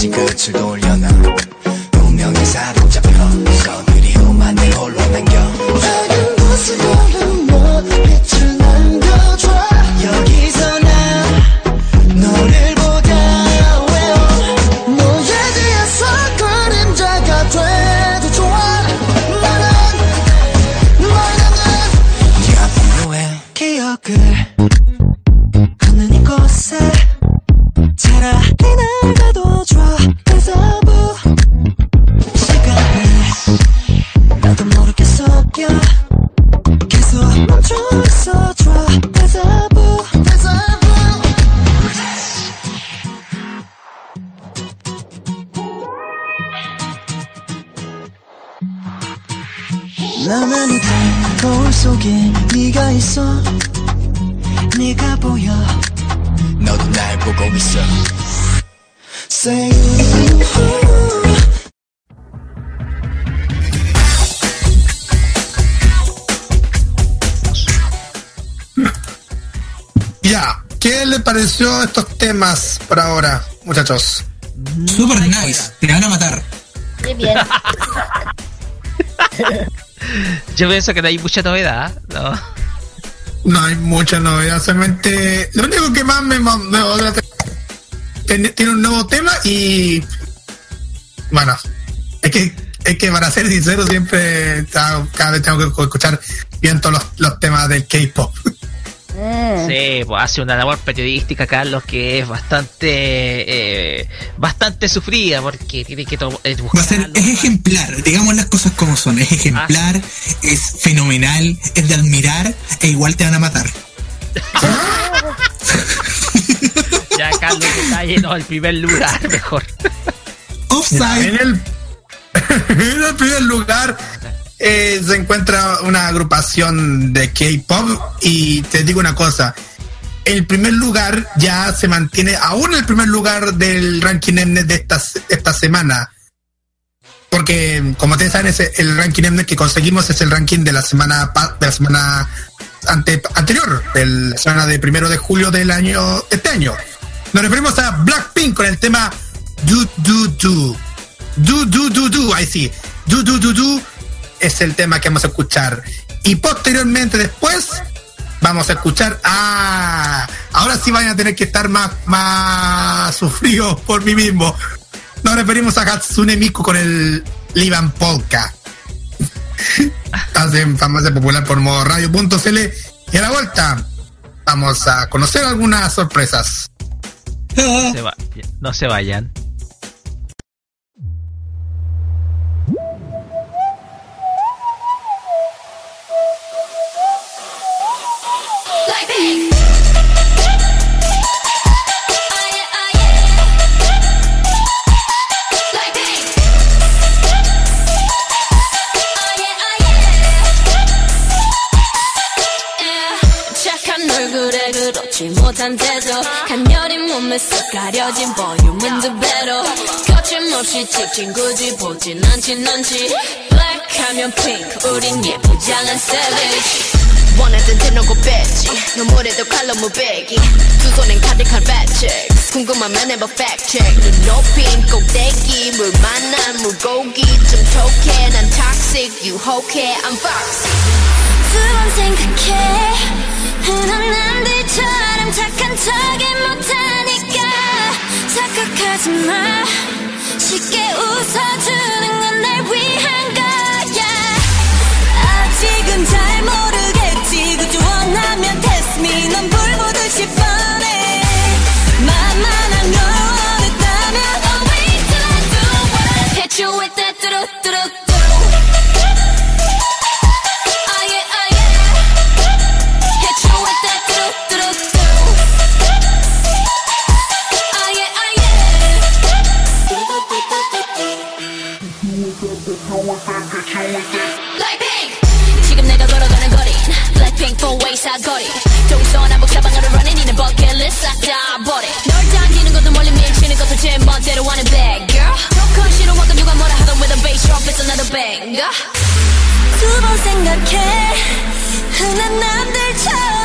끝까지 끝을 돌려놔. Temas por ahora, muchachos? Super nice. Te van a matar. Muy bien. <laughs> Yo pienso que no hay mucha novedad, ¿no? No hay mucha novedad, solamente lo único que más me, me- tiene, tiene un nuevo tema y bueno, es que es que para ser sincero siempre cada, cada vez tengo que escuchar bien todos los, los temas del K-pop. Mm. Sí, pues hace una labor periodística, Carlos, que es bastante, eh, bastante sufrida, porque tiene que eh, Va a ser, buscar es ejemplar, digamos las cosas como son, es ejemplar, es fenomenal, es de admirar e igual te van a matar. <laughs> Ya, Carlos, detalle, no, el primer lugar, mejor. Offside. En el, <laughs> en el primer lugar eh, se encuentra una agrupación de K-pop y te digo una cosa. El primer lugar ya se mantiene aún el primer lugar del ranking Mnet de esta, esta semana. Porque, como ustedes saben, ese- el ranking Mnet que conseguimos es el ranking de la semana de la semana ante, anterior, de la semana de primero de julio del año este año. Nos referimos a Blackpink con el tema Do Do Do. Do Do Do Do, ahí sí. Do Do Do Do es el tema que vamos a escuchar. Y posteriormente después vamos a escuchar ah ahora sí van a tener que estar más más sufridos por mí mismo. Nos referimos a Hatsune Miku con el Liban Polka. <laughs> Hacen famosa popular por modo radio.cl y a la vuelta vamos a conocer algunas sorpresas. Ah, Se va- no se vayan. 못한 태도 간녀린 몸에 쓱 가려진 볼륨은 두 배로 거침없이 찍힌 굳이 보진 않진 않지. 블랙하면 핑크 우린 예쁘장한 savage. 원하던 대놓고 뺐지. 너무래도 칼로 무배기. 두 손엔 가득한 checks 궁금하면 해봐 fact 눈 높인 꼭대기 물 만난 물고기. 좀 톡해 난 toxic 유혹해 I'm fox 두번 생각해. 흔한 남들처럼 착한 척이 못하니까 착각하지 마. 쉽게 웃어주는 건 날 위한 거야. 아직은 잘 모르겠지. 그저 원하면 test me 넌 불보듯이 사거리 동서남북 사방으로 running 이는 버킷리스트 싹다 버려 널 당기는 것도 멀리 밀치는 것도 제 멋대로 하는 bad girl 조건 싫어하고 누가 뭐라 하던 with a bass drop it's another banger 두 번 생각해 흔한 남들처럼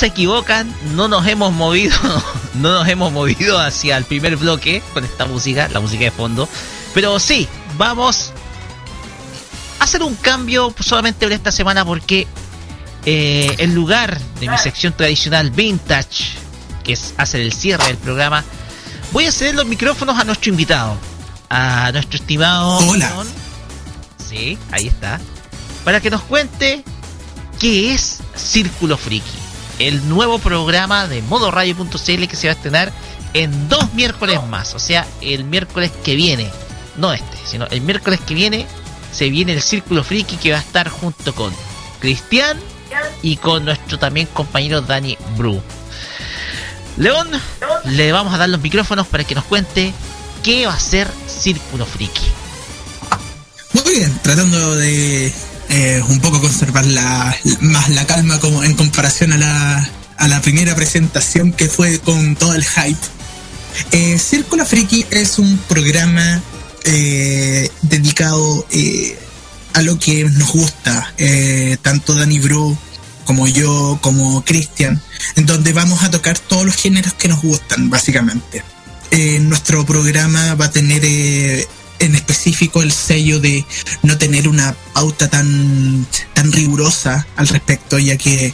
se equivocan, no nos hemos movido, <laughs> no nos hemos movido hacia el primer bloque con esta música, la música de fondo. Pero sí, vamos a hacer un cambio solamente por esta semana porque eh, en lugar de mi sección tradicional vintage, que es hacer el cierre del programa, voy a ceder los micrófonos a nuestro invitado, a nuestro estimado Hola. León. Sí, ahí está. Para que nos cuente qué es Círculo Friki, el nuevo programa de modoradio.cl que se va a estrenar en dos miércoles más, o sea, el miércoles que viene, no este, sino el miércoles que viene se viene el Círculo Friki que va a estar junto con Cristian y con nuestro también compañero Dani Bru. León, le vamos a dar los micrófonos para que nos cuente qué va a ser Círculo Friki. Muy bien, tratando de eh, un poco conservar la, más la calma como en comparación a la, a la primera presentación que fue con todo el hype. Eh, Círculo Friki es un programa eh, dedicado eh, a lo que nos gusta, tanto Danny Bro como yo, como Cristian, en donde vamos a tocar todos los géneros que nos gustan, básicamente. Nuestro programa va a tener en específico el sello de no tener una pauta tan, tan rigurosa al respecto, ya que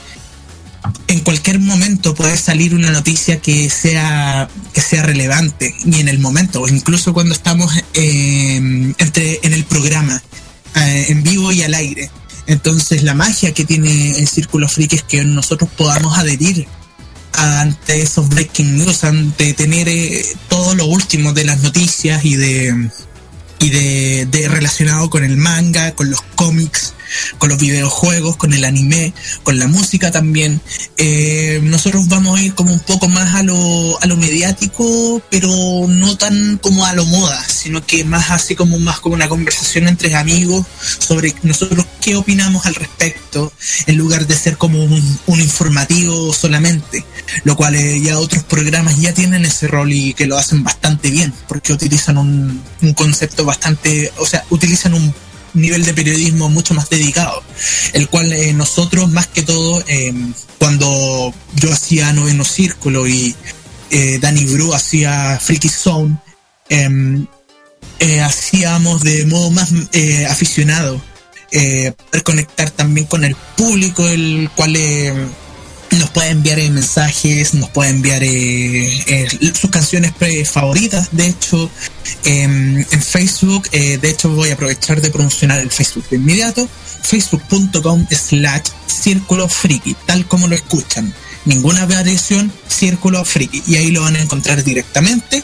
en cualquier momento puede salir una noticia que sea, que sea relevante, y en el momento, incluso cuando estamos eh, entre, en el programa, eh, en vivo y al aire. Entonces la magia que tiene el Círculo Freak es que nosotros podamos adherir ante esos breaking news, ante tener eh, todo lo último de las noticias y de y de, relacionado con el manga, con los cómics, con los videojuegos, con el anime, con la música también. Eh, nosotros vamos a ir como un poco más a lo, a lo mediático, pero no tan como a lo moda, sino que más así como más como una conversación entre amigos sobre nosotros qué opinamos al respecto, en lugar de ser como un, informativo solamente, lo cual eh, ya otros programas ya tienen ese rol y que lo hacen bastante bien, porque utilizan un, un concepto bastante, o sea, utilizan un nivel de periodismo mucho más dedicado, el cual eh, nosotros más que todo, eh, cuando yo hacía Noveno Círculo y eh, Danny Bru hacía Freaky Zone, hacíamos de modo más aficionado poder conectar también con el público, el cual nos puede enviar eh, mensajes, nos puede enviar eh, eh, sus canciones favoritas. De hecho, em, en Facebook, de hecho voy a aprovechar de promocionar el Facebook de inmediato, facebook.com slash círculo friki, tal como lo escuchan. Ninguna variación, círculo friki. Y ahí lo van a encontrar directamente.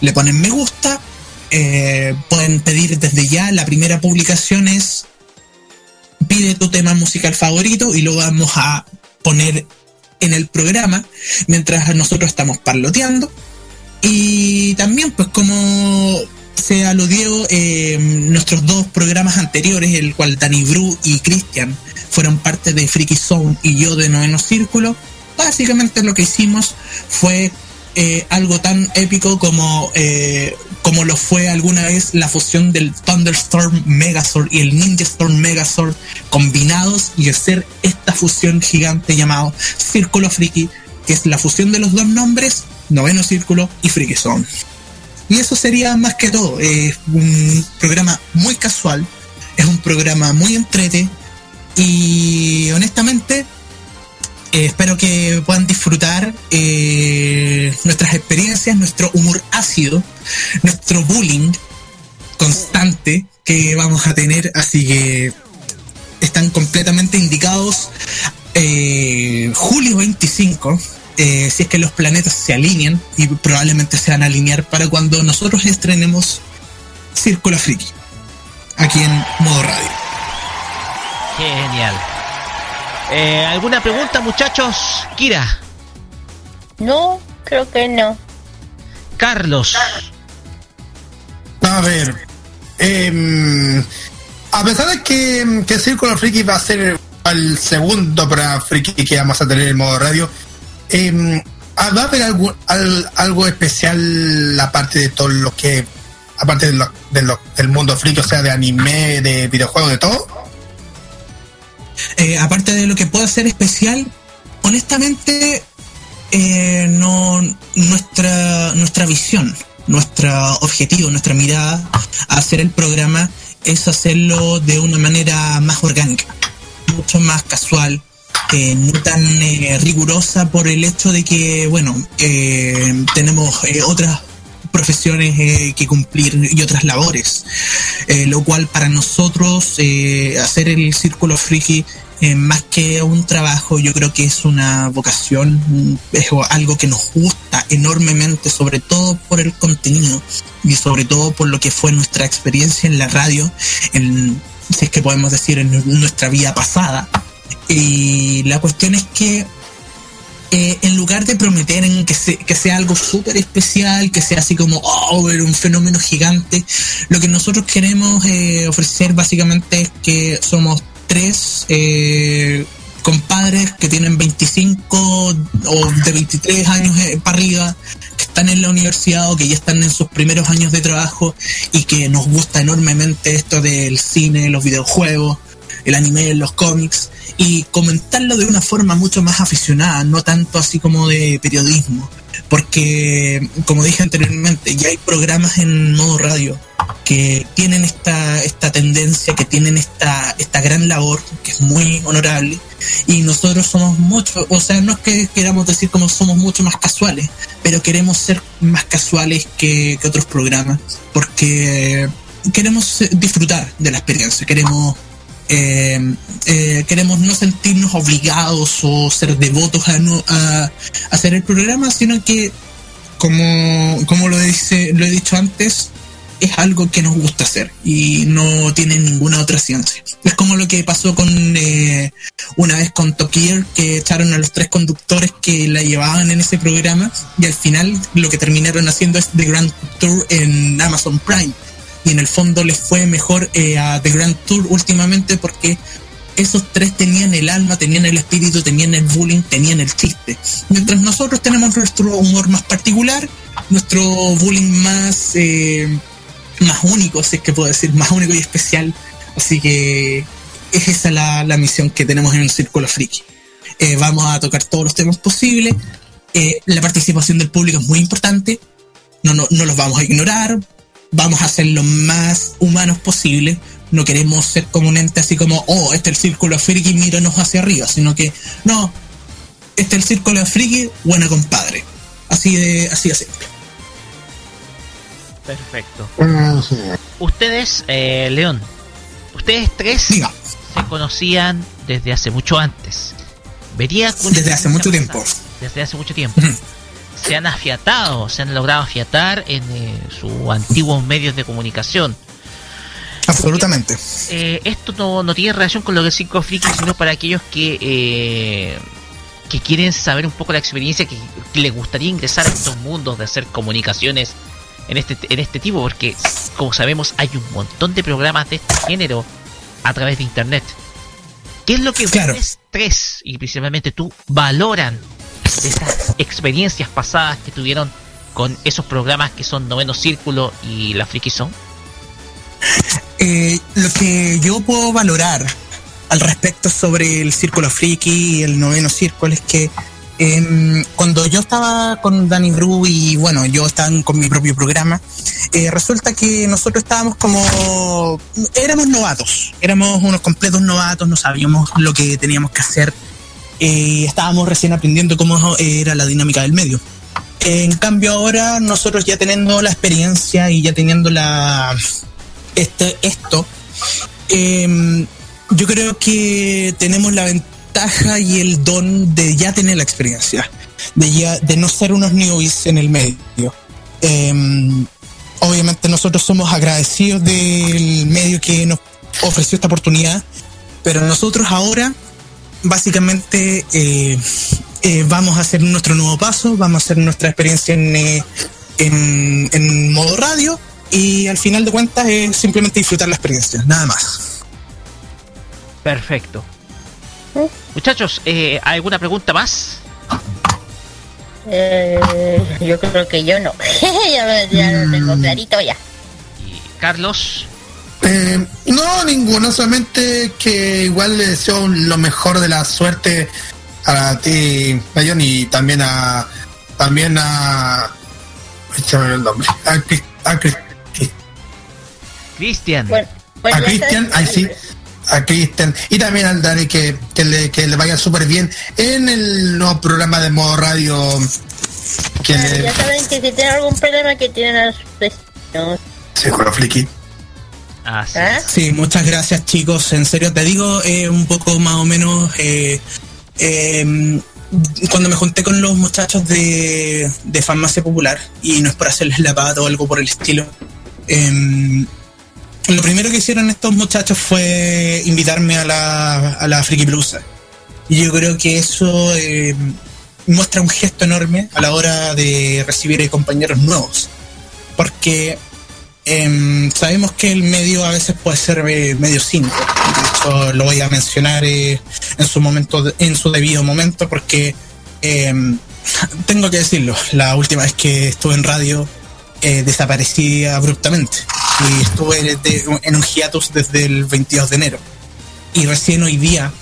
Le ponen me gusta. pueden pedir desde ya. La primera publicación es pide tu tema musical favorito y lo vamos a poner en el programa mientras nosotros estamos parloteando. Y también, pues como se aludió eh, nuestros dos programas anteriores, el cual Dani Bru y Cristian fueron parte de Freaky Zone y yo de Noveno Círculo, básicamente lo que hicimos fue eh, algo tan épico como, eh, como lo fue alguna vez la fusión del Thunderstorm Megazord y el Ninja Storm Megazord combinados y hacer esta fusión gigante llamado Círculo Friki, que es la fusión de los dos nombres, Noveno Círculo y Freaky Zone. Y eso sería más que todo. Es un programa muy casual, es un programa muy entrete y honestamente eh, espero que puedan disfrutar eh, nuestras experiencias, nuestro humor ácido, nuestro bullying constante que vamos a tener. Así que están completamente indicados. eh, julio 25, eh, si es que los planetas se alinean y probablemente se van a alinear para cuando nosotros estrenemos Círculo Friki aquí en modo radio. Genial. Eh, ¿Alguna pregunta, muchachos? Kira, No, creo que no. Carlos. A ver. em, a pesar de que, que Círculo Friki va a ser el segundo programa Friki que vamos a tener en modo radio, em, ah, ¿va a haber algo, al- algo especial aparte de todo lo que. aparte de lo- de lo- del mundo friki, o sea, de anime, de videojuegos, de todo? Eh, aparte de lo que pueda ser especial, honestamente, eh, no nuestra nuestra visión, nuestro objetivo, nuestra mirada a hacer el programa es hacerlo de una manera más orgánica, mucho más casual, eh, no tan eh, rigurosa por el hecho de que, bueno, eh, tenemos eh, otras profesiones eh, que cumplir y otras labores, eh, lo cual para nosotros eh, hacer el círculo friki más que un trabajo, yo creo que es una vocación, mm, es algo que nos gusta enormemente, sobre todo por el contenido y sobre todo por lo que fue nuestra experiencia en la radio, en, si es que podemos decir en nuestra vida pasada. Y la cuestión es que eh, en lugar de prometer en que, se- que sea algo súper especial, que sea así como, oh, un fenómeno gigante, lo que nosotros queremos eh, ofrecer básicamente es que somos tres eh, compadres que tienen 25 o de 23 años eh, para arriba, que están en la universidad o que ya están en sus primeros años de trabajo y que nos gusta enormemente esto del cine, los videojuegos, el anime, los cómics y comentarlo de una forma mucho más aficionada, no tanto así como de periodismo. Porque, como dije anteriormente, ya hay programas en modo radio que tienen esta, esta tendencia, que tienen esta, esta gran labor, que es muy honorable, y nosotros somos mucho, o sea, no es que queramos decir como somos mucho más casuales, pero queremos ser más casuales que, que otros programas, porque queremos eh, disfrutar de la experiencia, queremos eh, eh, queremos no sentirnos obligados o ser devotos a, no, a, hacer el programa, sino que, como, como lo, dice, lo he dicho antes, es algo que nos gusta hacer y no tiene ninguna otra ciencia. Es como lo que pasó con eh, una vez con Gear, que echaron a los tres conductores que la llevaban en ese programa y al final lo que terminaron haciendo es The Grand Tour en Amazon Prime y en el fondo les fue mejor eh, a The Grand Tour últimamente porque esos tres tenían el alma, tenían el espíritu, tenían el bullying, tenían el chiste. Mientras nosotros tenemos nuestro humor más particular, nuestro bullying más, eh, más único, si es que puedo decir, más único y especial. Así que es esa la, la misión que tenemos en el Círculo Friki. Eh, vamos a tocar todos los temas posibles. Eh, la participación del público es muy importante. No, no, no los vamos a ignorar vamos a ser lo más humanos posible. No queremos ser como un ente así como, oh, este es el círculo friki, míranos hacia arriba, sino que, no, este es el círculo friki, buena compadre. Así de, así de simple. Perfecto. Ustedes, eh, León, ustedes tres Diga, se conocían desde hace mucho antes. Vería con desde hace mucho tiempo. Desde hace mucho tiempo. Se han afiatado, se han logrado afiatar en eh, sus antiguos medios de comunicación. Absolutamente. Eh, esto no, no tiene relación con lo del 5 friki, sino para aquellos que eh, que quieren saber un poco la experiencia, que, que les gustaría ingresar a estos mundos de hacer comunicaciones en este, en este tipo, porque como sabemos hay un montón de programas de este género a través de internet. ¿Qué es lo que Claro. ustedes tres, y principalmente tú, valoran de esas experiencias pasadas que tuvieron con esos programas que son Noveno Círculo y La Friki Zone? Eh, lo que yo puedo valorar al respecto sobre el círculo friki y el noveno círculo es que em, cuando yo estaba con Danny Bru y bueno, yo estaba con mi propio programa, eh, resulta que nosotros estábamos como, éramos novatos, éramos unos completos novatos, no sabíamos lo que teníamos que hacer, eh, estábamos recién aprendiendo cómo era la dinámica del medio. En cambio ahora nosotros ya teniendo la experiencia y ya teniendo la este, esto, em, yo creo que tenemos la ventaja y el don de ya tener la experiencia, de ya de no ser unos newbies en el medio. Em, obviamente nosotros somos agradecidos del medio que nos ofreció esta oportunidad, pero nosotros ahora básicamente eh, eh, vamos a hacer nuestro nuevo paso, vamos a hacer nuestra experiencia en, eh, en, en modo radio y al final de cuentas es simplemente disfrutar la experiencia, nada más. Perfecto. Muchachos, eh, ¿alguna pregunta más? Eh, yo creo que yo no. <laughs> ya lo, ya lo tengo clarito ya. Y Carlos, Eh, no, ninguno, solamente que igual le deseo lo mejor de la suerte a ti, Mayon, y también a también a el nombre, a, a, Cris- Cristian, Bueno, bueno, a Cristian, ahí sí, a Cristian y también al Dani que, que, le, que le vaya súper bien en el nuevo programa de modo radio que Ah, le Ya saben que si tienen algún problema que tienen a sus vecinos. Seguro Friki. Así es. Sí, muchas gracias chicos, en serio te digo eh, un poco más o menos eh, eh, cuando me junté con los muchachos de, de Farmacia Popular y no es por hacerles la pata o algo por el estilo. eh, lo primero que hicieron estos muchachos fue invitarme a la, a la Friki Blusa. Y yo creo que eso eh, muestra un gesto enorme a la hora de recibir eh, compañeros nuevos. Porque em, sabemos que el medio a veces puede ser eh, medio cínico. Hecho, lo voy a mencionar eh, en su momento, en su debido momento, porque em, <laughs> tengo que decirlo. La última vez que estuve en radio eh, desaparecí abruptamente y estuve en un hiatus desde el 22 de enero. Y recién hoy día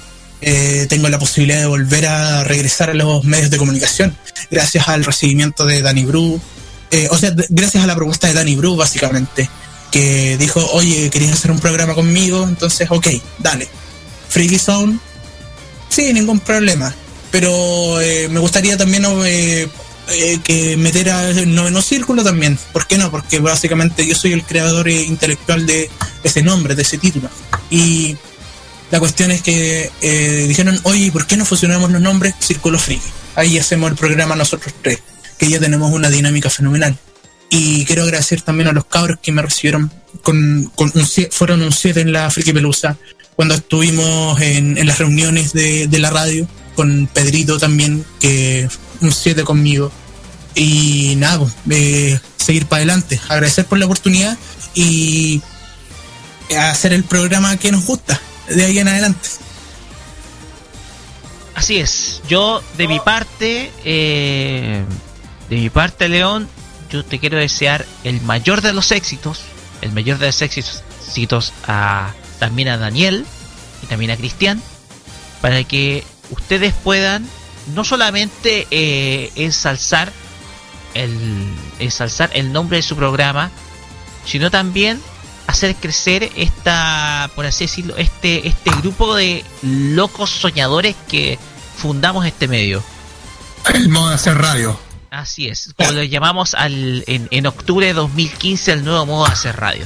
tengo la posibilidad de volver a regresar a los medios de comunicación gracias al recibimiento de Danny Bru, eh, o sea, gracias a la propuesta de Danny Bru básicamente, que dijo, oye, ¿querías hacer un programa conmigo? Entonces, ok, dale. Freaky Zone, sí, ningún problema. Pero eh, me gustaría también eh, que meter al noveno círculo también. ¿Por qué no? Porque básicamente yo soy el creador intelectual de ese nombre, de ese título. Y la cuestión es que dijeron, oye, ¿por qué no fusionamos los nombres Círculo Friki? Ahí hacemos el programa nosotros tres, que ya tenemos una dinámica fenomenal. Y quiero agradecer también a los cabros que me recibieron con, un fueron un 7 en la Friki Pelusa, cuando estuvimos en, las reuniones de, de la radio, con Pedrito también, que un 7 conmigo. Y nada, pues, eh, seguir para adelante, agradecer por la oportunidad y hacer el programa que nos gusta de ahí en adelante. Así es. Yo, de mi parte, eh, de mi parte, León, yo te quiero desear el mayor de los éxitos, el mayor de los éxitos, a, también a Daniel y también a Cristian, para que ustedes puedan no solamente eh, ensalzar el ensalzar el nombre de su programa, sino también hacer crecer esta, por así decirlo, este, este grupo de locos soñadores que fundamos este medio. El modo de hacer radio. Así es, como lo llamamos al, en, octubre de 2015 el nuevo modo de hacer radio.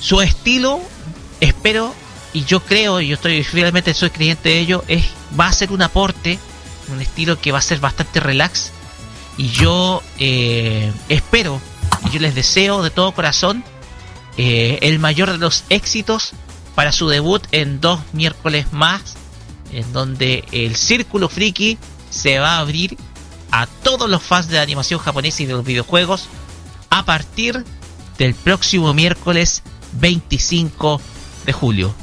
Su estilo, espero, y yo creo, y yo estoy realmente soy creyente de ello, es va a ser un aporte, un estilo que va a ser bastante relax. Y yo eh, espero, y yo les deseo de todo corazón, eh, el mayor de los éxitos para su debut en dos miércoles más, en donde el círculo friki se va a abrir a todos los fans de la animación japonesa y de los videojuegos a partir del próximo miércoles 25 de julio.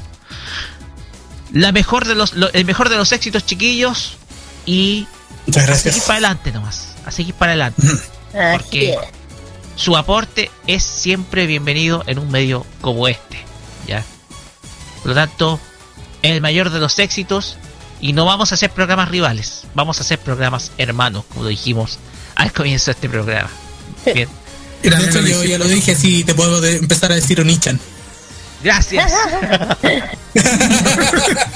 La mejor de los, lo- el mejor de los éxitos, chiquillos, y Muchas a seguir para adelante nomás, a seguir para adelante. Porque su aporte es siempre bienvenido en un medio como este, ¿ya? Por lo tanto, el mayor de los éxitos y no vamos a hacer programas rivales, vamos a hacer programas hermanos, como lo dijimos al comienzo de este programa. Bien, Y De hecho, yo ya lo dije, así te puedo de- empezar a decir Onichan. gracias. <laughs>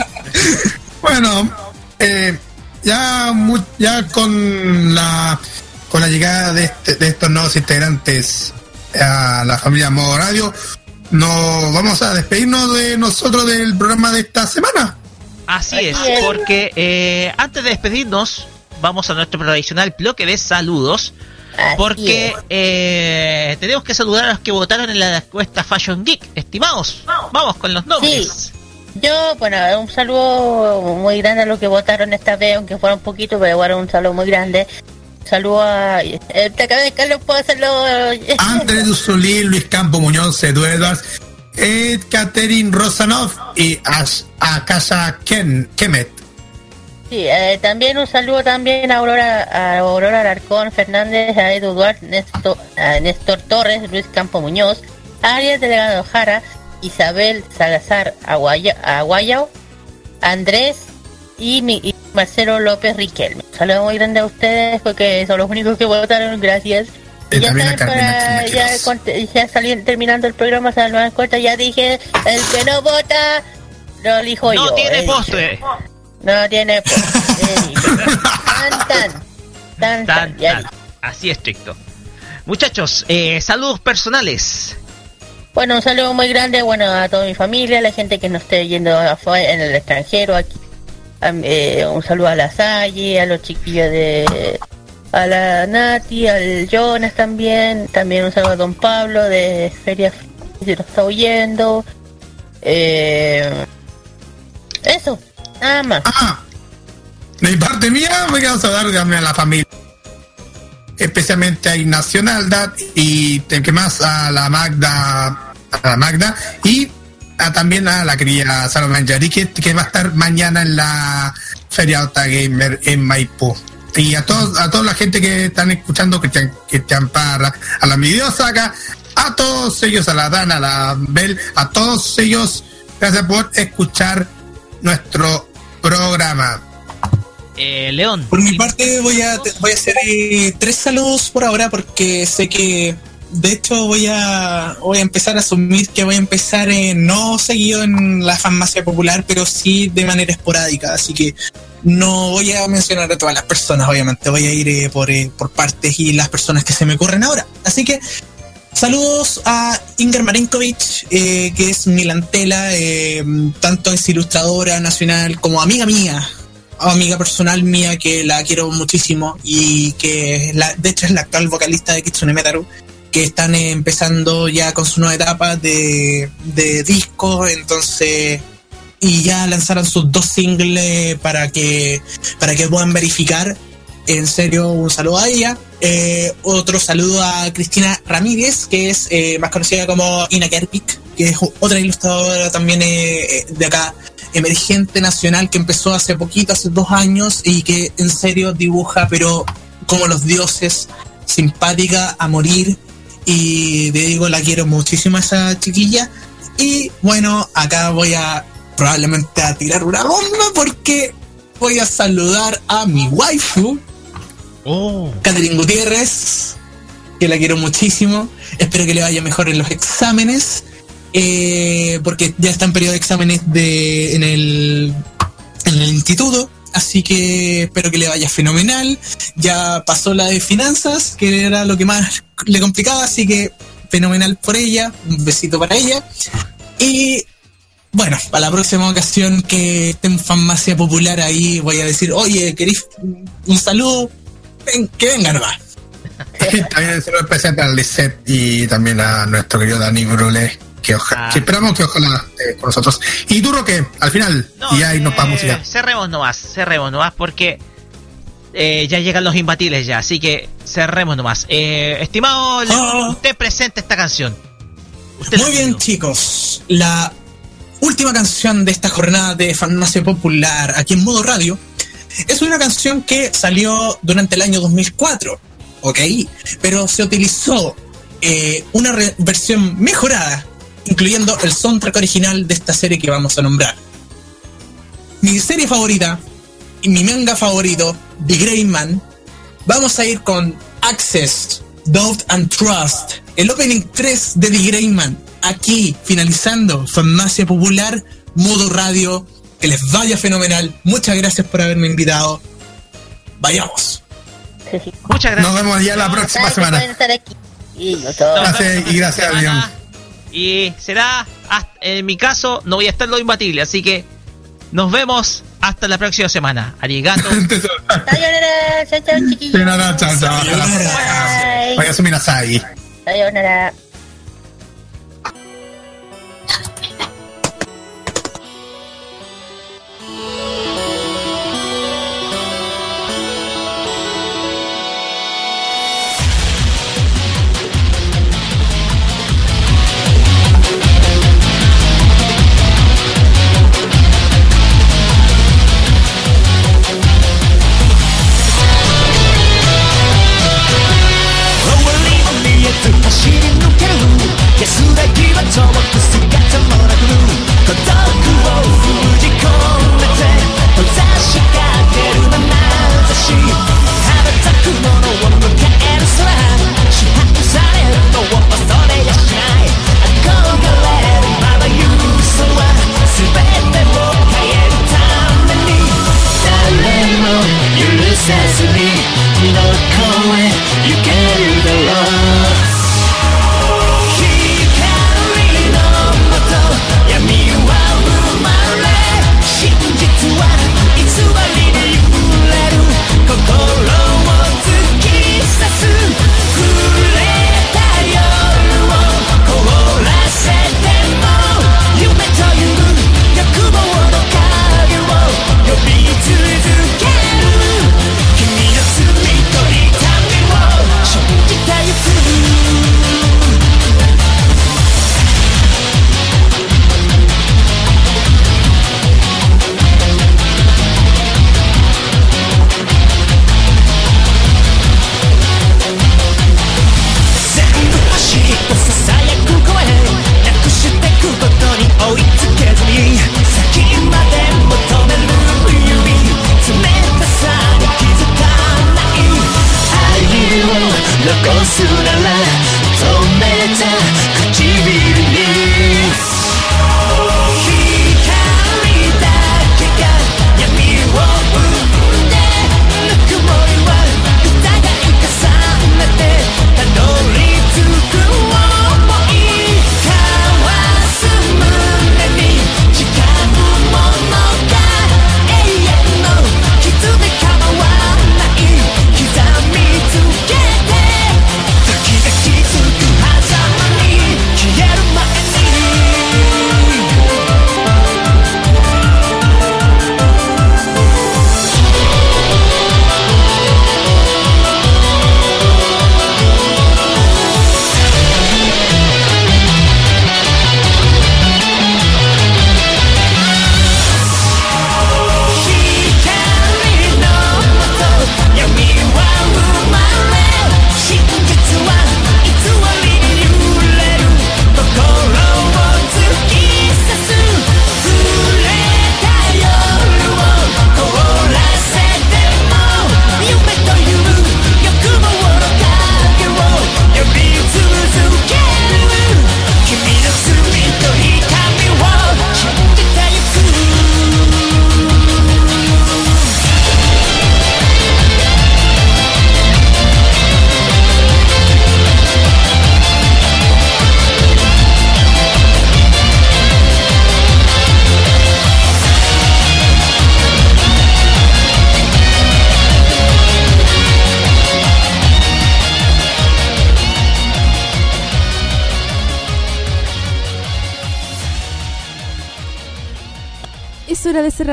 Bueno, eh, ya, ya con la con la llegada de, este- de estos nuevos integrantes a la familia Modo Radio, nos vamos a despedirnos de nosotros del programa de esta semana. Así es, porque eh, antes de despedirnos, vamos a nuestro tradicional bloque de saludos. Así Porque eh, tenemos que saludar a los que votaron en la encuesta Fashion Geek. Estimados, vamos con los nombres. Yo, bueno, un saludo muy grande a los que votaron esta vez, aunque fuera un poquito, pero bueno, un saludo muy grande. Saludo a... Eh, te acabé de Carlos, puedo hacerlo... Andrés Usulín, Luis Campo Muñoz, Edu Edwards, Ed Catherine Rosanov y Ash- a Casa Ken, Kemet. Sí, eh, también un saludo también a Aurora, a Aurora Alarcón Fernández, a Edu Duarte, Néstor, Torres, Luis Campo Muñoz, a Ariel Delegado Jara, Isabel Salazar Aguaya- Aguayao, Andrés y Marcelo López Riquelme. Un saludo muy grande a ustedes porque son los únicos que votaron, gracias. Ya para terminando el programa, cuentas, ya dije, el que no vota, lo elijo yo. no tiene postre. No <laughs> tiene postre. tan, tan, tan, tan, Tan, ya tan. dije. Así estricto. Muchachos, eh, saludos personales. Bueno, un saludo muy grande, bueno, a toda mi familia, a la gente que nos esté yendo en el extranjero, aquí. Eh, un saludo a la Salle, a los chiquillos de... A la Nati, al Jonas también, también un saludo a Don Pablo de Feria si nos está oyendo. Eh, eso, nada más. Ah, de parte mía, me quiero saludar a la familia. Especialmente a Ignacio Naldat y que más a la Magda, a la Magda y a, también a la querida Salomé Yari que, que va a estar mañana en la Feria Alta Gamer en Maipú. Y a todos, a toda la gente que están escuchando, Cristian, Cristian Parra, a la Midiosaga, a todos ellos, a la Dana, a la Bel, a todos ellos, gracias por escuchar nuestro programa. Eh, León. Por mi parte voy a voy a hacer eh, tres saludos por ahora porque sé que de hecho voy a voy a empezar a asumir que voy a empezar eh, no seguido en la farmacia popular, pero sí de manera esporádica, así que no voy a mencionar a todas las personas, obviamente, voy a ir eh, por, eh, por partes y las personas que se me ocurren ahora. Así que Saludos a Inger Marinkovic, eh, que es milantela, tanto es ilustradora nacional como amiga mía, amiga personal mía que la quiero muchísimo y que la, de hecho es la actual vocalista de Kitsune Metaru, que están eh, empezando ya con su nueva etapa de, de disco, entonces y ya lanzaron sus dos singles para que para que puedan verificar. En serio, un saludo a ella. Eh, otro saludo a Cristina Ramírez, que es eh, más conocida como Ina Kerpik, que es otra ilustradora también eh, de acá, emergente nacional, que empezó hace poquito, hace dos años, y que en serio dibuja, pero como los dioses, simpática a morir. Y te digo, la quiero muchísimo a esa chiquilla. Y bueno, acá voy a probablemente a tirar una bomba porque voy a saludar a mi waifu, Oh, Catherine Gutiérrez, que la quiero muchísimo. Espero que le vaya mejor en los exámenes. eh, porque ya está en periodo de exámenes de, en, el, en el instituto. Así que espero que le vaya fenomenal. Ya pasó la de finanzas, que era lo que más le complicaba. Así que fenomenal por ella. Un besito para ella. Y bueno, para la próxima ocasión que esté en farmacia popular ahí, voy a decir, oye, ¿queréis un saludo? Ven, que venga nomás. <laughs> También el saludo especial para Lisette y también a nuestro querido Dani Brule, que, oja- Ah. que esperamos que ojalá con nosotros. Y tú, Roque, al final, y ahí nos vamos eh, ya. Cerremos nomás, cerremos nomás porque eh, ya llegan los imbatibles ya, así que cerremos nomás. Eh, estimado, Ah. usted presenta esta canción. Usted Muy bien, chicos. La última canción de esta jornada de Farmacia Popular aquí en modo radio es una canción que salió durante el año 2004, ¿ok? Pero se utilizó eh, una versión mejorada, incluyendo el soundtrack original de esta serie que vamos a nombrar. Mi serie favorita y mi manga favorito, The Grey Man, vamos a ir con Access, Doubt and Trust, el opening 3 de The Grey Man, aquí finalizando Farmacia Popular, modo radio, que les vaya fenomenal, muchas gracias por haberme invitado, vayamos. Muchas gracias. Nos vemos ya la próxima Gracias por semana. estar aquí. Y Gracias y gracias. León. Y será, hasta- en mi caso, no voy a estar en lo imbatible, así que nos vemos hasta la próxima semana. Arigato. <laughs> Sayonara, chao, chao, chiquillos. Sayonara, chao, chao. Bye. Vaya a asumir ahí. Sayonara.「You can't.